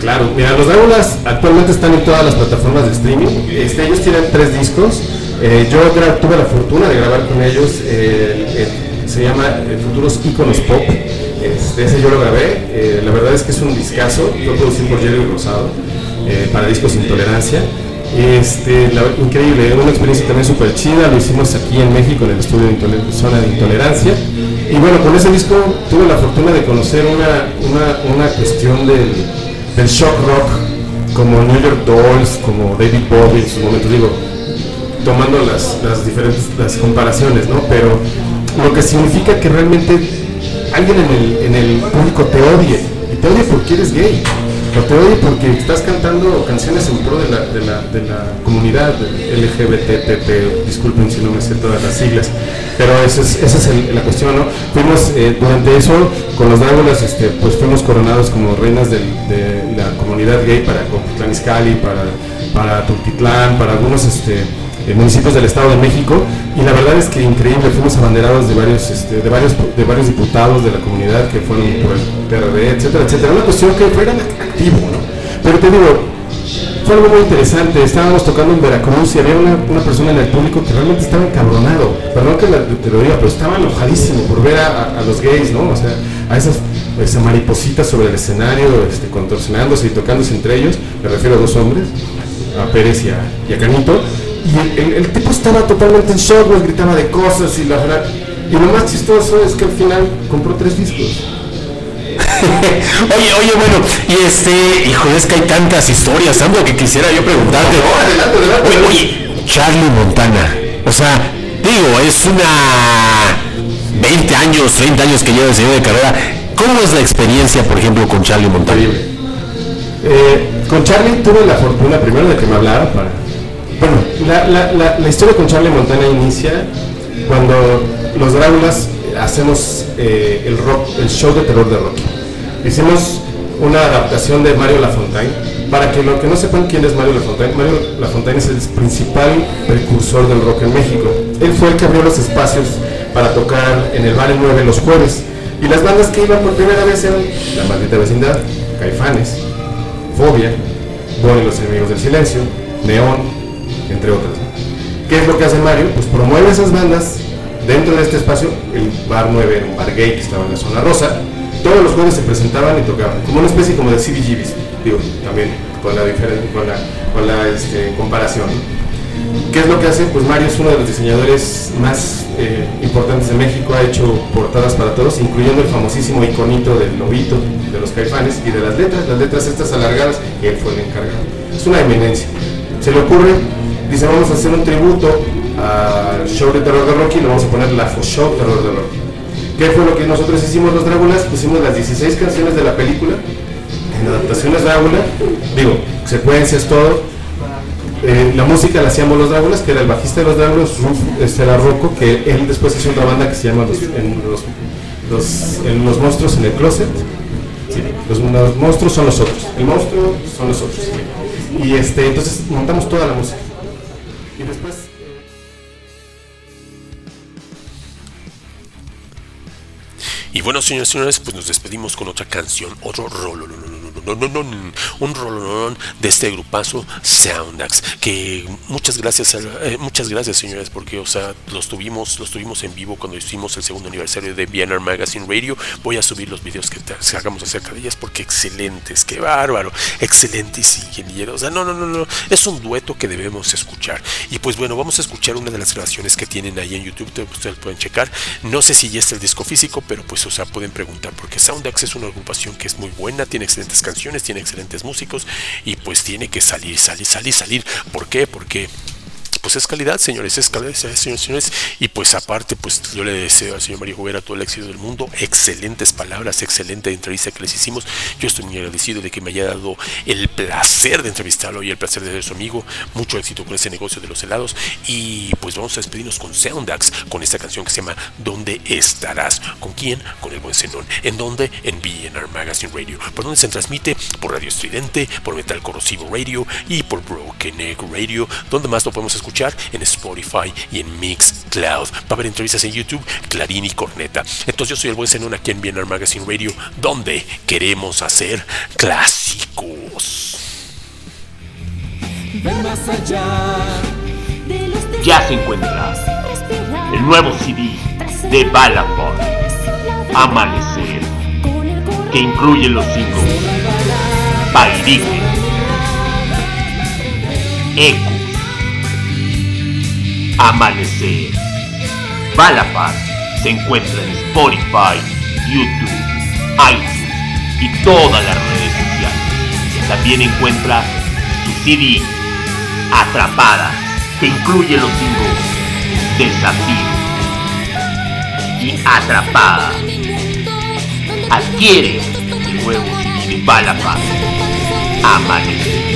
Claro, mira, los Dráculas actualmente están en todas las plataformas de streaming. Este, ellos tienen tres discos. Eh, yo tuve la fortuna de grabar con ellos. el- se llama eh, Futuros Iconos Pop. Este, ese yo lo grabé. eh, la verdad es que es un discazo. Fue producido por Jerry Rosado para discos Intolerancia. Este, increíble, una experiencia también súper chida. Lo hicimos aquí en México, en el estudio de Zona de Intolerancia. Y bueno, con ese disco tuve la fortuna de conocer una, una, una cuestión del, del shock rock, como New York Dolls, como David Bowie en sus momentos, digo, tomando las, las diferentes las comparaciones, ¿no? Pero lo que significa que realmente alguien en el, en el público te odie, y te odie porque eres gay, o te odie porque estás cantando canciones en pro de la, de la, de la comunidad LGBTTP, disculpen si no me sé todas las siglas, pero esa es, esa es la cuestión, ¿no? Fuimos, eh, durante eso, con los Dráculas, este, pues fuimos coronados como reinas de la comunidad gay para Coquitlán Izcalli, para, para Tultitlán, para algunos este, eh, municipios del Estado de México, y la verdad es que increíble, fuimos abanderados de varios, este, de varios, de varios diputados de la comunidad que fueron por el PRD, etcétera, etcétera, una cuestión que fue. Pero te digo, fue algo muy interesante. Estábamos tocando en Veracruz y había una, una persona en el público que realmente estaba encabronado. Perdón que te lo diga, pero estaba enojadísimo por ver a, los gays, ¿no? O sea, a esas, esas maripositas sobre el escenario, este, contorsionándose y tocándose entre ellos. Me refiero a dos hombres, a Pérez y a, Canito. Y el, el- tipo estaba totalmente en shock, güey, gritaba de cosas y la verdad. Y lo más chistoso es que al final compró tres discos. Oye, oye, bueno, y este, hijo, es que hay tantas historias, tanto que quisiera yo preguntarte. Oye, oye, Charlie Montana, o sea, digo, es una 20 años, 30 años que lleva el señor de carrera. ¿Cómo es la experiencia, por ejemplo, con Charlie Montana? Eh, con Charlie tuve la fortuna primero de que me hablara para... Bueno, la, la- la- la historia con Charlie Montana inicia cuando los Dráculas hacemos eh, el rock, el show de terror de Rocky. Hicimos una adaptación de Mario Lafontaine. Para que lo que no sepan quién es Mario Lafontaine, Mario Lafontaine es el principal precursor del rock en México. Él fue el que abrió los espacios para tocar en el Bar El 9 los jueves. Y las bandas que iban por primera vez eran La Maldita Vecindad, Caifanes, Fobia, Bonnie y los Enemigos del Silencio, Neón, entre otras. ¿Qué es lo que hace Mario? Pues promueve esas bandas dentro de este espacio, el Bar 9 era un bar gay que estaba en la zona rosa, todos los jueves se presentaban y tocaban, como una especie como de CBGBs, digo, también con la, con la, con la este, comparación. ¿Qué es lo que hace? Pues Mario es uno de los diseñadores más eh, importantes de México, ha hecho portadas para todos, incluyendo el famosísimo iconito del lobito, de los caifanes y de las letras, las letras estas alargadas, él fue el encargado. Es una eminencia. Se le ocurre, dice, vamos a hacer un tributo al show de terror de Rocky le vamos a poner la Fo Show Terror de Rocky. ¿Qué fue lo que nosotros hicimos los Dráculas? Pusimos las 16 canciones de la película, en adaptaciones Drácula, digo, secuencias, todo, eh, la música la hacíamos los Dráculas, que era el bajista de los Dráculas, este era Rocco, que él después hizo otra banda que se llama Los, los, los- los Monstruos en el Closet. Los, los monstruos son los otros. El monstruo son los otros. Y este, entonces montamos toda la música. Y después. Y bueno, señores y señores, pues nos despedimos con otra canción, otro rolón, un rolón de este grupazo Soundax, que muchas gracias, eh, muchas gracias señores, porque o sea, los tuvimos, los tuvimos en vivo cuando hicimos el segundo aniversario de BNR Magazine Radio. Voy a subir los videos que hagamos acerca de ellas porque excelentes, qué bárbaro, excelentes ingenieros. O sea, no, no, no, no, es un dueto que debemos escuchar. Y pues bueno, vamos a escuchar una de las grabaciones que tienen ahí en YouTube, te- ustedes pueden checar. No sé si ya está el disco físico, pero pues o sea, pueden preguntar porque Soundax es una agrupación que es muy buena, tiene excelentes canciones, tiene excelentes músicos y pues tiene que salir, salir, salir, salir. ¿Por qué? Porque pues es calidad, señores, es calidad, señores, señores. Y pues aparte, pues yo le deseo al señor Mario Jovera todo el éxito del mundo. Excelentes palabras, excelente entrevista que les hicimos. Yo estoy muy agradecido de que me haya dado el placer de entrevistarlo y el placer de ser su amigo. Mucho éxito con ese negocio de los helados. Y pues vamos a despedirnos con Soundax, con esta canción que se llama ¿Dónde estarás? ¿Con quién? Con el buen Zenón. ¿En dónde? En BNR Magazine Radio. ¿Por dónde se transmite? Por Radio Estridente, por Metal Corrosivo Radio y por Broken Egg Radio. ¿Dónde más lo podemos escuchar? en Spotify y en Mixcloud. Va a haber entrevistas en YouTube, Clarín y Corneta. Entonces yo soy el buen Zenón aquí en BNR Magazine Radio, donde queremos hacer clásicos. Ya se encuentra el nuevo CD de Balapod, Amanecer, que incluye los singles Pairique, Ecos, Amanecer. Balapod se encuentra en Spotify, YouTube, iTunes y todas las redes sociales. También encuentra su CD Atrapada, que incluye los singles Desafío y Atrapada. Adquiere el nuevo CD de Balapod, Amanecer.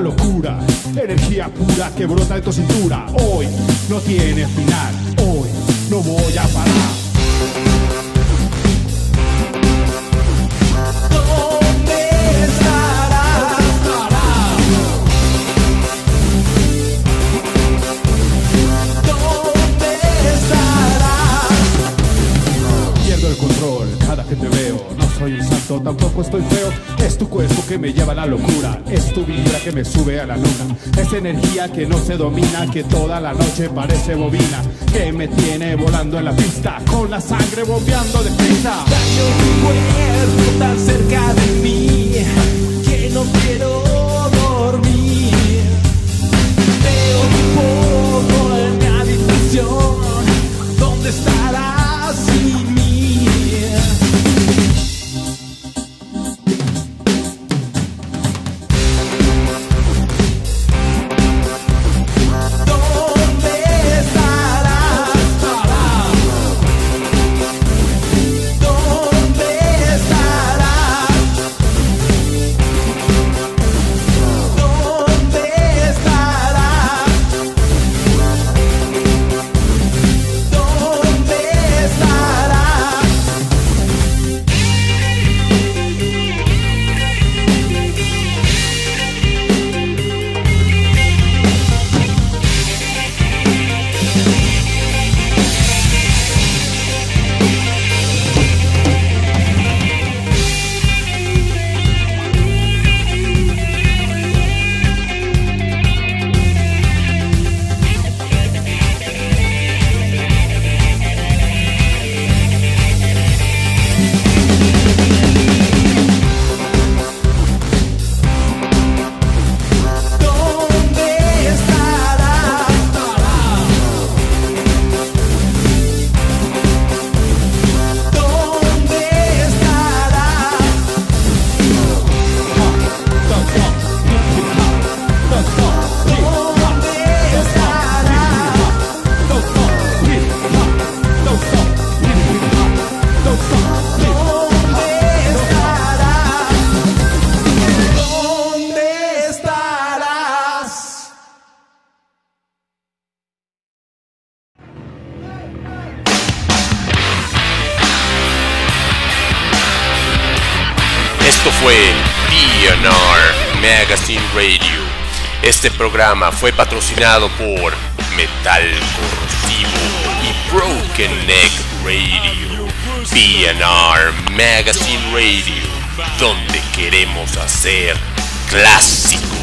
Locura, energía pura que brota de tu cintura. Hoy no tiene final, hoy no voy a parar. ¿Dónde estarás? ¿Dónde estarás? Pierdo el control, cada que te veo, no soy un santo, tampoco estoy feo me lleva a la locura. Es tu vibra que me sube a la luna. Es energía que no se domina, que toda la noche parece bobina. Que me tiene volando en la pista, con la sangre bombeando de prisa. Daño tu cuerpo tan cerca de mí que no quiero dormir. Veo tu foto en mi habitación. ¿Dónde estarás sin mí? Este programa fue patrocinado por Metal Corrosivo y Broken Neck Radio. DNR Magazine Radio, donde queremos hacer clásico.